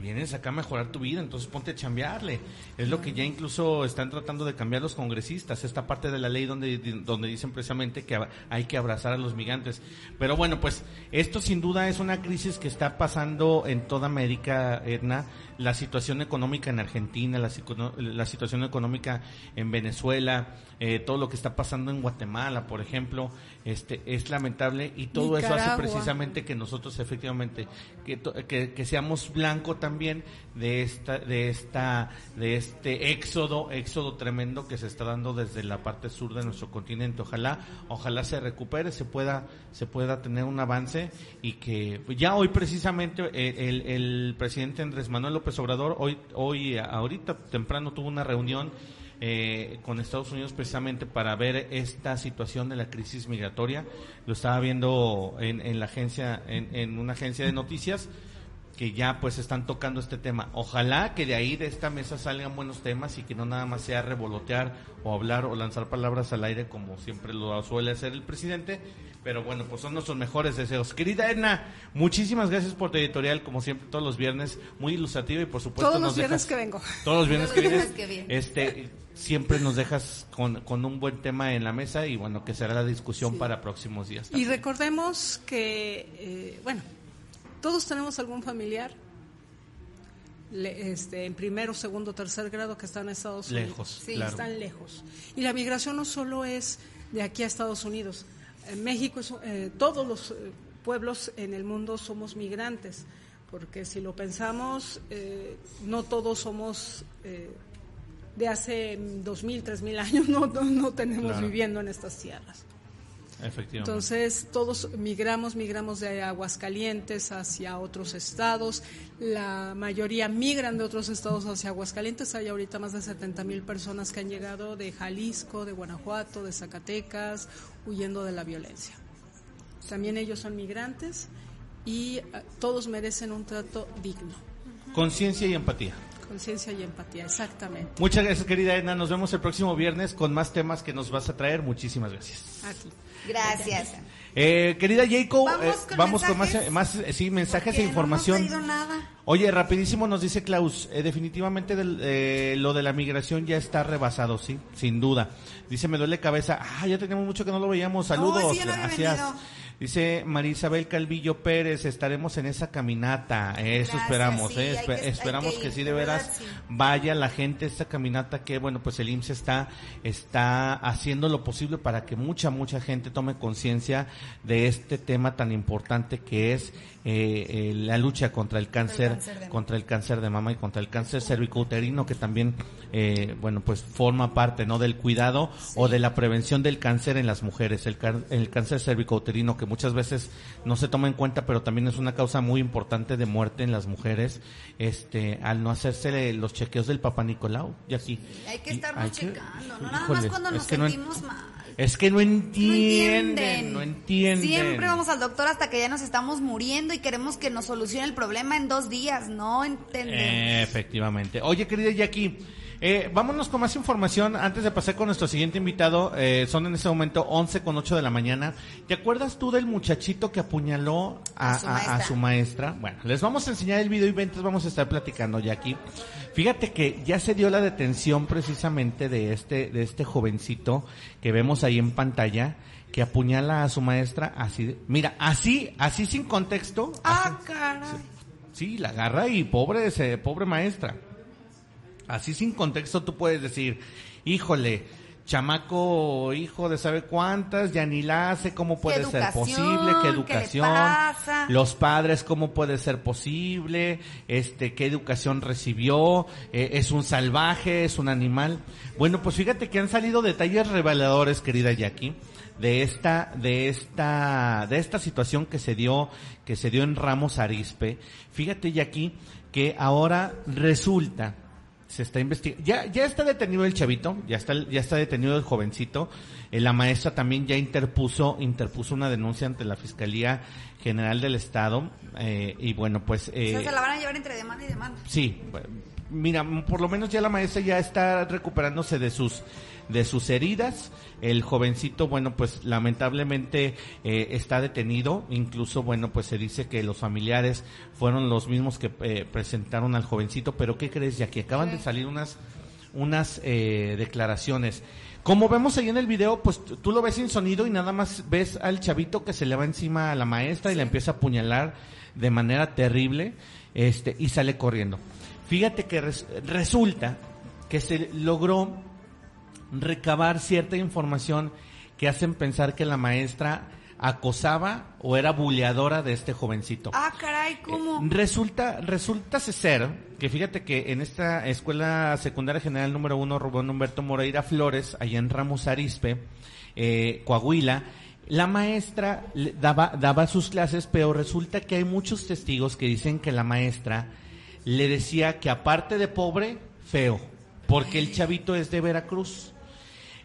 vienes acá a mejorar tu vida, entonces ponte a chambearle. Es lo que ya incluso están tratando de cambiar los congresistas, esta parte de la ley donde, donde dicen precisamente que hay que abrazar a los migrantes. Pero bueno, pues esto sin duda es una crisis que está pasando en toda América, Edna. La situación económica en Argentina, la, la situación económica en Venezuela, eh, todo lo que está pasando en Guatemala, por ejemplo, este es lamentable y todo eso hace precisamente que nosotros efectivamente que, que, que, seamos blanco también de esta de esta de este éxodo éxodo tremendo que se está dando desde la parte sur de nuestro continente. Ojalá ojalá se recupere, se pueda se pueda tener un avance y que ya hoy precisamente eh, el, el presidente Andrés Manuel López Obrador hoy hoy ahorita temprano tuvo una reunión eh, con Estados Unidos precisamente para ver esta situación de la crisis migratoria. Lo estaba viendo en, en la agencia, en, en, una agencia de noticias que ya pues están tocando este tema. Ojalá que de ahí de esta mesa salgan buenos temas y que no nada más sea revolotear o hablar o lanzar palabras al aire como siempre lo suele hacer el presidente. Pero bueno, pues son nuestros mejores deseos. Querida Edna, muchísimas gracias por tu editorial, como siempre, todos los viernes, muy ilustrativo y por supuesto... Todos los viernes que vengo. Todos los viernes que vienes. Este, siempre nos dejas con, con, un buen tema en la mesa y bueno, que será la discusión para próximos días. Y recordemos que, eh, bueno, todos tenemos algún familiar este, en primero, segundo, tercer grado que están en Estados Unidos. Lejos, sí, están lejos. Y la migración no solo es de aquí a Estados Unidos. En México, eh, todos los eh, pueblos en el mundo somos migrantes, porque si lo pensamos, no todos somos de hace dos mil, tres mil años no, no, tenemos viviendo en estas tierras. Efectivamente. Entonces, todos migramos, migramos de Aguascalientes hacia otros estados. La mayoría migran de otros estados hacia Aguascalientes. Hay ahorita más de 70 mil personas que han llegado de Jalisco, de Guanajuato, de Zacatecas, huyendo de la violencia. También ellos son migrantes y eh, todos merecen un trato digno. Conciencia y empatía. Conciencia y empatía, exactamente. Muchas gracias, querida Edna. Nos vemos el próximo viernes con más temas que nos vas a traer. Muchísimas gracias. Aquí. Gracias. Eh, querida Jacob, vamos, con, eh, más, eh, sí, mensajes e información. No nada. Oye, rapidísimo nos dice Klaus, definitivamente lo de la migración ya está rebasado, sí, sin duda. Dice, me duele cabeza. Ah, ya tenemos mucho que no lo veíamos. Saludos. gracias. Dice Marisabel Calvillo Pérez, estaremos en esa caminata. Eso esperamos, eh, esperamos que, sí de veras vaya la gente esta caminata que, bueno, pues el IMSS está, está haciendo lo posible para que mucha, mucha gente tome conciencia de este tema tan importante que es eh, eh, la lucha contra el cáncer, contra el cáncer de mama y contra el cáncer cervicouterino que también, eh, bueno, pues forma parte, ¿no? Del cuidado o de la prevención del cáncer en las mujeres. El, el cáncer cervicouterino que muchas veces no se toma en cuenta, pero también es una causa muy importante de muerte en las mujeres, este, al no hacerse los chequeos del Papa Nicolau. Y aquí. hay que estarnos checando, no nada más cuando nos sentimos mal. Es que no entienden, no entienden, Siempre vamos al doctor hasta que ya nos estamos muriendo y queremos que nos solucione el problema en dos días. No entendemos. efectivamente. Oye, querida Jackie, eh, vámonos con más información antes de pasar con nuestro siguiente invitado. Eh, son en este momento 11 con 8 de la mañana. ¿Te acuerdas tú del muchachito que apuñaló a, su, maestra? Bueno, les vamos a enseñar el video y ventas vamos a estar platicando ya aquí. Fíjate que ya se dio la detención precisamente de este, de este jovencito que vemos ahí en pantalla que apuñala a su maestra así, mira, así, así sin contexto. Ah, caray. Sí, la agarra y pobre, ese, pobre maestra. Así sin contexto tú puedes decir, híjole, chamaco hijo de sabe cuántas, ya ni la hace, cómo puede ser posible, qué educación, los padres, cómo puede ser posible, este, qué educación recibió, eh, es un salvaje, es un animal. Bueno, pues fíjate que han salido detalles reveladores, querida Jackie, de esta, de esta, de esta situación que se dio, que se dio en Ramos Arispe. Fíjate Jackie, que ahora resulta se está investigando. Ya, ya está detenido el chavito, ya está, ya está detenido el jovencito. Eh, la maestra también ya interpuso, interpuso una denuncia ante la Fiscalía General del Estado. Eh, y bueno, pues. Eh, se la van a llevar entre demanda y demanda. Sí, mira, por lo menos ya la maestra ya está recuperándose de sus de sus heridas. El jovencito, bueno, pues lamentablemente eh, está detenido. Incluso, bueno, pues se dice que los familiares fueron los mismos que eh, presentaron al jovencito. Pero ¿qué crees? Ya que acaban de salir unas, unas eh, declaraciones. Como vemos ahí en el video, pues tú lo ves sin sonido y nada más ves al chavito que se le va encima a la maestra y la empieza a apuñalar de manera terrible, este, y sale corriendo. Fíjate que resulta que se logró recabar cierta información que hacen pensar que la maestra acosaba o era buleadora de este jovencito. Ah, caray, ¿cómo? Eh, resulta, resulta ser que fíjate que en esta escuela secundaria general número uno, Rubén Humberto Moreira Flores, allá en Ramos Arispe, eh, Coahuila, la maestra daba, daba sus clases, pero resulta que hay muchos testigos que dicen que la maestra le decía que aparte de pobre, feo, porque el chavito es de Veracruz.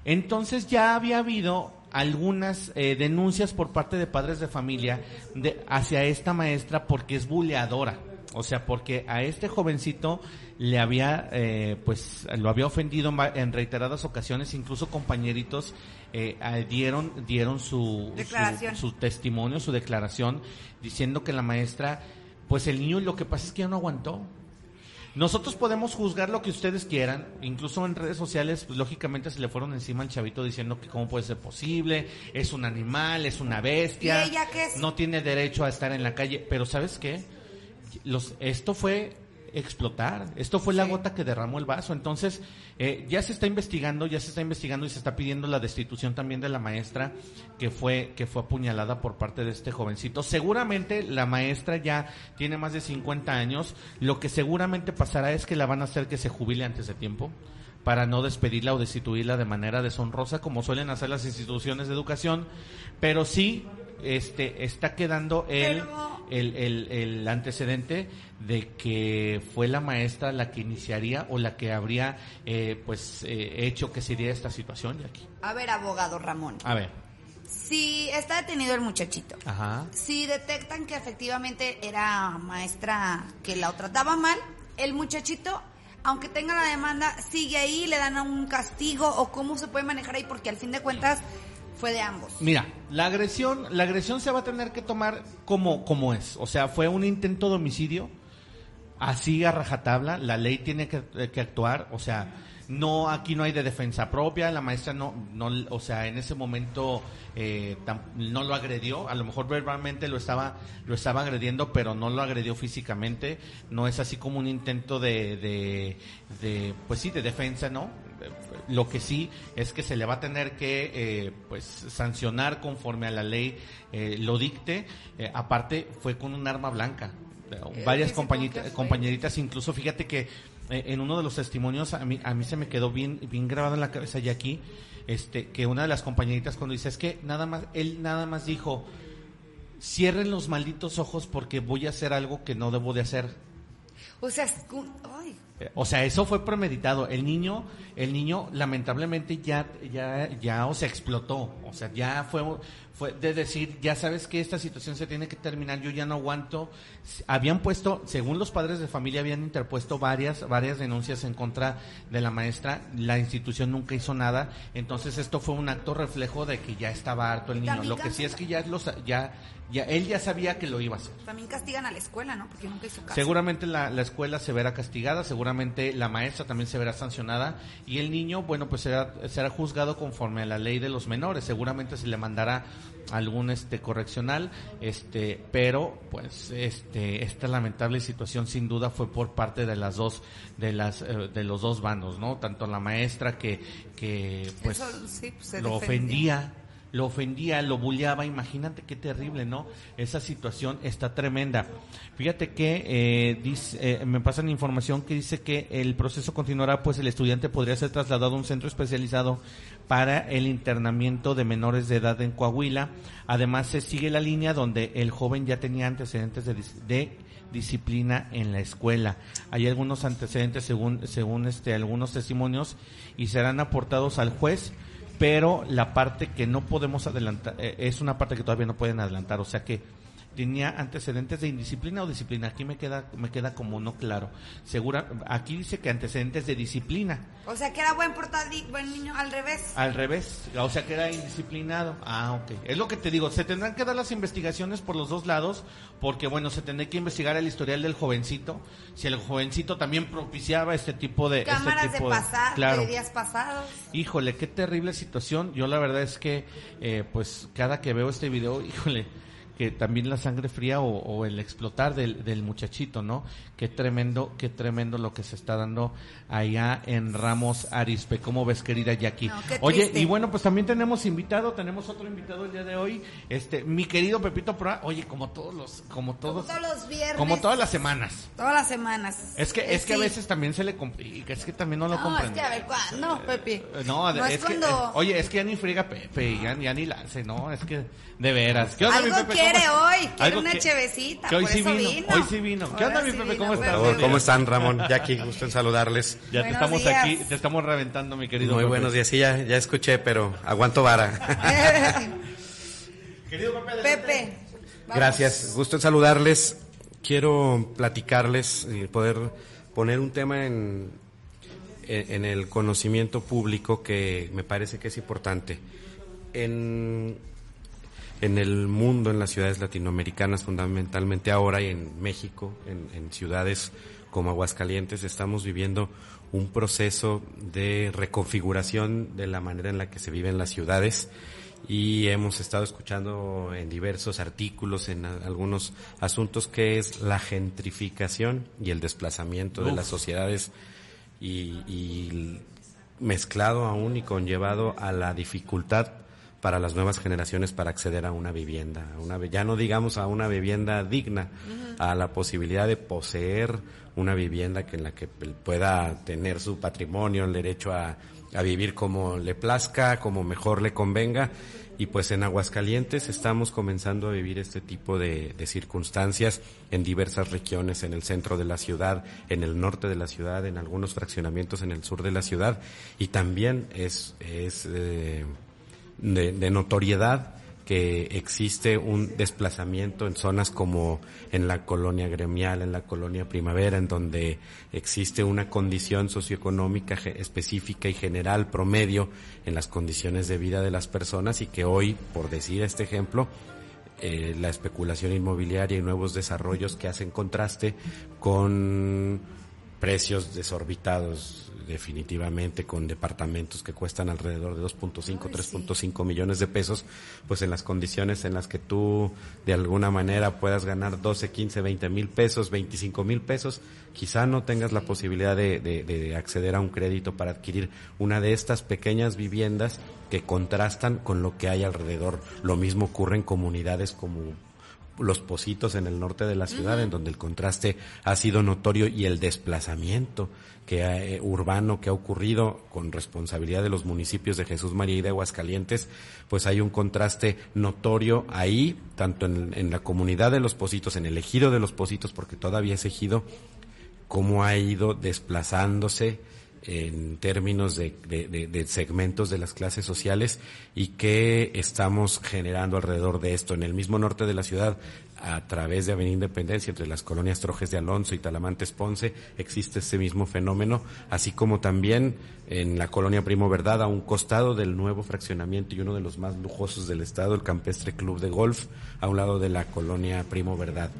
Entonces ya había habido algunas eh, denuncias por parte de padres de familia de, hacia esta maestra porque es buleadora. O sea, porque a este jovencito le había, eh, pues, lo había ofendido en reiteradas ocasiones, incluso compañeritos eh, dieron, dieron su, su, su, testimonio, su declaración, diciendo que la maestra, pues el niño lo que pasa es que ya no aguantó. Nosotros podemos juzgar lo que ustedes quieran, incluso en redes sociales, pues lógicamente se le fueron encima al chavito diciendo que cómo puede ser posible, es un animal, es una bestia, no tiene derecho a estar en la calle, pero ¿sabes qué? Los, esto fue explotar. Esto fue la gota que derramó el vaso. Entonces, eh, ya se está investigando, ya se está investigando y se está pidiendo la destitución también de la maestra que fue, que fue apuñalada por parte de este jovencito. Seguramente la maestra ya tiene más de 50 años. Lo que seguramente pasará es que la van a hacer que se jubile antes de tiempo para no despedirla o destituirla de manera deshonrosa como suelen hacer las instituciones de educación, pero sí este está quedando el, el, el, antecedente de que fue la maestra la que iniciaría o la que habría eh, pues eh, hecho que se diera esta situación aquí. A ver, abogado Ramón. A ver. Si está detenido el muchachito, Ajá. si detectan que efectivamente era maestra que la trataba mal, el muchachito aunque tenga la demanda, sigue ahí, le dan un castigo o cómo se puede manejar ahí, porque al fin de cuentas Mira, la agresión, la agresión se va a tener que tomar como, como es. O sea, fue un intento de homicidio, así a rajatabla, la ley tiene que, que actuar, o sea, no aquí no hay de defensa propia la maestra no no o sea en ese momento eh, no lo agredió a lo mejor verbalmente lo estaba lo estaba agrediendo pero no lo agredió físicamente no es así como un intento de, de, de pues sí de defensa no lo que sí es que se le va a tener que eh, pues sancionar conforme a la ley eh, lo dicte. Aparte fue con un arma blanca. Varias compañeritas, compañeritas incluso fíjate que eh, en uno de los testimonios a mí, a mí se me quedó bien, bien grabado en la cabeza y aquí, este, que una de las compañeritas cuando dice, es que nada más, él nada más dijo, cierren los malditos ojos porque voy a hacer algo que no debo de hacer. O sea, eh, O sea, eso fue premeditado. El niño, el niño lamentablemente ya, ya, ya, o explotó. O sea, ya fue, fue de decir, ya sabes que esta situación se tiene que terminar, yo ya no aguanto. Habían puesto, según los padres de familia, habían interpuesto varias, varias denuncias en contra de la maestra. La institución nunca hizo nada. Entonces esto fue un acto reflejo de que ya estaba harto el niño. Lo que sí es que ya los, ya, ya, él ya sabía que lo iba a hacer. También castigan a la escuela, ¿no? Porque nunca hizo caso. Seguramente la, la escuela se verá castigada, seguramente la maestra también se verá sancionada y el niño, bueno, pues será, será juzgado conforme a la ley de los menores. Seguramente se le mandará algún este correccional, este, pero pues este esta lamentable situación sin duda fue por parte de las dos de las eh, de los dos bandos, ¿no? Tanto la maestra que que pues, pues lo ofendía lo ofendía, lo bulleaba, imagínate qué terrible, ¿no? Esa situación está tremenda. Fíjate que eh, dice, eh, me pasan información que dice que el proceso continuará, pues el estudiante podría ser trasladado a un centro especializado para el internamiento de menores de edad en Coahuila. Además, se sigue la línea donde el joven ya tenía antecedentes de, de disciplina en la escuela. Hay algunos antecedentes según según este algunos testimonios y serán aportados al juez pero la parte que no podemos adelantar eh, es una parte que todavía no pueden adelantar, o sea que tenía antecedentes de indisciplina o disciplina. Aquí me queda me queda como no claro. Segura, aquí dice que antecedentes de disciplina. O sea que era buen portadito, buen niño, al revés. Al revés, o sea que era indisciplinado. Ah, ok. Es lo que te digo, se tendrán que dar las investigaciones por los dos lados, porque bueno, se tendrá que investigar el historial del jovencito, si el jovencito también propiciaba este tipo de... Este Cámaras de, pasar, de días pasados. Híjole, qué terrible situación. Yo la verdad es que, eh, pues cada que veo este video, híjole que también la sangre fría o, el explotar del, del, muchachito, ¿no? Qué tremendo, qué tremendo lo que se está dando allá en Ramos Arispe. ¿Cómo ves, querida Jackie? Oye, y bueno, pues también tenemos invitado, tenemos otro invitado el día de hoy, este, mi querido Pepito Pro, oye, como todos los, como todos, como todos los viernes, como todas las semanas. Todas las semanas. Es que, es que a veces también se le complica, es que también no lo no, es que a ver, ¿cuándo, Pepe? Eh, no, es, que, oye, es que ya ni friega Pepe, ya, ya ni la hace, ¿no? Es que, de veras. ¿Qué onda, mi Pepe? Quiere hoy, quiere una chevecita, hoy sí vino, Hoy sí vino. ¿Qué onda, mi Pepe? ¿Cómo estás? ¿Cómo están, Ramón? Jackie, gusto en saludarles. Ya te estamos aquí, te estamos reventando, mi querido Muy buenos días, sí, ya, ya escuché, pero aguanto vara. querido Pepe. Pepe. Gracias, gusto en saludarles. Quiero platicarles y poder poner un tema en, en el conocimiento público que me parece que es importante. En, en el mundo, en las ciudades latinoamericanas, fundamentalmente ahora y en México, en, ciudades como Aguascalientes, estamos viviendo un proceso de reconfiguración de la manera en la que se viven las ciudades. Y hemos estado escuchando en diversos artículos, en algunos asuntos, que es la gentrificación y el desplazamiento de las sociedades y, mezclado aún y conllevado a la dificultad para las nuevas generaciones para acceder a una vivienda, una, ya no digamos a una vivienda digna, a la posibilidad de poseer una vivienda que en la que pueda tener su patrimonio, el derecho a, a vivir como le plazca, como mejor le convenga. Y pues en Aguascalientes estamos comenzando a vivir este tipo de, circunstancias en diversas regiones, en el centro de la ciudad, en el norte de la ciudad, en algunos fraccionamientos en el sur de la ciudad. Y también es, es eh, de notoriedad que existe un desplazamiento en zonas como en la colonia gremial, en la colonia primavera, en donde existe una condición socioeconómica específica y general promedio en las condiciones de vida de las personas y que hoy, por decir este ejemplo, eh, la especulación inmobiliaria y nuevos desarrollos que hacen contraste con precios desorbitados definitivamente con departamentos que cuestan alrededor de 2.5, 3.5 millones de pesos, pues en las condiciones en las que tú de alguna manera puedas ganar 12, 15, 20 mil pesos, 25 mil pesos, quizá no tengas la posibilidad de, de acceder a un crédito para adquirir una de estas pequeñas viviendas que contrastan con lo que hay alrededor. Lo mismo ocurre en comunidades como los Positos en el norte de la ciudad, en donde el contraste ha sido notorio y el desplazamiento que eh, urbano que ha ocurrido con responsabilidad de los municipios de Jesús María y de Aguascalientes, pues hay un contraste notorio ahí, tanto en, la comunidad de los Positos, en el ejido de los Positos, porque todavía es ejido, cómo ha ido desplazándose en términos de, de, segmentos de las clases sociales y qué estamos generando alrededor de esto. En el mismo norte de la ciudad, a través de Avenida Independencia, entre las colonias Trojes de Alonso y Talamantes Ponce, existe ese mismo fenómeno, así como también en la colonia Primo Verdad, a un costado del nuevo fraccionamiento y uno de los más lujosos del estado, el Campestre Club de Golf, a un lado de la colonia Primo Verdad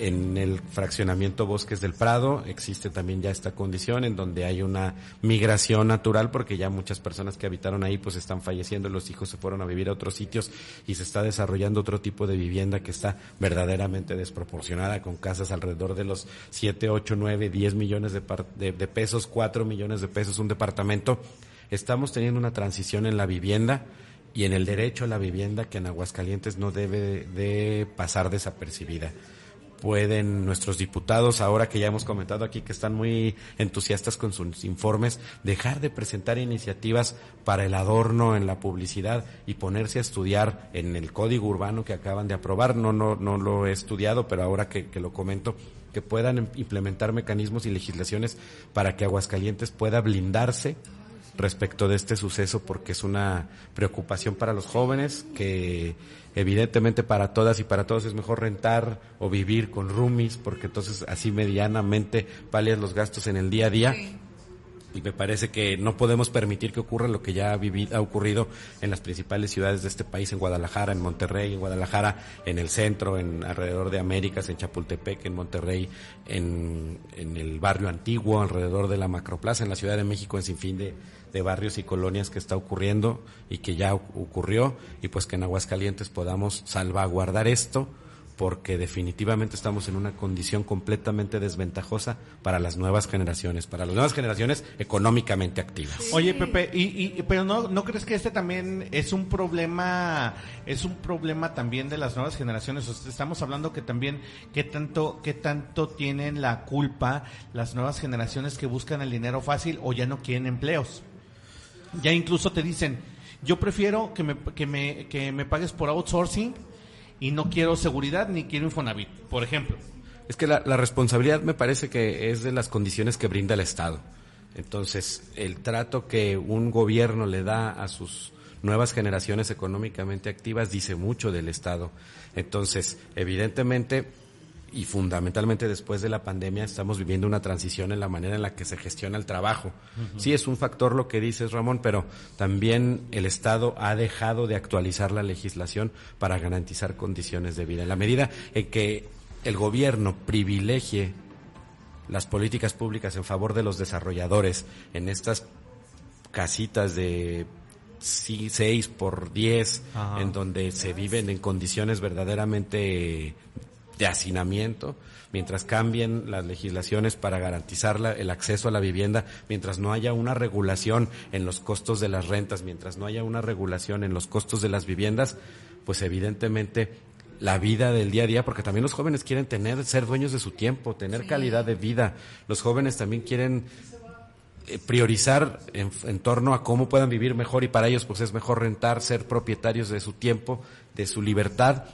en el fraccionamiento Bosques del Prado existe también ya esta condición en donde hay una migración natural porque ya muchas personas que habitaron ahí pues están falleciendo, los hijos se fueron a vivir a otros sitios y se está desarrollando otro tipo de vivienda que está verdaderamente desproporcionada con casas alrededor de los 7, 8, 9, 10 millones de, de, pesos, 4 millones de pesos un departamento. Estamos teniendo una transición en la vivienda y en el derecho a la vivienda que en Aguascalientes no debe de pasar desapercibida pueden nuestros diputados, ahora que ya hemos comentado aquí que están muy entusiastas con sus informes, dejar de presentar iniciativas para el adorno en la publicidad y ponerse a estudiar en el código urbano que acaban de aprobar. No, no, no lo he estudiado, pero ahora que, que lo comento, que puedan implementar mecanismos y legislaciones para que Aguascalientes pueda blindarse respecto de este suceso porque es una preocupación para los jóvenes que evidentemente para todas y para todos es mejor rentar o vivir con roomies porque entonces así medianamente palias los gastos en el día a día. Y me parece que no podemos permitir que ocurra lo que ya ha, ha ocurrido en las principales ciudades de este país, en Guadalajara, en Monterrey, en Guadalajara, en el centro, en alrededor de Américas, en Chapultepec, en Monterrey, en, en el barrio antiguo, alrededor de la Macroplaza, en la Ciudad de México, en sinfín de, de barrios y colonias que está ocurriendo y que ya ocurrió, y pues que en Aguascalientes podamos salvaguardar esto porque definitivamente estamos en una condición completamente desventajosa para las nuevas generaciones, para las nuevas generaciones económicamente activas. Oye, Pepe, y, pero no, no crees que este también es un problema, es un problema también de las nuevas generaciones. estamos hablando que también qué tanto, qué tanto tienen la culpa las nuevas generaciones que buscan el dinero fácil o ya no quieren empleos. Ya incluso te dicen, yo prefiero que me, que me, que me pagues por outsourcing y no quiero seguridad ni quiero Infonavit, por ejemplo. Es que la, responsabilidad me parece que es de las condiciones que brinda el Estado. Entonces, el trato que un gobierno le da a sus nuevas generaciones económicamente activas dice mucho del Estado. Entonces, evidentemente, y fundamentalmente después de la pandemia estamos viviendo una transición en la manera en la que se gestiona el trabajo. Sí es un factor lo que dices Ramón, pero también el Estado ha dejado de actualizar la legislación para garantizar condiciones de vida. En la medida en que el gobierno privilegie las políticas públicas en favor de los desarrolladores en estas casitas de 6 por 10 en donde se viven en condiciones verdaderamente de hacinamiento, mientras cambien las legislaciones para garantizar el acceso a la vivienda, mientras no haya una regulación en los costos de las rentas, mientras no haya una regulación en los costos de las viviendas, pues evidentemente la vida del día a día, porque también los jóvenes quieren tener, ser dueños de su tiempo, tener calidad de vida. Los jóvenes también quieren eh, priorizar en, en, torno a cómo puedan vivir mejor y para ellos pues es mejor rentar, ser propietarios de su tiempo, de su libertad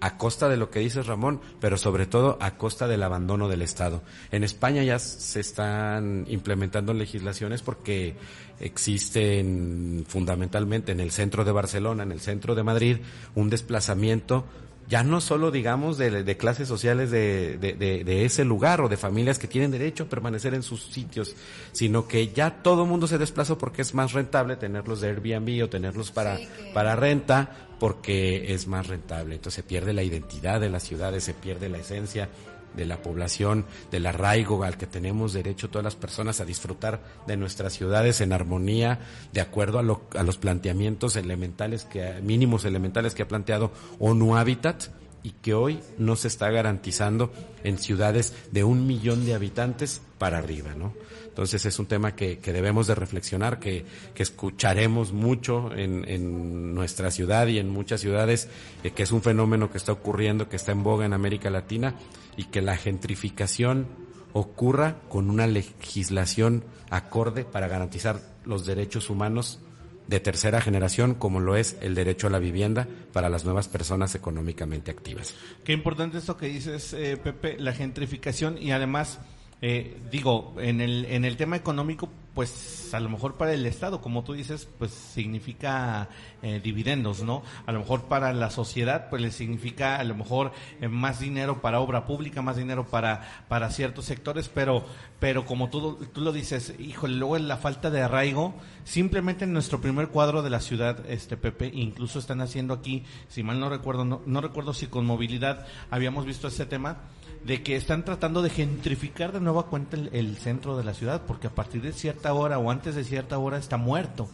a costa de lo que dices Ramón, pero sobre todo a costa del abandono del Estado. En España ya se están implementando legislaciones porque existen fundamentalmente en el centro de Barcelona, en el centro de Madrid, un desplazamiento ya no solo digamos de, clases sociales de, de, ese lugar o de familias que tienen derecho a permanecer en sus sitios, sino que ya todo el mundo se desplaza porque es más rentable tenerlos de Airbnb o tenerlos para, para renta porque es más rentable. Entonces se pierde la identidad de las ciudades, se pierde la esencia de la población, del arraigo al que tenemos derecho todas las personas a disfrutar de nuestras ciudades en armonía, de acuerdo a, los planteamientos elementales que, mínimos elementales que ha planteado ONU Habitat y que hoy no se está garantizando en ciudades de un millón de habitantes para arriba, ¿no? Entonces es un tema que, debemos de reflexionar, que, escucharemos mucho en, nuestra ciudad y en muchas ciudades, eh, que es un fenómeno que está ocurriendo, que está en boga en América Latina y que la gentrificación ocurra con una legislación acorde para garantizar los derechos humanos de tercera generación, como lo es el derecho a la vivienda para las nuevas personas económicamente activas. Qué importante esto que dices, eh, Pepe, la gentrificación y además eh, digo, en el, en el tema económico, pues a lo mejor para el Estado, como tú dices, pues significa eh, dividendos, ¿no? A lo mejor para la sociedad, pues le significa a lo mejor eh, más dinero para obra pública, más dinero para, para ciertos sectores, pero, pero como tú, tú lo dices, híjole, luego la falta de arraigo, simplemente en nuestro primer cuadro de la ciudad, este Pepe, incluso están haciendo aquí, si mal no recuerdo, no, no recuerdo si con movilidad habíamos visto ese tema, de que están tratando de gentrificar de nueva cuenta el, centro de la ciudad, porque a partir de cierta hora o antes de cierta hora está muerto.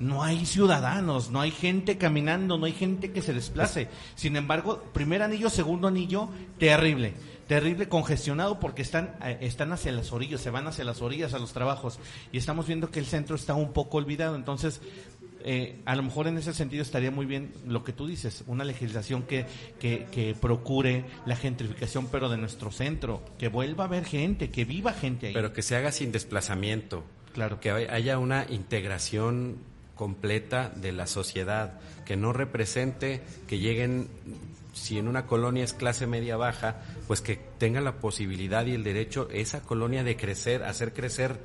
No hay ciudadanos, no hay gente caminando, no hay gente que se desplace. Sin embargo, primer anillo, segundo anillo, terrible, terrible, congestionado porque están, eh, están hacia las orillas, se van hacia las orillas a los trabajos y estamos viendo que el centro está un poco olvidado. Entonces, eh, a lo mejor en ese sentido estaría muy bien lo que tú dices, una legislación que, que, procure la gentrificación, pero de nuestro centro, que vuelva a haber gente, que viva gente ahí. Pero que se haga sin desplazamiento. Claro. Que haya una integración completa de la sociedad, que no represente que lleguen, si en una colonia es clase media baja, pues que tenga la posibilidad y el derecho esa colonia de crecer, hacer crecer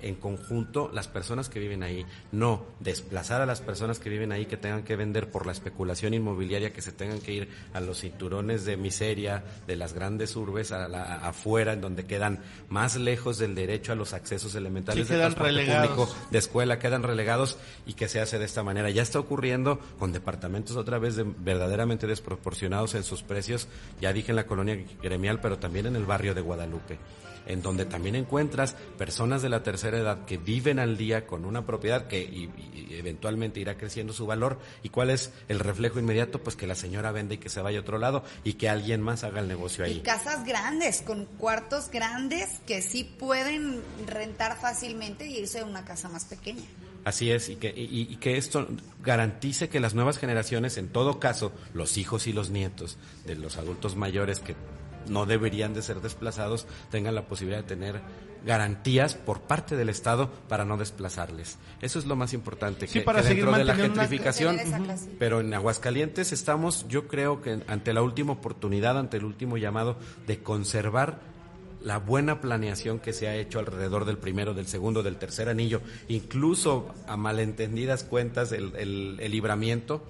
en conjunto las personas que viven ahí, no desplazar a las personas que viven ahí que tengan que vender por la especulación inmobiliaria, que se tengan que ir a los cinturones de miseria de las grandes urbes a afuera, en donde quedan más lejos del derecho a los accesos elementales de transporte público, de escuela, quedan relegados y que se hace de esta manera. Ya está ocurriendo con departamentos otra vez verdaderamente desproporcionados en sus precios, ya dije en la colonia gremial, pero también en el barrio de Guadalupe en donde también encuentras personas de la tercera edad que viven al día con una propiedad que eventualmente irá creciendo su valor. ¿Y cuál es el reflejo inmediato? Pues que la señora vende y que se vaya a otro lado y que alguien más haga el negocio ahí. Y casas grandes, con cuartos grandes que sí pueden rentar fácilmente y irse a una casa más pequeña. Así es, y que, y, que esto garantice que las nuevas generaciones, en todo caso, los hijos y los nietos de los adultos mayores que no deberían de ser desplazados tengan la posibilidad de tener garantías por parte del Estado para no desplazarles. Eso es lo más importante, que, para seguir dentro de la gentrificación, pero en Aguascalientes estamos, yo creo que ante la última oportunidad, ante el último llamado de conservar la buena planeación que se ha hecho alrededor del primero, del segundo, del tercer anillo, incluso a malentendidas cuentas el, el libramiento,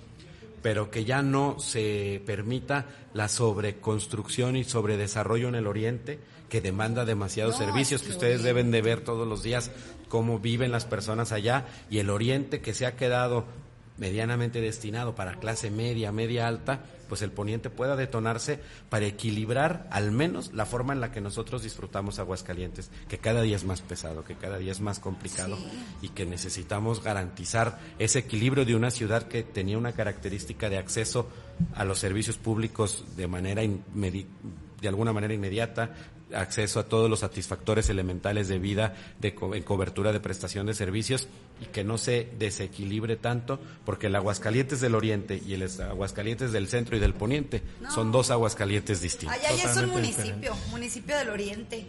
pero que ya no se permita la sobreconstrucción y sobredesarrollo en el Oriente, que demanda demasiados servicios, que ustedes deben de ver todos los días cómo viven las personas allá, y el Oriente que se ha quedado medianamente destinado para clase media, media alta, pues el poniente pueda detonarse para equilibrar al menos la forma en la que nosotros disfrutamos Aguascalientes, que cada día es más pesado, que cada día es más complicado y que necesitamos garantizar ese equilibrio de una ciudad que tenía una característica de acceso a los servicios públicos de manera de alguna manera inmediata, acceso a todos los satisfactores elementales de vida de en cobertura de prestación de servicios y que no se desequilibre tanto porque el Aguascalientes del Oriente y el Aguascalientes del Centro y del Poniente son dos Aguascalientes distintos. Allá ya es un municipio, municipio del Oriente.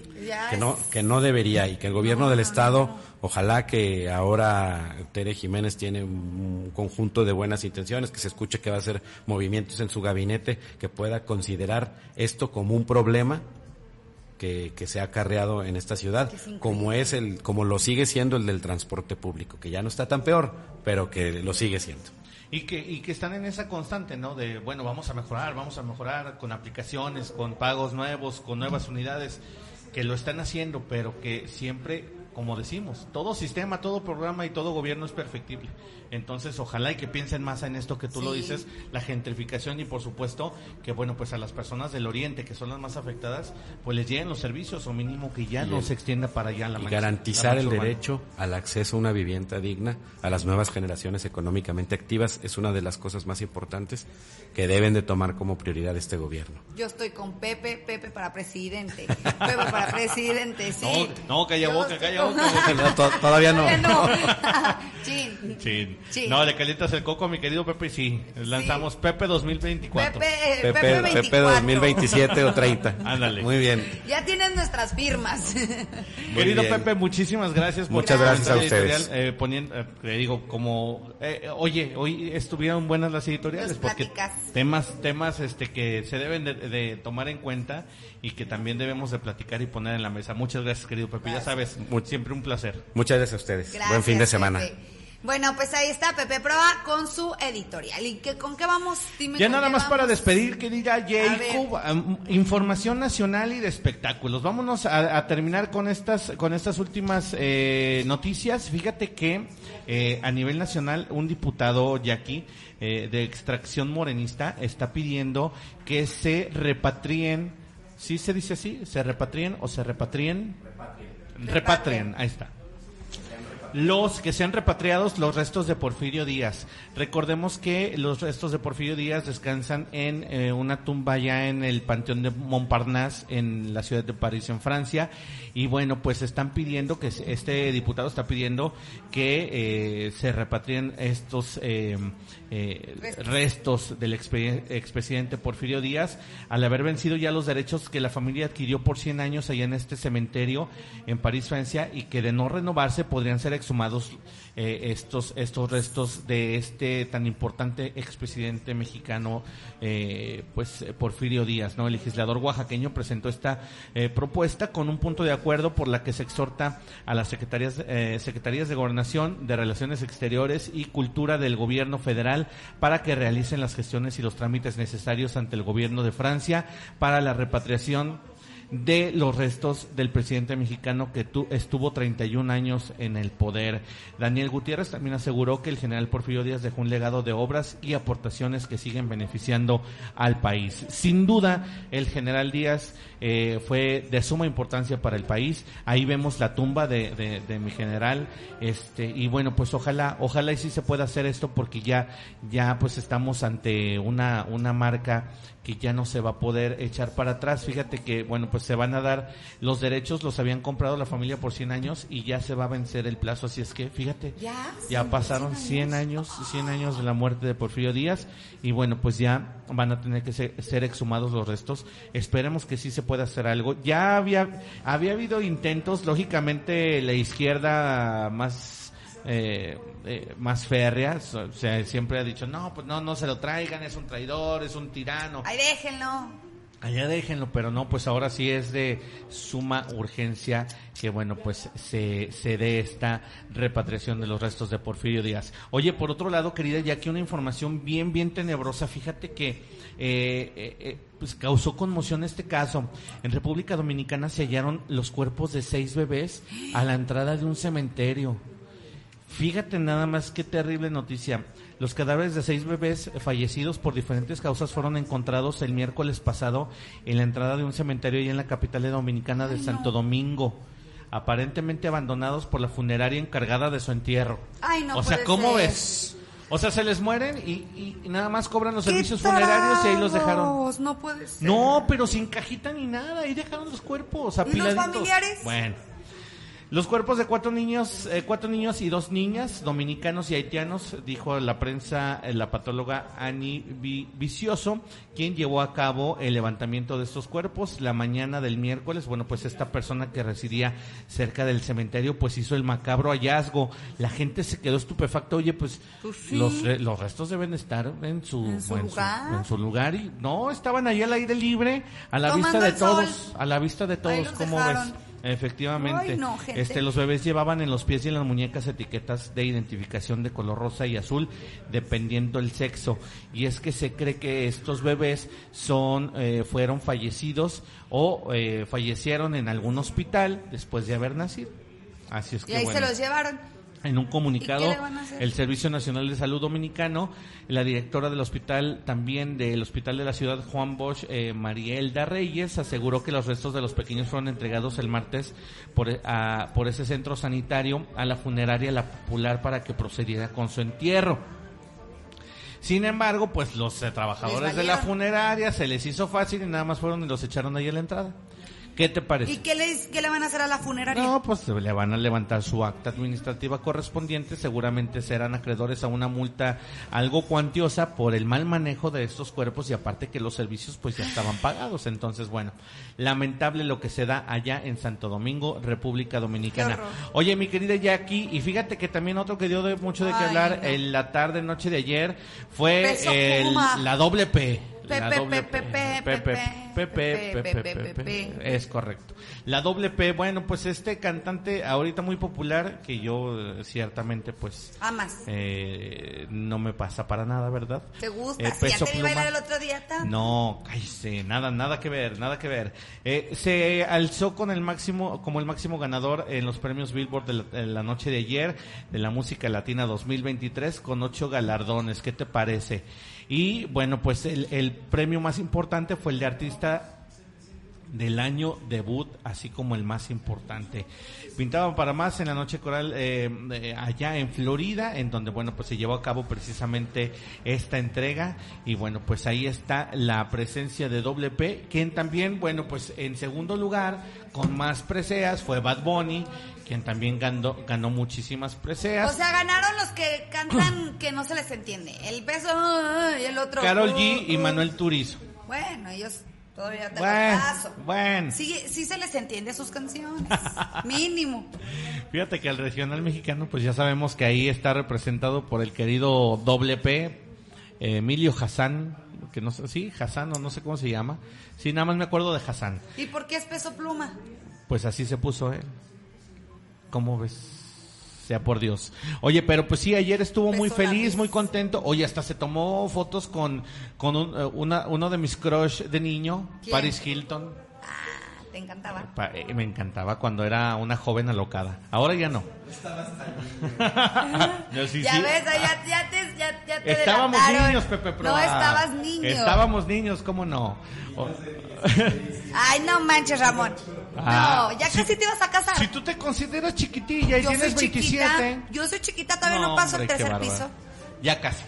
que no que no debería y que el gobierno del estado ojalá que ahora Tere Jiménez tiene un conjunto de buenas intenciones, que se escuche que va a hacer movimientos en su gabinete, que pueda considerar esto como un problema que, se ha acarreado en esta ciudad, como es el, como lo sigue siendo el del transporte público, que ya no está tan peor, pero que lo sigue siendo. Y que, y que están en esa constante, ¿no? De, bueno, vamos a mejorar, vamos a mejorar con aplicaciones, con pagos nuevos, con nuevas unidades, que lo están haciendo, pero que siempre como decimos, todo sistema, todo programa y todo gobierno es perfectible. Entonces, ojalá y que piensen más en esto que tú lo dices, la gentrificación y por supuesto que, bueno, pues a las personas del oriente que son las más afectadas, pues les lleguen los servicios o mínimo que ya no se extienda para allá la Y garantizar el derecho al acceso a una vivienda digna a las nuevas generaciones económicamente activas es una de las cosas más importantes que deben de tomar como prioridad este gobierno. Yo estoy con Pepe, Pepe para presidente. Pepe para presidente, sí. No, no calla boca, calla boca. Todavía no. No, le calientas el coco a mi querido Pepe y sí. Lanzamos Pepe 2024. Pepe, Pepe, Pepe, 2027 o 30. Ándale. Muy bien. Ya tienen nuestras firmas. Querido Pepe, muchísimas gracias. Por Muchas gracias a ustedes. Eh, poniendo, eh, le digo, como, eh, oye, hoy estuvieron buenas las editoriales porque temas, temas este que se deben de, tomar en cuenta y que también debemos de platicar y poner en la mesa. Muchas gracias, querido Pepe. Ya sabes, siempre un placer. Muchas gracias a ustedes. Buen fin de semana. Bueno, pues ahí está Pepe Proa con su editorial. ¿Y que, con qué vamos? ya nada más para despedir, querida Jacob, información nacional y de espectáculos. Vámonos a, terminar con estas, con estas últimas eh, noticias. Fíjate que eh, a nivel nacional un diputado, Jackie, eh, de extracción morenista, está pidiendo que se repatrien, ¿sí se dice así? ¿Se repatrien o se repatrien? Repatrien, repatrien ahí está los que sean repatriados los restos de Porfirio Díaz. Recordemos que los restos de Porfirio Díaz descansan en eh, una tumba ya en el Panteón de Montparnasse en la ciudad de París, en Francia. Y bueno, pues están pidiendo que este diputado está pidiendo que eh, se repatrien estos eh, restos. del expresidente Porfirio Díaz al haber vencido ya los derechos que la familia adquirió por 100 años allá en este cementerio en París, Francia y que de no renovarse podrían ser exhumados eh, estos, estos restos de este tan importante expresidente mexicano, eh, pues Porfirio Díaz, ¿no? El legislador oaxaqueño presentó esta eh, propuesta con un punto de acuerdo por la que se exhorta a las secretarías, secretarías de Gobernación, de Relaciones Exteriores y Cultura del Gobierno Federal para que realicen las gestiones y los trámites necesarios ante el Gobierno de Francia para la repatriación de los restos del presidente mexicano que tu, estuvo 31 años en el poder. Daniel Gutiérrez también aseguró que el general Porfirio Díaz dejó un legado de obras y aportaciones que siguen beneficiando al país. Sin duda, el general Díaz eh, fue de suma importancia para el país. Ahí vemos la tumba de, de, mi general. Este, y bueno, pues ojalá, ojalá y sí se pueda hacer esto porque ya, ya pues estamos ante una, una marca que ya no se va a poder echar para atrás. Fíjate que, bueno, pues se van a dar los derechos, los habían comprado la familia por 100 años y ya se va a vencer el plazo. Así es que, fíjate, ya, pasaron 100 años, 100 años de la muerte de Porfirio Díaz y bueno, pues ya van a tener que ser, exhumados los restos. Esperemos que sí se pueda hacer algo. Ya había, había habido intentos, lógicamente la izquierda más eh, eh, más férreas, o sea, siempre ha dicho, no, pues no, no se lo traigan, es un traidor, es un tirano. Ahí déjenlo. Allá déjenlo, pero no, pues ahora sí es de suma urgencia que, bueno, pues se, se dé esta repatriación de los restos de Porfirio Díaz. Oye, por otro lado, querida, ya que una información bien, bien tenebrosa, fíjate que eh, eh, pues causó conmoción este caso. En República Dominicana se hallaron los cuerpos de seis bebés a la entrada de un cementerio. Fíjate nada más qué terrible noticia. Los cadáveres de seis bebés fallecidos por diferentes causas fueron encontrados el miércoles pasado en la entrada de un cementerio y en la capital dominicana de Santo Domingo, aparentemente abandonados por la funeraria encargada de su entierro. Ay, no o sea, ¿cómo ves? O sea, se les mueren y, nada más cobran los servicios funerarios y ahí los dejaron. No puede ser. No, pero sin cajita ni nada, ahí dejaron los cuerpos apiladitos. ¿Y los familiares? Bueno. Los cuerpos de cuatro niños, eh, cuatro niños y dos niñas, dominicanos y haitianos, dijo la prensa eh, la patóloga Ani Vicioso, quien llevó a cabo el levantamiento de estos cuerpos la mañana del miércoles. Bueno, pues esta persona que residía cerca del cementerio, pues hizo el macabro hallazgo. La gente se quedó estupefacta. Oye, pues, pues los, los restos deben estar en su, ¿En su, lugar? en su, lugar y no estaban ahí al aire libre, a la vista de todos, a la vista de todos. ¿Cómo ves? Efectivamente. este, los bebés llevaban en los pies y en las muñecas etiquetas de identificación de color rosa y azul, dependiendo el sexo. Y es que se cree que estos bebés son, eh, fueron fallecidos o eh, fallecieron en algún hospital después de haber nacido. Así es que. Y ahí se los llevaron. En un comunicado, el Servicio Nacional de Salud Dominicano, la directora del hospital, también del Hospital de la Ciudad, Juan Bosch, eh, Marielda Reyes, aseguró que los restos de los pequeños fueron entregados el martes por, por ese centro sanitario a la funeraria La Popular para que procediera con su entierro. Sin embargo, pues los eh, trabajadores de la funeraria se les hizo fácil y nada más fueron y los echaron ahí a la entrada. ¿Qué te parece? ¿Y qué, les, qué le van a hacer a la funeraria? No, pues le van a levantar su acta administrativa correspondiente. Seguramente serán acreedores a una multa algo cuantiosa por el mal manejo de estos cuerpos y aparte que los servicios pues ya estaban pagados. Entonces, bueno, lamentable lo que se da allá en Santo Domingo, República Dominicana. Oye, mi querida Jackie, y fíjate que también otro que dio de mucho de qué hablar en la tarde, noche de ayer, fue el, la doble P. Pepe, Pepe, Pepe, Pepe, Es correcto. La doble P, bueno, pues este cantante ahorita muy popular, que yo ciertamente pues... Amas. Eh, no me pasa para nada, ¿verdad? ¿Te gusta? Eh, ¿Ya te vi el otro día No, cállese, nada, nada que ver, nada que ver. Eh, se alzó con el máximo, como el máximo ganador en los premios Billboard de la, de la noche de ayer, de la música latina 2023, con ocho galardones. ¿Qué te parece? Y bueno, pues el, el premio más importante fue el de artista del año debut, así como el más importante. Pintaban para más en la noche coral eh, eh, allá en Florida, en donde bueno pues se llevó a cabo precisamente esta entrega y bueno pues ahí está la presencia de WP, quien también bueno pues en segundo lugar con más preseas fue Bad Bunny, quien también ganó, ganó muchísimas preseas. O sea, ganaron los que cantan que no se les entiende, el beso y el otro. Carol G y Manuel Turizo. Bueno, ellos Todavía te bueno, paso. Bueno. Sí, sí se les entiende sus canciones. Mínimo. Fíjate que el regional mexicano, pues ya sabemos que ahí está representado por el querido doble P, Emilio Hassan, que no sé, sí, Hassan o no sé cómo se llama. Sí, nada más me acuerdo de Hassan. ¿Y por qué es peso pluma? Pues así se puso él. ¿Cómo ves? Sea por Dios. Oye, pero pues sí, ayer estuvo muy feliz, muy contento. Oye, hasta se tomó fotos con, con un, eh, una, uno de mis crush de niño, Paris Hilton. Ah, ¿te encantaba? Eh, me encantaba cuando era una joven alocada. Ahora ya no. no sí, ya ves, ya, ya, te, ya, ya te Estábamos niños, Pepe Pro. No estabas niño. Estábamos niños, ¿cómo no? Ay, no manches, Ramón. Ah, no, ya casi te ibas a casar. Si tú te consideras chiquitilla y tienes 27. yo soy chiquita, todavía no, paso el tercer piso. Ya casi.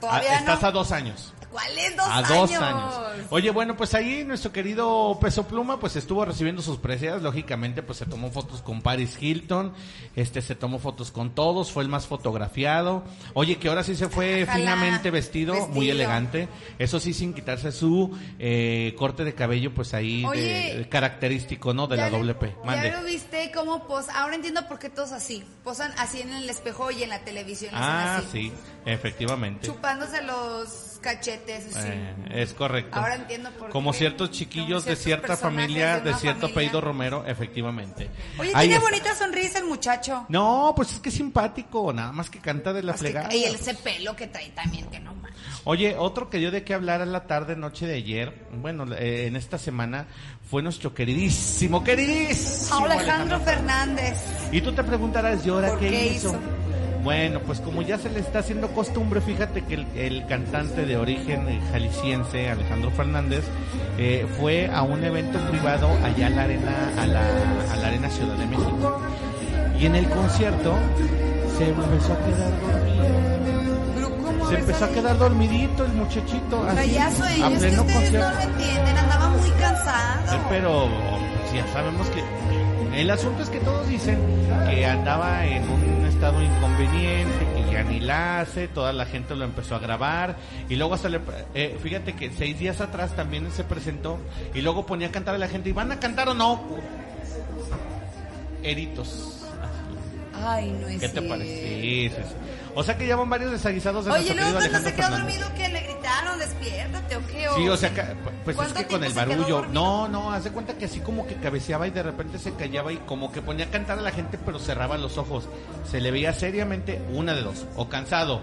Todavía Estás a dos años. ¿Cuáles dos a dos años? Oye, bueno, pues ahí nuestro querido Peso Pluma pues estuvo recibiendo sus preseas, lógicamente pues se tomó fotos con Paris Hilton, este se tomó fotos con todos, fue el más fotografiado. Oye, que ahora sí se fue finamente vestido, muy elegante, eso sí sin quitarse su eh, corte de cabello pues ahí de, característico, ¿no? De la doble P. Mande. Ya lo viste cómo pues ahora entiendo por qué todos así, posan así en el espejo y en la televisión. Ah, sí, efectivamente. Chupándose los cachetes. Eh, es correcto. Ahora entiendo por Como ciertos chiquillos de cierta familia, de, cierto apellido Romero, efectivamente. Oye, tiene bonita sonrisa el muchacho. No, pues es que es simpático, nada más que canta de la flegada. y ese pelo que trae también, que no manches. Oye, otro que dio de qué hablar a la tarde, noche de ayer, bueno, eh, en esta semana, fue nuestro queridísimo, queridísimo Alejandro, Fernández. Y tú te preguntarás, ¿y ahora qué, hizo? Bueno, pues como ya se le está haciendo costumbre, fíjate que el, cantante de origen eh, jalisciense, Alejandro Fernández, eh, fue a un evento privado allá a la arena, a la, a la arena Ciudad de México. Y en el concierto se empezó a quedar dormido. Se empezó a quedar dormidito el muchachito. Así, a pleno concierto. no lo entienden, andaba muy cansado. Eh, pero pues, ya sabemos que el asunto es que todos dicen que andaba en un inconveniente, que ya ni la hace, toda la gente lo empezó a grabar y luego hasta le, eh, fíjate que seis días atrás también se presentó y luego ponía a cantar a la gente y van a cantar o no. Eritos. Ay, no es ¿Qué te parece? Sí, sí, sí. O sea que ya van varios desaguisados de Oye, no, no se quedó dormido que le gritaron, despiértate o qué. Sí, o sea, pues es que con el barullo. No, no, haz de cuenta que así como que cabeceaba y de repente se callaba y como que ponía a cantar a la gente, pero cerraba los ojos. Se le veía seriamente una de dos, o cansado,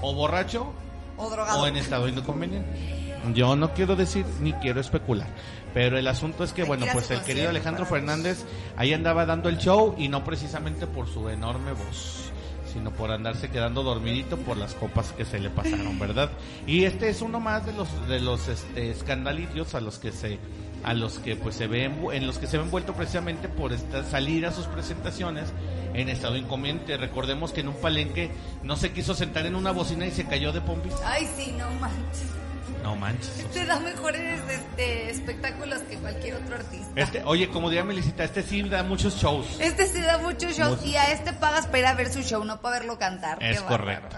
o borracho, o drogado. O en estado inconveniente. Yo no quiero decir ni quiero especular. Pero el asunto es que, bueno, pues el querido Alejandro Fernández ahí andaba dando el show y no precisamente por su enorme voz sino por andarse quedando dormidito por las copas que se le pasaron, ¿verdad? Y este es uno más de los de los este, escandalitos a los que se a los que pues se ven en los que se ven envuelto precisamente por esta, salir a sus presentaciones en estado inconveniente. Recordemos que en un palenque no se quiso sentar en una bocina y se cayó de pompis. Ay, sí, no manches. No manches. Este da mejores este, espectáculos que cualquier otro artista. Este, oye, como diría Melicita, este sí da muchos shows. Este sí da muchos shows y a este pagas para ir a ver su show, no para verlo cantar. Es correcto.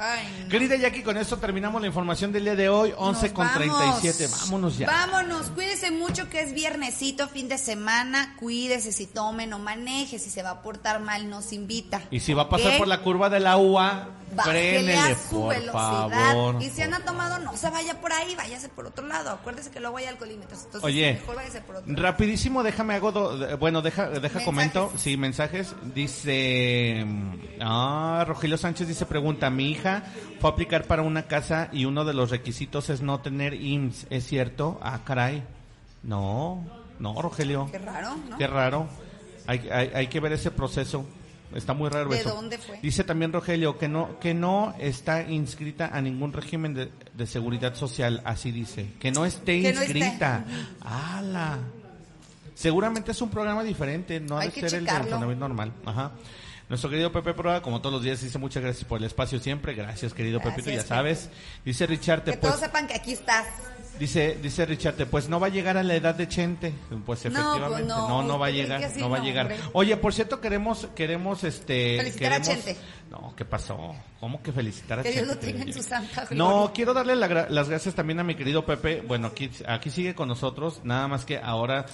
Querida Jackie, con esto terminamos la información del día de hoy, 11 con 37. Vámonos ya. Vámonos, cuídese mucho que es viernesito, fin de semana. Cuídese si tome, no maneje. Si se va a portar mal, nos invita. Y si va a pasar por la curva de la UA, Frénele, a su velocidad. Y si han tomado, no se vaya por ahí, váyase por otro lado. Acuérdese que luego hay alcoholímetros. Entonces, Oye, mejor váyase por otro rapidísimo, déjame hago, bueno, deja, deja comento, sí, mensajes. Dice, ah, Rogelio Sánchez dice, pregunta, mi hija fue a aplicar para una casa y uno de los requisitos es no tener IMSS, ¿es cierto? Ah, caray. No, no, Rogelio. Qué raro, ¿no? Qué raro. Hay, hay, hay que ver ese proceso. Está muy raro ¿De dónde fue? Dice también Rogelio que no que no está inscrita a ningún régimen de, seguridad social, así dice. Que no esté inscrita. ¡Hala! Seguramente es un programa diferente, no ha de ser el de normal. Ajá. Nuestro querido Pepe Proa, como todos los días, dice muchas gracias por el espacio siempre. Gracias, querido Pepito, ya sabes. Dice Richard, Que todos sepan que aquí estás. Dice, dice Richard, pues no va a llegar a la edad de Chente. Pues, pues efectivamente, no, no, va a llegar, no va a llegar. Oye, por cierto, queremos, queremos, este, felicitar a Chente. No, ¿qué pasó? ¿Cómo que felicitar a que Chente? Dios lo tenga en su santa No, quiero darle las gracias también a mi querido Pepe. Bueno, aquí, aquí sigue con nosotros, nada más que ahora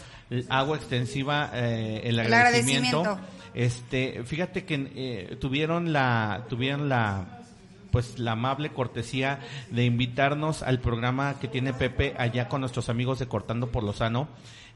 hago extensiva eh, el, agradecimiento. Este, fíjate que eh, tuvieron la, tuvieron la pues la amable cortesía de invitarnos al programa que tiene Pepe allá con nuestros amigos de Cortando por Lozano,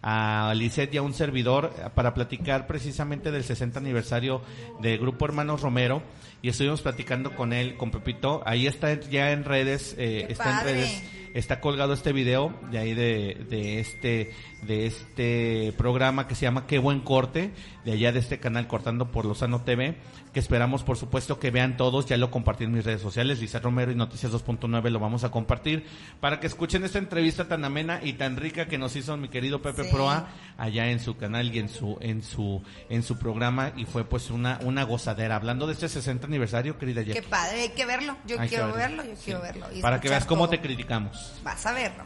a Lisette y a un servidor para platicar precisamente del 60 aniversario del Grupo Hermanos Romero y estuvimos platicando con él, con Pepito. Ahí está ya en redes, eh, está en redes, está colgado este video de ahí de, de este de este programa que se llama Qué buen corte, de allá de este canal Cortando por Lozano TV, que esperamos por supuesto que vean todos, ya lo compartí en mis redes sociales, Lisa Romero y Noticias 2.9 lo vamos a compartir, para que escuchen esta entrevista tan amena y tan rica que nos hizo mi querido Pepe Proa allá en su canal y en su, en su, en su programa, y fue pues una, una gozadera. Hablando de este 60 aniversario, querida Qué padre, hay que verlo, yo quiero verlo, yo quiero verlo. para que veas cómo te criticamos. Vas a verlo.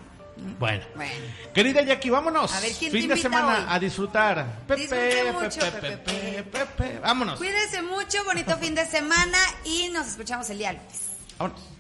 Bueno. Querida Jackie, vámonos. A ver, ¿quién fin de semana a disfrutar. Pepe, mucho, Pepe, Pepe, Pepe, Vámonos. Cuídense mucho, bonito fin de semana y nos escuchamos el día lunes. Vámonos.